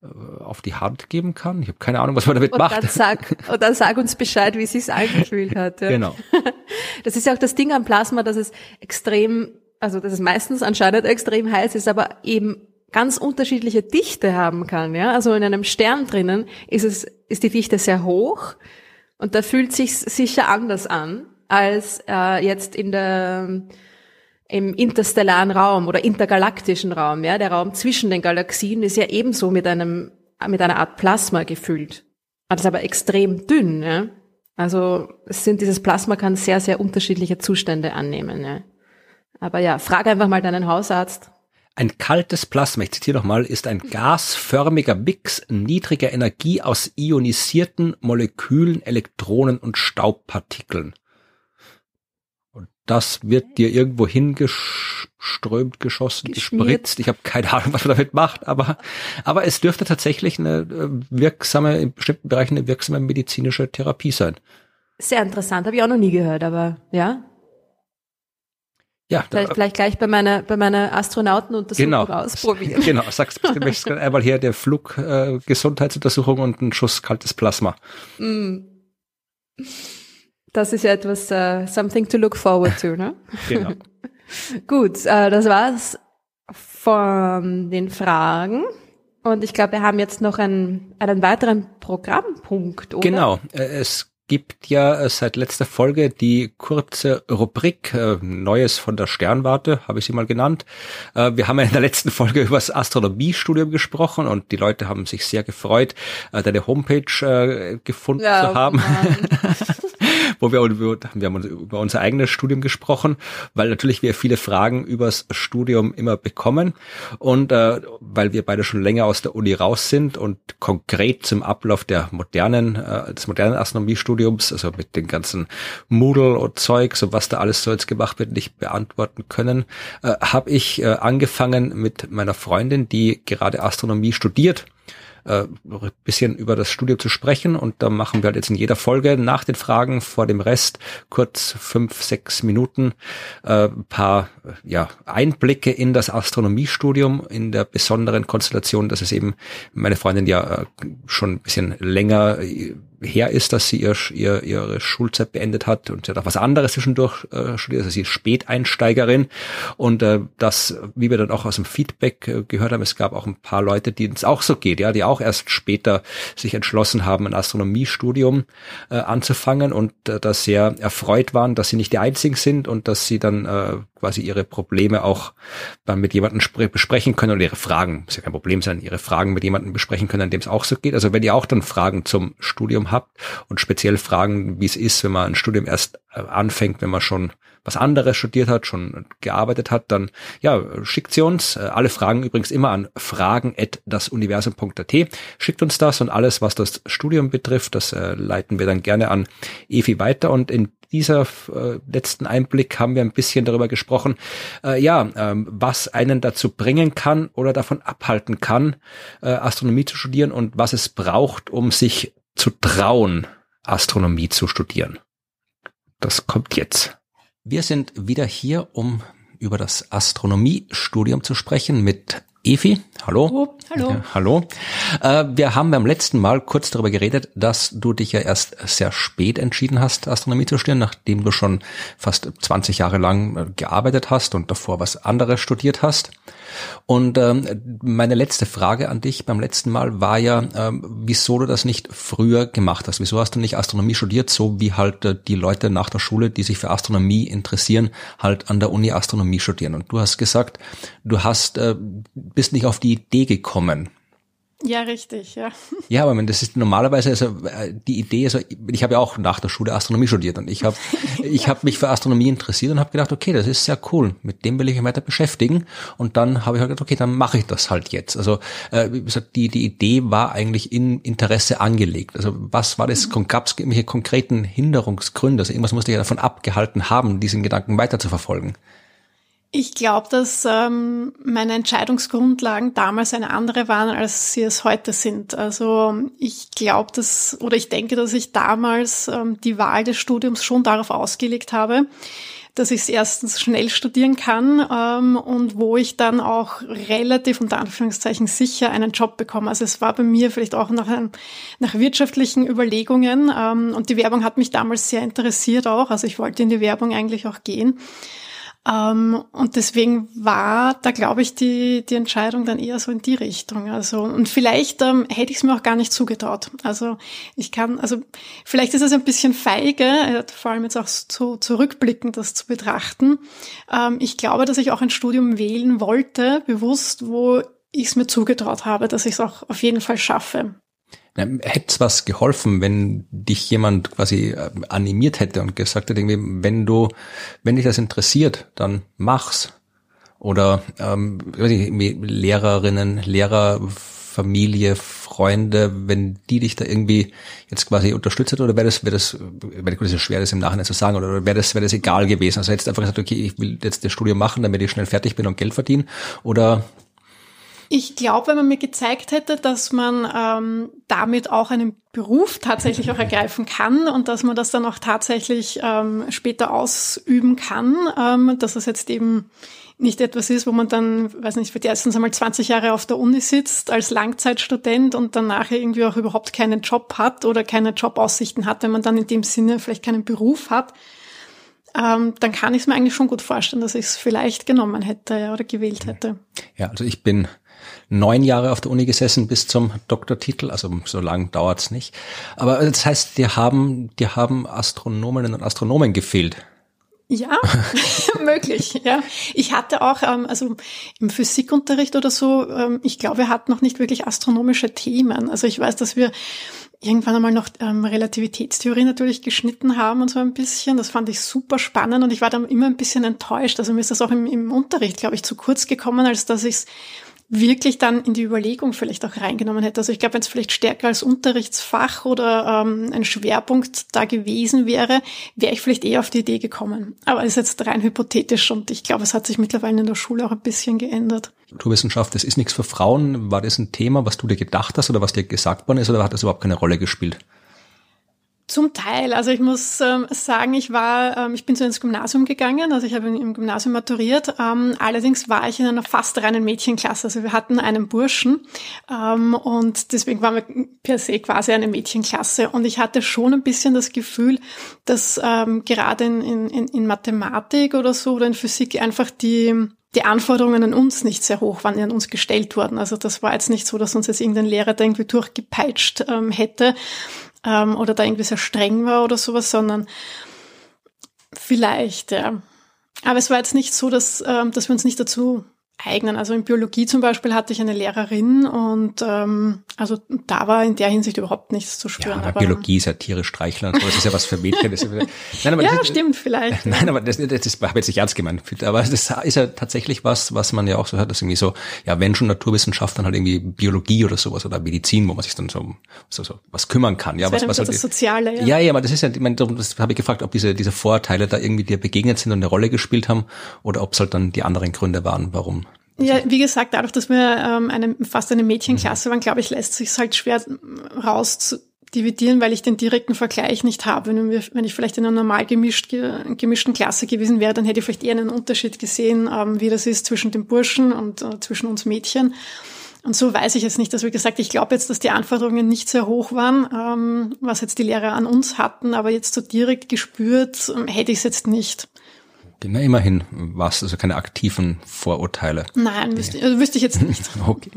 äh, auf die Hand geben kann. Ich habe keine Ahnung, was man damit Und macht. dann sag, und dann sag uns Bescheid, wie es sich angefühlt hat. Ja. Genau. Das ist ja auch das Ding am Plasma, dass es extrem, also dass es meistens anscheinend extrem heiß ist, aber eben ganz unterschiedliche Dichte haben kann. Ja, also in einem Stern drinnen ist es ist die Dichte sehr hoch und da fühlt sich sicher anders an als äh, jetzt in der im interstellaren Raum oder intergalaktischen Raum. Ja, der Raum zwischen den Galaxien ist ja ebenso mit einem mit einer Art Plasma gefüllt. Das ist aber extrem dünn. Ja? Also es sind dieses Plasma kann sehr, sehr unterschiedliche Zustände annehmen. Ja. Aber ja, frag einfach mal deinen Hausarzt. Ein kaltes Plasma, ich zitiere nochmal, ist ein gasförmiger Mix niedriger Energie aus ionisierten Molekülen, Elektronen und Staubpartikeln. Und das wird dir irgendwo hingeströmt, geschossen, Geschmiert. gespritzt. Ich habe keine Ahnung, was man damit macht, aber, aber es dürfte tatsächlich eine äh, wirksame, in bestimmten Bereichen eine wirksame medizinische Therapie sein. Sehr interessant, habe ich auch noch nie gehört, aber ja, Ja, da, vielleicht, vielleicht gleich bei meiner bei meiner Astronautenuntersuchung genau. ausprobieren. Genau, sagst du möchtest gerade einmal hier der Flug äh, Gesundheitsuntersuchung und ein Schuss kaltes Plasma. Mm. Das ist ja etwas uh, something to look forward to, ne? Genau. Gut, äh, das war's von den Fragen. Und ich glaube, wir haben jetzt noch einen, einen weiteren Programmpunkt, oder? Genau, äh, es gibt ja äh, seit letzter Folge die kurze Rubrik äh, Neues von der Sternwarte, habe ich sie mal genannt. Äh, Wir haben ja in der letzten Folge über das Astronomiestudium gesprochen und die Leute haben sich sehr gefreut, äh, deine Homepage äh, gefunden Ja, zu haben. Wo wir, wir haben über unser eigenes Studium gesprochen, weil natürlich wir viele Fragen übers Studium immer bekommen. Und äh, weil wir beide schon länger aus der Uni raus sind und konkret zum Ablauf der modernen, äh, des modernen Astronomiestudiums, also mit den ganzen Moodle und Zeug, so was da alles so jetzt gemacht wird, nicht beantworten können, äh, habe ich äh, angefangen mit meiner Freundin, die gerade Astronomie studiert äh, bisschen über das Studio zu sprechen. Und da machen wir halt jetzt in jeder Folge nach den Fragen vor dem Rest kurz fünf, sechs Minuten äh, paar ja, Einblicke in das Astronomiestudium in der besonderen Konstellation, dass es eben meine Freundin ja äh, schon ein bisschen länger her ist, dass sie ihr, ihr, ihre Schulzeit beendet hat und sie hat auch was anderes zwischendurch äh, studiert, also sie ist Späteinsteigerin und äh, das, wie wir dann auch aus dem Feedback äh, gehört haben, es gab auch ein paar Leute, denen es auch so geht, ja, die auch erst später sich entschlossen haben, ein Astronomiestudium äh, anzufangen und äh, da sehr erfreut waren, dass sie nicht die einzigen sind und dass sie dann äh, quasi ihre Probleme auch dann mit jemandem besprechen können oder ihre Fragen, muss ja kein Problem sein, ihre Fragen mit jemandem besprechen können, an dem es auch so geht. Also wenn ihr auch dann Fragen zum Studium habt und speziell Fragen, wie es ist, wenn man ein Studium erst äh, anfängt, wenn man schon was anderes studiert hat, schon gearbeitet hat, dann ja, schickt sie uns. Äh, alle Fragen übrigens immer an fragen@dasuniversum.at. Schickt uns das und alles, was das Studium betrifft, das äh, leiten wir dann gerne an Evi weiter. Und in dieser äh, letzten Einblick haben wir ein bisschen darüber gesprochen, äh, ja, ähm, was einen dazu bringen kann oder davon abhalten kann, äh, Astronomie zu studieren und was es braucht, um sich zu trauen, Astronomie zu studieren. Das kommt jetzt. Wir sind wieder hier, um über das Astronomiestudium zu sprechen mit Evi. Hallo. Oh, hallo. Ja, hallo. Äh, wir haben beim letzten Mal kurz darüber geredet, dass du dich ja erst sehr spät entschieden hast, Astronomie zu studieren, nachdem du schon fast 20 Jahre lang äh, gearbeitet hast und davor was anderes studiert hast. Und ähm, meine letzte Frage an dich beim letzten Mal war ja, ähm, wieso du das nicht früher gemacht hast. Wieso hast du nicht Astronomie studiert, so wie halt äh, die Leute nach der Schule, die sich für Astronomie interessieren, halt an der Uni Astronomie studieren. Und du hast gesagt, du hast äh, bist nicht auf die Idee gekommen, ja, richtig, ja. Ja, aber das ist normalerweise also äh, die Idee, also ich habe ja auch nach der Schule Astronomie studiert und ich habe ich habe mich für Astronomie interessiert und habe gedacht, okay, das ist sehr cool, mit dem will ich mich weiter beschäftigen und dann habe ich halt gedacht, okay, dann mache ich das halt jetzt. Also äh, wie gesagt, die die Idee war eigentlich in Interesse angelegt. Also was war das? Mhm. Gab es irgendwelche konkreten Hinderungsgründe? Also irgendwas musste ich ja davon abgehalten haben, diesen Gedanken weiter zu verfolgen. Ich glaube, dass ähm, meine Entscheidungsgrundlagen damals eine andere waren, als sie es heute sind. Also ich glaube, dass oder ich denke, dass ich damals ähm, die Wahl des Studiums schon darauf ausgelegt habe, dass ich es erstens schnell studieren kann ähm, und wo ich dann auch relativ unter Anführungszeichen sicher einen Job bekomme. Also es war bei mir vielleicht auch nach, nach wirtschaftlichen Überlegungen ähm, und die Werbung hat mich damals sehr interessiert auch. Also ich wollte in die Werbung eigentlich auch gehen. Ähm, und deswegen war da, glaube ich, die, die Entscheidung dann eher so in die Richtung. Also, und vielleicht ähm, hätte ich es mir auch gar nicht zugetraut. Also ich kann, also vielleicht ist es ein bisschen feige, äh, vor allem jetzt auch so zurückblickend das zu betrachten. Ähm, ich glaube, dass ich auch ein Studium wählen wollte, bewusst, wo ich es mir zugetraut habe, dass ich es auch auf jeden Fall schaffe. Hätte es was geholfen, wenn dich jemand quasi äh, animiert hätte und gesagt hätte, irgendwie, wenn du, wenn dich das interessiert, dann mach's. Oder ähm, Lehrerinnen, Lehrer, Familie, Freunde, wenn die dich da irgendwie jetzt quasi unterstützt oder wäre das, wäre das, wäre das schwer, das im Nachhinein zu sagen, oder wäre das, wäre das egal gewesen? Also jetzt einfach gesagt, okay, ich will jetzt das Studium machen, damit ich schnell fertig bin und Geld verdienen, oder ich glaube, wenn man mir gezeigt hätte, dass man ähm, damit auch einen Beruf tatsächlich auch ergreifen kann und dass man das dann auch tatsächlich ähm, später ausüben kann, ähm, dass es jetzt eben nicht etwas ist, wo man dann, weiß nicht, wird erstens einmal 20 Jahre auf der Uni sitzt als Langzeitstudent und dann nachher irgendwie auch überhaupt keinen Job hat oder keine Jobaussichten hat, wenn man dann in dem Sinne vielleicht keinen Beruf hat, ähm, dann kann ich es mir eigentlich schon gut vorstellen, dass ich es vielleicht genommen hätte ja, oder gewählt hätte. Ja, also ich bin neun Jahre auf der Uni gesessen bis zum Doktortitel, also so lang dauert's nicht. Aber das heißt, die haben, die haben Astronominnen und Astronomen gefehlt. Ja, möglich. Ja, ich hatte auch, ähm, also im Physikunterricht oder so, ähm, ich glaube, wir hatten noch nicht wirklich astronomische Themen. Also ich weiß, dass wir irgendwann einmal noch ähm, Relativitätstheorie natürlich geschnitten haben und so ein bisschen. Das fand ich super spannend und ich war dann immer ein bisschen enttäuscht. Also mir ist das auch im, im Unterricht, glaube ich, zu kurz gekommen, als dass ich es wirklich dann in die Überlegung vielleicht auch reingenommen hätte. Also ich glaube, wenn es vielleicht stärker als Unterrichtsfach oder ähm, ein Schwerpunkt da gewesen wäre, wäre ich vielleicht eher auf die Idee gekommen. Aber es ist jetzt rein hypothetisch und ich glaube, es hat sich mittlerweile in der Schule auch ein bisschen geändert. Naturwissenschaft, das ist nichts für Frauen. War das ein Thema, was du dir gedacht hast oder was dir gesagt worden ist oder hat das überhaupt keine Rolle gespielt? Zum Teil. Also ich muss ähm, sagen, ich war, ähm, ich bin so ins Gymnasium gegangen, also ich habe im Gymnasium maturiert. Ähm, allerdings war ich in einer fast reinen Mädchenklasse. Also wir hatten einen Burschen ähm, und deswegen waren wir per se quasi eine Mädchenklasse. Und ich hatte schon ein bisschen das Gefühl, dass ähm, gerade in, in, in Mathematik oder so oder in Physik einfach die die Anforderungen an uns nicht sehr hoch waren, die an uns gestellt wurden. Also das war jetzt nicht so, dass uns jetzt irgendein Lehrer da irgendwie durchgepeitscht ähm, hätte, ähm, oder da irgendwie sehr streng war oder sowas, sondern vielleicht, ja. Aber es war jetzt nicht so, dass, ähm, dass wir uns nicht dazu eignen. Also in Biologie zum Beispiel hatte ich eine Lehrerin und ähm, also da war in der Hinsicht überhaupt nichts zu spüren. Ja, aber Biologie ist ja tierisch streicheln, das ist ja was für Mädchen. Das ist ja, nein, aber ja, das, stimmt vielleicht. Nein, aber das, das, das habe ich jetzt nicht ernst gemeint. Aber das ist ja tatsächlich was, was man ja auch so hat, dass irgendwie so, ja, wenn schon Naturwissenschaft, dann halt irgendwie Biologie oder sowas oder Medizin, wo man sich dann so, so, so was kümmern kann. Ja, das was, was halt, das Soziale, ja. Ja, ja, aber das ist ja, ich meine, das habe ich gefragt, ob diese, diese Vorteile da irgendwie dir begegnet sind und eine Rolle gespielt haben oder ob es halt dann die anderen Gründe waren, warum ja, wie gesagt, dadurch, dass wir ähm, eine, fast eine Mädchenklasse waren, glaube ich, lässt sich halt schwer rausdividieren, weil ich den direkten Vergleich nicht habe. Wenn, wir, wenn ich vielleicht in einer normal gemischt, gemischten Klasse gewesen wäre, dann hätte ich vielleicht eher einen Unterschied gesehen, ähm, wie das ist zwischen den Burschen und äh, zwischen uns Mädchen. Und so weiß ich jetzt nicht, dass wie gesagt, ich glaube jetzt, dass die Anforderungen nicht sehr hoch waren, ähm, was jetzt die Lehrer an uns hatten, aber jetzt so direkt gespürt ähm, hätte ich es jetzt nicht. Na, immerhin was, also keine aktiven Vorurteile. Nein, wüsste, also wüsste ich jetzt nicht. okay.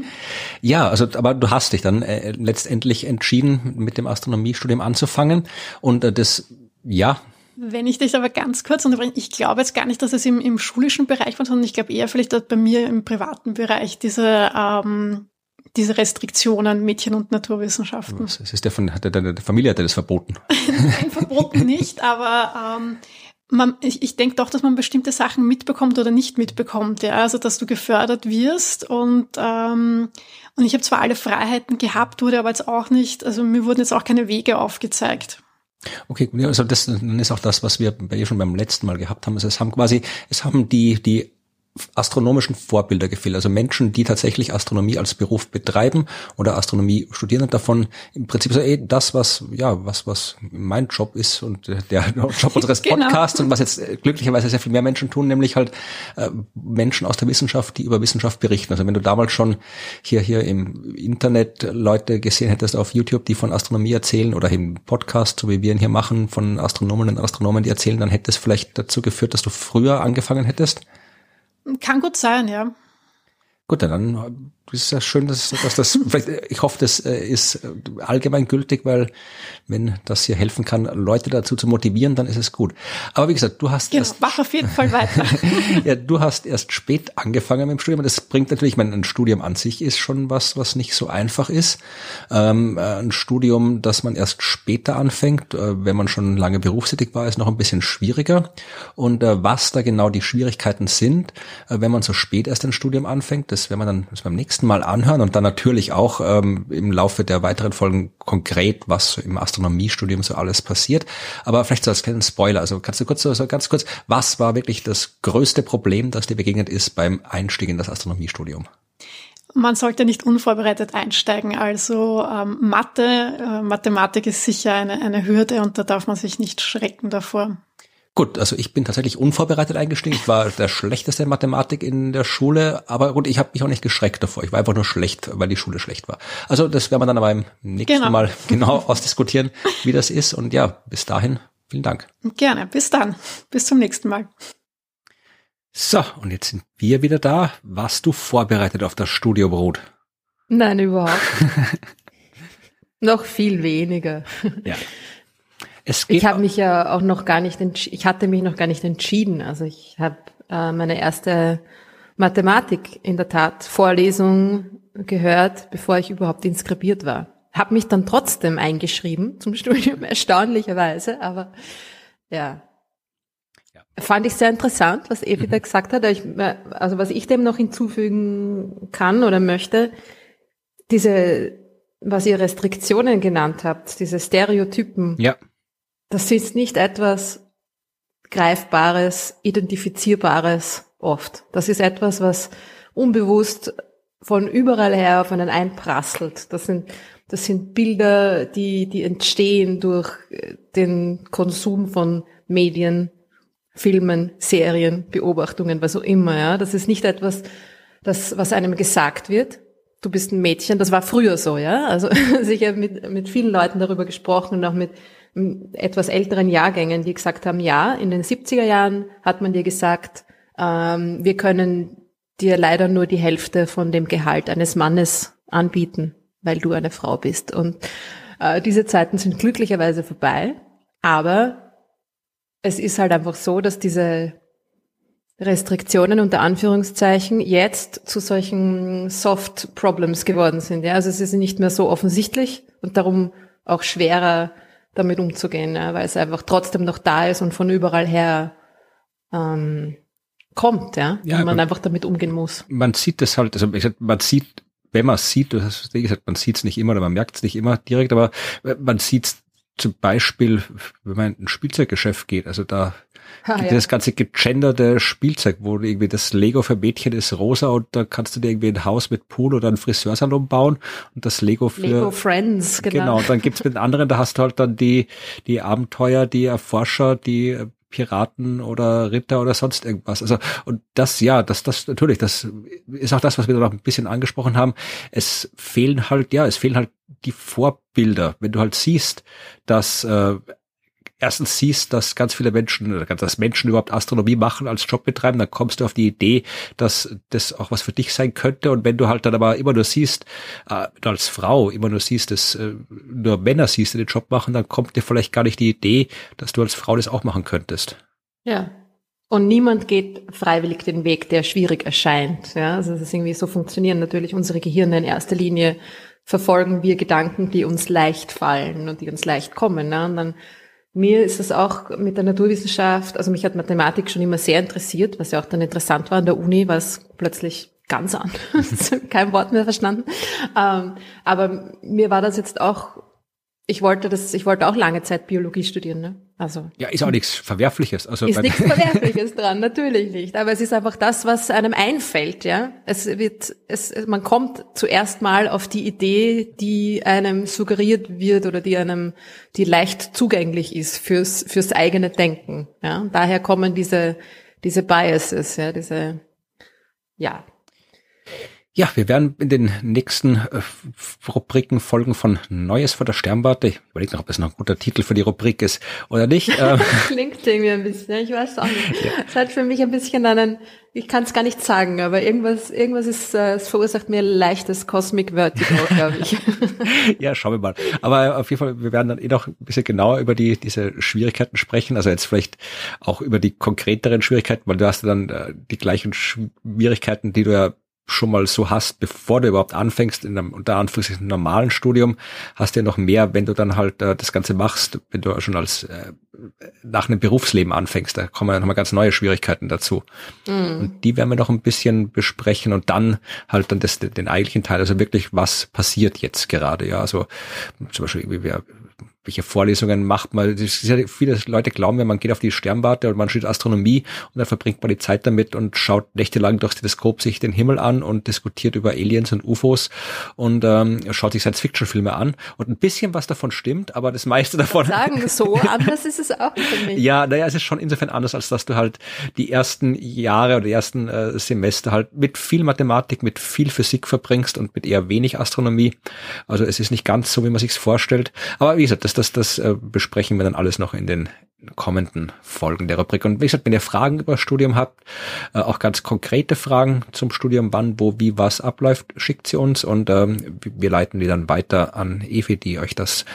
Ja, also aber du hast dich dann äh, letztendlich entschieden, mit dem Astronomiestudium anzufangen und äh, das, ja. Wenn ich dich aber ganz kurz unterbreche, ich glaube jetzt gar nicht, dass es im, im schulischen Bereich war, sondern ich glaube eher vielleicht bei mir im privaten Bereich diese ähm, diese Restriktionen Mädchen- und Naturwissenschaften. Was, ist der von, hat der, der Familie hat er das verboten? Nein, verboten nicht, aber ähm, man, ich, ich denke doch, dass man bestimmte Sachen mitbekommt oder nicht mitbekommt, ja, also dass du gefördert wirst und ähm, und ich habe zwar alle Freiheiten gehabt, wurde aber jetzt auch nicht, also mir wurden jetzt auch keine Wege aufgezeigt. Okay, also das ist auch das, was wir bei ihr schon beim letzten Mal gehabt haben. Also es haben quasi, es haben die die astronomischen Vorbilder gefehlt. Also Menschen, die tatsächlich Astronomie als Beruf betreiben oder Astronomie studieren und davon im Prinzip so, ey, das, was, ja, was, was mein Job ist und der Job unseres genau. Podcasts und was jetzt glücklicherweise sehr viel mehr Menschen tun, nämlich halt äh, Menschen aus der Wissenschaft, die über Wissenschaft berichten. Also wenn du damals schon hier, hier im Internet Leute gesehen hättest auf YouTube, die von Astronomie erzählen oder im Podcast, so wie wir ihn hier machen, von Astronomen und Astronomen, die erzählen, dann hätte es vielleicht dazu geführt, dass du früher angefangen hättest. Kann gut sein, ja. Gut, dann ist ja schön, dass, dass das, vielleicht, ich hoffe, das äh, ist allgemein gültig, weil wenn das hier helfen kann, Leute dazu zu motivieren, dann ist es gut. Aber wie gesagt, du hast genau, erst, mach auf jeden Fall weiter. ja, du hast erst spät angefangen mit dem Studium. Das bringt natürlich, ich meine, ein Studium an sich ist schon was, was nicht so einfach ist. Ähm, äh, ein Studium, das man erst später anfängt, äh, wenn man schon lange berufstätig war, ist noch ein bisschen schwieriger. Und äh, was da genau die Schwierigkeiten sind, äh, wenn man so spät erst ein Studium anfängt, das werden wir dann das beim nächsten nächsten Mal anhören und dann natürlich auch ähm, im Laufe der weiteren Folgen konkret, was im Astronomiestudium so alles passiert. Aber vielleicht so als kleinen Spoiler, also kannst du kurz so, ganz kurz, was war wirklich das größte Problem, das dir begegnet ist beim Einstieg in das Astronomiestudium? Man sollte nicht unvorbereitet einsteigen. Also ähm, Mathe, äh, Mathematik ist sicher eine, eine Hürde und da darf man sich nicht schrecken davor. Gut, also ich bin tatsächlich unvorbereitet eingestiegen. Ich war der schlechteste in Mathematik in der Schule, aber gut, ich habe mich auch nicht geschreckt davor. Ich war einfach nur schlecht, weil die Schule schlecht war. Also das werden wir dann aber im nächsten genau. Mal genau ausdiskutieren, wie das ist. Und ja, bis dahin, vielen Dank. Gerne, bis dann. Bis zum nächsten Mal. So, und jetzt sind wir wieder da. Warst du vorbereitet auf das Studiobrot? Nein, überhaupt. Noch viel weniger. ja. Es geht ich habe mich ja auch noch gar nicht, ich hatte mich noch gar nicht entschieden. Also ich habe äh, meine erste Mathematik in der Tat Vorlesung gehört, bevor ich überhaupt inskribiert war. Hab mich dann trotzdem eingeschrieben zum Studium, erstaunlicherweise, aber ja. ja. Fand ich sehr interessant, was Evi mhm. da gesagt hat. Ich, also was ich dem noch hinzufügen kann oder möchte, diese, was ihr Restriktionen genannt habt, diese Stereotypen. Ja. Das ist nicht etwas Greifbares, Identifizierbares oft. Das ist etwas, was unbewusst von überall her auf einen einprasselt. Das sind, das sind Bilder, die, die entstehen durch äh, den Konsum von Medien, Filmen, Serien, Beobachtungen, was auch immer, ja. Das ist nicht etwas, das, was einem gesagt wird. Du bist ein Mädchen. Das war früher so, ja. Also, ich habe mit, mit vielen Leuten darüber gesprochen und auch mit etwas älteren Jahrgängen, die gesagt haben, ja, in den 70er Jahren hat man dir gesagt, ähm, wir können dir leider nur die Hälfte von dem Gehalt eines Mannes anbieten, weil du eine Frau bist. Und äh, diese Zeiten sind glücklicherweise vorbei. Aber es ist halt einfach so, dass diese Restriktionen unter Anführungszeichen jetzt zu solchen Soft Problems geworden sind. Ja? Also es ist nicht mehr so offensichtlich und darum auch schwerer damit umzugehen, ja? weil es einfach trotzdem noch da ist und von überall her ähm, kommt, ja, ja und man einfach damit umgehen muss. Man sieht das halt, also man sieht, wenn man es sieht, du hast gesagt, man sieht es nicht immer oder man merkt es nicht immer direkt, aber man sieht es zum Beispiel, wenn man in ein Spielzeuggeschäft geht, also da ha, gibt ja. das ganze gegenderte Spielzeug, wo irgendwie das Lego für Mädchen ist rosa und da kannst du dir irgendwie ein Haus mit Pool oder einen Friseursalon bauen und das Lego für Lego Friends, genau. Genau, und dann gibt's mit den anderen, da hast du halt dann die die Abenteuer, die Erforscher, die Piraten oder Ritter oder sonst irgendwas. Also, und das, ja, das, das, natürlich, das ist auch das, was wir da noch ein bisschen angesprochen haben. Es fehlen halt, ja, es fehlen halt die Vorbilder. Wenn du halt siehst, dass äh, erstens siehst, dass ganz viele Menschen, dass Menschen überhaupt Astronomie machen als Job betreiben, dann kommst du auf die Idee, dass das auch was für dich sein könnte. Und wenn du halt dann aber immer nur siehst, äh, als Frau immer nur siehst, dass äh, nur Männer siehst, die den Job machen, dann kommt dir vielleicht gar nicht die Idee, dass du als Frau das auch machen könntest. Ja. Und niemand geht freiwillig den Weg, der schwierig erscheint. Ja, also das ist irgendwie so funktionieren natürlich unsere Gehirne in erster Linie verfolgen wir Gedanken, die uns leicht fallen und die uns leicht kommen. Ne? Und dann mir ist es auch mit der Naturwissenschaft, also mich hat Mathematik schon immer sehr interessiert, was ja auch dann interessant war an der Uni, war es plötzlich ganz anders, kein Wort mehr verstanden. Ähm, aber mir war das jetzt auch ich wollte das, ich wollte auch lange Zeit Biologie studieren, ne? Also. Ja, ist auch nichts Verwerfliches. Also ist nichts Verwerfliches dran, natürlich nicht. Aber es ist einfach das, was einem einfällt, ja. Es wird, es, man kommt zuerst mal auf die Idee, die einem suggeriert wird oder die einem, die leicht zugänglich ist fürs, fürs eigene Denken, ja. Daher kommen diese, diese Biases, ja, diese, ja. Ja, wir werden in den nächsten äh, Rubriken Folgen von Neues vor der Sternwarte. Ich überlege noch, ob das noch ein guter Titel für die Rubrik ist oder nicht. Ähm, Klingt irgendwie ein bisschen, ich weiß auch nicht. Ja. Es hat für mich ein bisschen einen, ich kann es gar nicht sagen, aber irgendwas, irgendwas ist, äh, es verursacht mir leichtes Cosmic Vertigo, glaube ich. ja, schauen wir mal. Aber auf jeden Fall, wir werden dann eh noch ein bisschen genauer über die, diese Schwierigkeiten sprechen. Also jetzt vielleicht auch über die konkreteren Schwierigkeiten, weil du hast ja dann äh, die gleichen Schwierigkeiten, die du ja schon mal so hast, bevor du überhaupt anfängst in einem unter Anführungszeichen normalen Studium, hast du ja noch mehr, wenn du dann halt äh, das Ganze machst, wenn du schon als äh, nach einem Berufsleben anfängst, da kommen ja nochmal ganz neue Schwierigkeiten dazu. Mm. Und die werden wir noch ein bisschen besprechen und dann halt dann das, den eigentlichen Teil, also wirklich, was passiert jetzt gerade, ja, also zum Beispiel, wie wir welche Vorlesungen macht man. Ja, viele Leute glauben ja, man geht auf die Sternwarte und man steht Astronomie und dann verbringt man die Zeit damit und schaut nächtelang durchs Teleskop sich den Himmel an und diskutiert über Aliens und UFOs und ähm, schaut sich Science-Fiction-Filme an. Und ein bisschen was davon stimmt, aber das meiste davon. Sagen so, anders ist es auch für mich. Ja, naja, es ist schon insofern anders, als dass du halt die ersten Jahre oder die ersten äh, Semester halt mit viel Mathematik, mit viel Physik verbringst und mit eher wenig Astronomie. Also es ist nicht ganz so, wie man sich's vorstellt. Aber wie gesagt, das das, das äh, besprechen wir dann alles noch in den kommenden Folgen der Rubrik. Und wie gesagt, wenn ihr Fragen über das Studium habt, äh, auch ganz konkrete Fragen zum Studium, wann, wo, wie, was abläuft, schickt sie uns und ähm, wir leiten die dann weiter an Evi, die euch das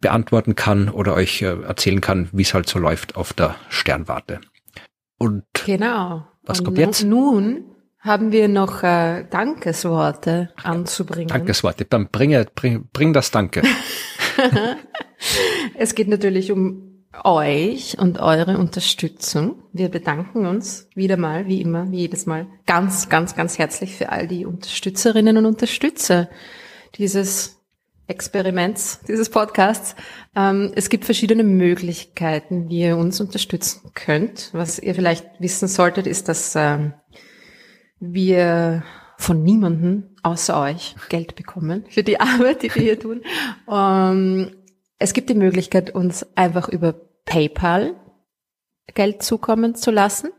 beantworten kann oder euch äh, erzählen kann, wie es halt so läuft auf der Sternwarte. Und genau. Was und kommt jetzt? Nun haben wir noch äh, Dankesworte anzubringen. Dankesworte, dann bringe, bring, bring das Danke. es geht natürlich um euch und eure Unterstützung. Wir bedanken uns wieder mal, wie immer, wie jedes Mal, ganz, ganz, ganz herzlich für all die Unterstützerinnen und Unterstützer dieses Experiments, dieses Podcasts. Ähm, es gibt verschiedene Möglichkeiten, wie ihr uns unterstützen könnt. Was ihr vielleicht wissen solltet, ist, dass ähm, wir von niemanden außer euch Geld bekommen für die Arbeit, die wir hier tun. Ähm, es gibt die Möglichkeit, uns einfach über PayPal Geld zukommen zu lassen.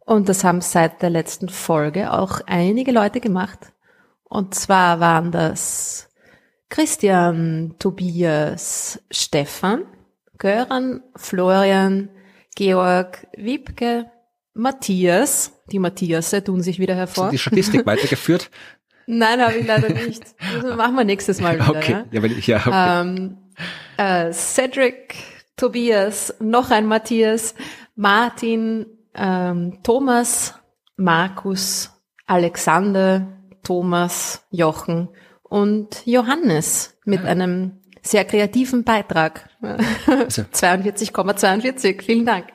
Und das haben seit der letzten Folge auch einige Leute gemacht. Und zwar waren das Christian, Tobias, Stefan, Göran, Florian, Georg, Wiebke, Matthias. Die Matthiasse tun sich wieder hervor. Die Statistik weitergeführt? Nein, habe ich leider nicht. Das machen wir nächstes Mal wieder. Okay, ja, wenn ich, ja okay. ähm, äh, Cedric, Tobias, noch ein Matthias, Martin, ähm, Thomas, Markus, Alexander, Thomas, Jochen und Johannes mit Ja. einem sehr kreativen Beitrag. Also- 42,42. Vielen Dank.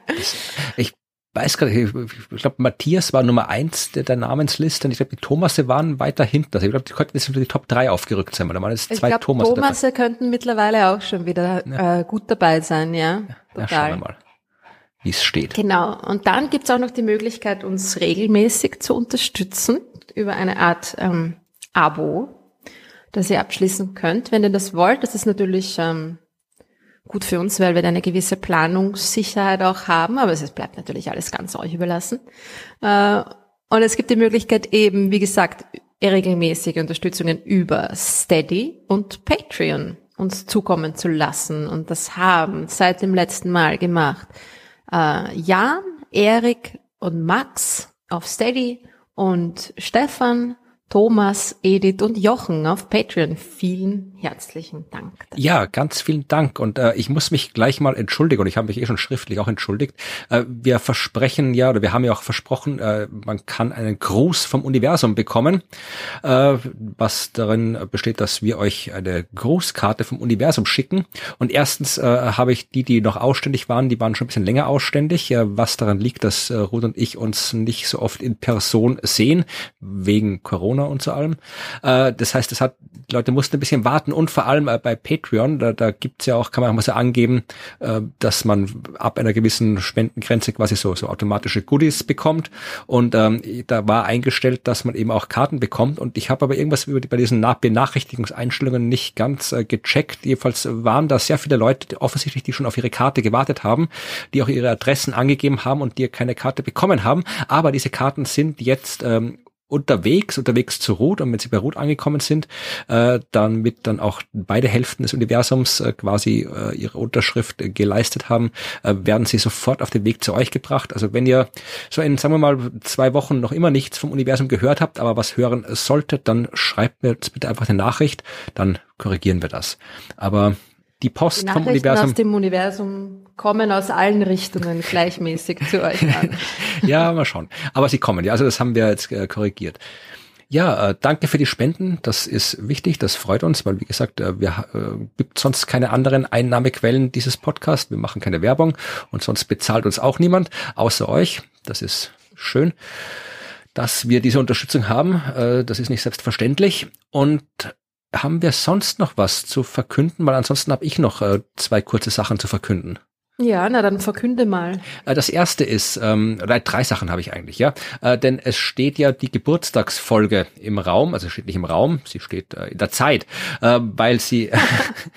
Ich weiß gerade, ich, ich glaube, Matthias war Nummer eins der, der Namensliste und ich glaube, die Thomasse waren weiter hinten. Also ich glaube, die könnten jetzt unter die Top 3 aufgerückt sein, weil da waren jetzt Ich zwei glaube, Thomas dabei. Thomasse könnten mittlerweile auch schon wieder äh, gut dabei sein, ja. Ja, Total. schauen wir mal, wie es steht. Genau. Und dann gibt's auch noch die Möglichkeit, uns regelmäßig zu unterstützen über eine Art ähm, Abo, das ihr abschließen könnt, wenn ihr das wollt. Das ist natürlich ähm, gut für uns, weil wir da eine gewisse Planungssicherheit auch haben, aber es bleibt natürlich alles ganz euch überlassen. Äh, und es gibt die Möglichkeit eben, wie gesagt, regelmäßige Unterstützungen über Steady und Patreon uns zukommen zu lassen. Und das haben seit dem letzten Mal gemacht äh, Jan, Erik und Max auf Steady und Stefan, Thomas, Edith und Jochen auf Patreon. Vielen herzlichen Dank. Ja, ganz vielen Dank. Und äh, ich muss mich gleich mal entschuldigen, und ich habe mich eh schon schriftlich auch entschuldigt. Äh, wir versprechen ja, oder wir haben ja auch versprochen, äh, man kann einen Gruß vom Universum bekommen, äh, was darin besteht, dass wir euch eine Grußkarte vom Universum schicken. Und erstens äh, habe ich die, die noch ausständig waren, die waren schon ein bisschen länger ausständig, äh, was daran liegt, dass äh, Ruth und ich uns nicht so oft in Person sehen, wegen Corona und so allem. Äh, das heißt, es hat, Leute mussten ein bisschen warten und vor allem äh, bei Patreon, da, da gibt's ja auch, kann man auch mal so angeben, äh, dass man ab einer gewissen Spendengrenze quasi so, so automatische Goodies bekommt. Und ähm, da war eingestellt, dass man eben auch Karten bekommt. Und ich habe aber irgendwas über die, bei diesen Nach Benachrichtigungseinstellungen nicht ganz äh, gecheckt. Jedenfalls waren da sehr viele Leute, die offensichtlich, die schon auf ihre Karte gewartet haben, die auch ihre Adressen angegeben haben und die keine Karte bekommen haben. Aber diese Karten sind jetzt ähm, unterwegs, unterwegs zu Ruth und wenn sie bei Ruth angekommen sind, äh, dann mit dann auch beide Hälften des Universums äh, quasi äh, ihre Unterschrift äh, geleistet haben, äh, werden sie sofort auf den Weg zu euch gebracht. Also wenn ihr so in, sagen wir mal, zwei Wochen noch immer nichts vom Universum gehört habt, aber was hören solltet, dann schreibt mir jetzt bitte einfach eine Nachricht, dann korrigieren wir das. Aber die Post Die vom Universum. aus dem Universum kommen aus allen Richtungen gleichmäßig zu euch an. ja, mal schauen. Aber sie kommen, ja, also das haben wir jetzt äh, korrigiert. Ja, äh, danke für die Spenden. Das ist wichtig, das freut uns, weil wie gesagt, äh, wir äh, gibt sonst keine anderen Einnahmequellen dieses Podcast. Wir machen keine Werbung und sonst bezahlt uns auch niemand außer euch. Das ist schön, dass wir diese Unterstützung haben. Äh, das ist nicht selbstverständlich und haben wir sonst noch was zu verkünden? Weil ansonsten habe ich noch äh, zwei kurze Sachen zu verkünden. Ja, na dann verkünde mal. Äh, Das erste ist, ähm, drei Sachen habe ich eigentlich, ja. Äh, denn es steht ja die Geburtstagsfolge im Raum, also steht nicht im Raum, sie steht äh, in der Zeit, äh, weil sie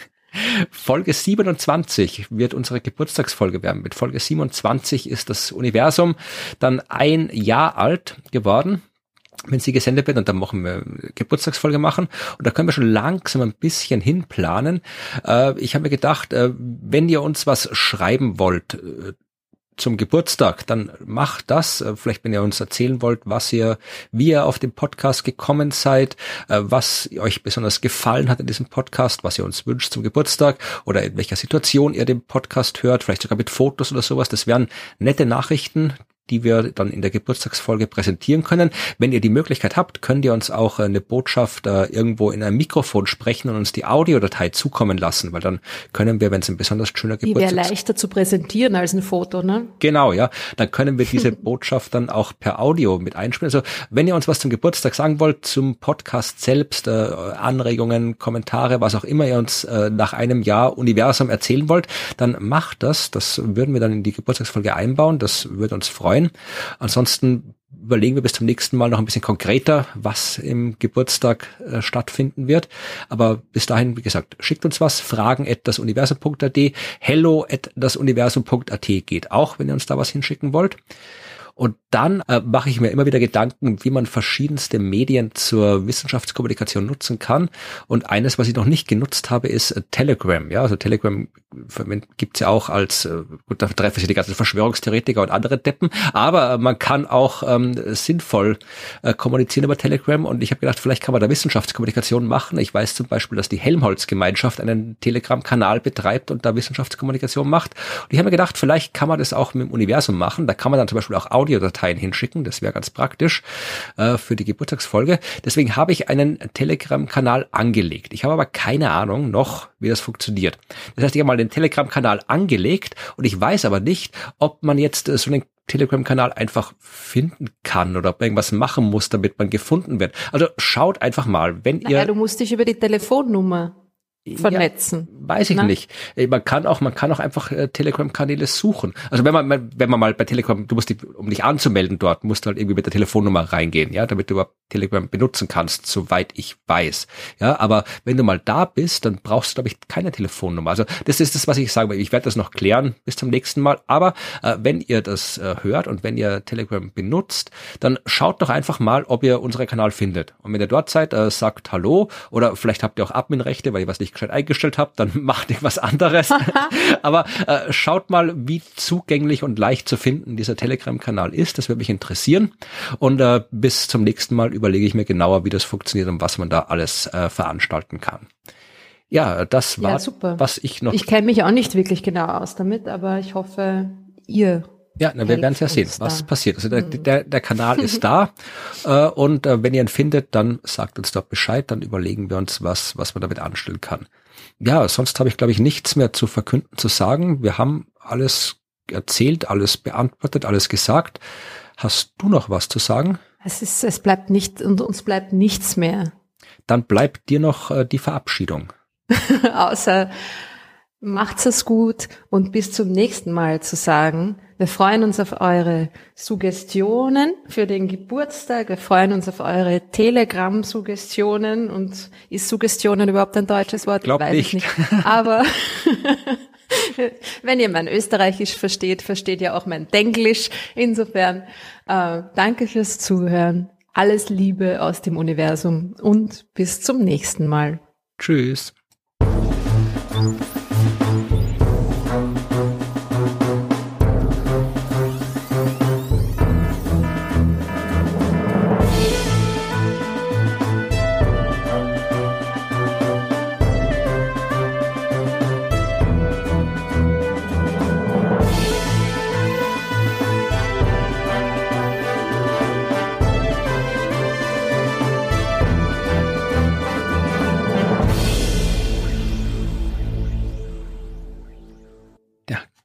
Folge 27 wird unsere Geburtstagsfolge werden. Mit Folge 27 ist das Universum dann ein Jahr alt geworden. Wenn sie gesendet wird und dann machen wir Geburtstagsfolge machen und da können wir schon langsam ein bisschen hinplanen. Äh, ich habe mir gedacht, äh, wenn ihr uns was schreiben wollt äh, zum Geburtstag, dann macht das. Äh, vielleicht, wenn ihr uns erzählen wollt, was ihr, wie ihr auf den Podcast gekommen seid, äh, was euch besonders gefallen hat in diesem Podcast, was ihr uns wünscht zum Geburtstag oder in welcher Situation ihr den Podcast hört, vielleicht sogar mit Fotos oder sowas. Das wären nette Nachrichten, die wir dann in der Geburtstagsfolge präsentieren können. Wenn ihr die Möglichkeit habt, könnt ihr uns auch eine Botschaft äh, irgendwo in einem Mikrofon sprechen und uns die Audiodatei zukommen lassen, weil dann können wir, wenn es ein besonders schöner Geburtstag Die wäre leichter zu präsentieren als ein Foto, ne? Genau, ja. Dann können wir diese Botschaft dann auch per Audio mit einspielen. Also wenn ihr uns was zum Geburtstag sagen wollt, zum Podcast selbst, äh, Anregungen, Kommentare, was auch immer ihr uns äh, nach einem Jahr Universum erzählen wollt, dann macht das. Das würden wir dann in die Geburtstagsfolge einbauen. Das würde uns freuen freuen. Ansonsten überlegen wir bis zum nächsten Mal noch ein bisschen konkreter, was im Geburtstag äh, stattfinden wird. Aber bis dahin, wie gesagt, schickt uns was, fragen at dasuniversum.at, hello at dasuniversum.at geht auch, wenn ihr uns da was hinschicken wollt. Und dann äh, mache ich mir immer wieder Gedanken, wie man verschiedenste Medien zur Wissenschaftskommunikation nutzen kann. Und eines, was ich noch nicht genutzt habe, ist äh, Telegram. Ja, also Telegram gibt's ja auch als, äh, gut, da treffen sich die ganzen Verschwörungstheoretiker und andere Deppen, aber man kann auch ähm, sinnvoll äh, kommunizieren über Telegram. Und ich habe gedacht, vielleicht kann man da Wissenschaftskommunikation machen. Ich weiß zum Beispiel, dass die Helmholtz-Gemeinschaft einen Telegram-Kanal betreibt und da Wissenschaftskommunikation macht. Und ich habe mir gedacht, vielleicht kann man das auch mit dem Universum machen. Da kann man dann zum Beispiel auch Audiodateien hinschicken. Das wäre ganz praktisch äh, für die Geburtstagsfolge. Deswegen habe ich einen Telegram-Kanal angelegt. Ich habe aber keine Ahnung noch, wie das funktioniert. Das heißt, ich habe mal den Telegram-Kanal angelegt und ich weiß aber nicht, ob man jetzt äh, so einen Telegram-Kanal einfach finden kann oder ob man irgendwas machen muss, damit man gefunden wird. Also schaut einfach mal, wenn naja, ihr. du musst dich über die Telefonnummer vernetzen. Ja, weiß ich Na? nicht. Man kann auch, man kann auch einfach äh, Telegram-Kanäle suchen. Also wenn man, wenn man mal bei Telegram, du musst die, um dich anzumelden dort, musst du halt irgendwie mit der Telefonnummer reingehen, ja, damit du überhaupt Telegram benutzen kannst, soweit ich weiß. Ja, aber wenn du mal da bist, dann brauchst du, glaube ich, keine Telefonnummer. Also das ist das, was ich sage. Ich werde das noch klären bis zum nächsten Mal. Aber äh, wenn ihr das äh, hört und wenn ihr Telegram benutzt, dann schaut doch einfach mal, ob ihr unseren Kanal findet. Und wenn ihr dort seid, äh, sagt Hallo oder vielleicht habt ihr auch Adminrechte, weil ihr was nicht gescheit eingestellt habt, dann macht ihr was anderes. Aber äh, schaut mal, wie zugänglich und leicht zu finden dieser Telegram-Kanal ist. Das würde mich interessieren. Und äh, bis zum nächsten Mal überlege ich mir genauer, wie das funktioniert und was man da alles äh, veranstalten kann. Ja, das war, ja, was ich noch. Ich kenne mich auch nicht wirklich genau aus damit, aber ich hoffe, ihr ja, na, wir werden es ja sehen, was passiert. Also der, mhm. der, der Kanal ist da äh, und äh, wenn ihr ihn findet, dann sagt uns doch Bescheid, dann überlegen wir uns, was, was man damit anstellen kann. Ja, sonst habe ich, glaube ich, nichts mehr zu verkünden, zu sagen. Wir haben alles erzählt, alles beantwortet, alles gesagt. Hast du noch was zu sagen? Es ist, es bleibt nicht und uns bleibt nichts mehr. Dann bleibt dir noch äh, die Verabschiedung. Außer macht's es gut und bis zum nächsten Mal zu sagen. Wir freuen uns auf eure Suggestionen für den Geburtstag. Wir freuen uns auf eure Telegram-Suggestionen. Und ist Suggestionen überhaupt ein deutsches Wort? Glaub ich weiß nicht. nicht. Aber wenn ihr mein Österreichisch versteht, versteht ihr auch mein Denglisch. Insofern äh, danke fürs Zuhören. Alles Liebe aus dem Universum und bis zum nächsten Mal. Tschüss.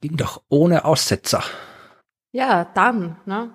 Ging doch ohne Aussetzer. Ja, dann, ne?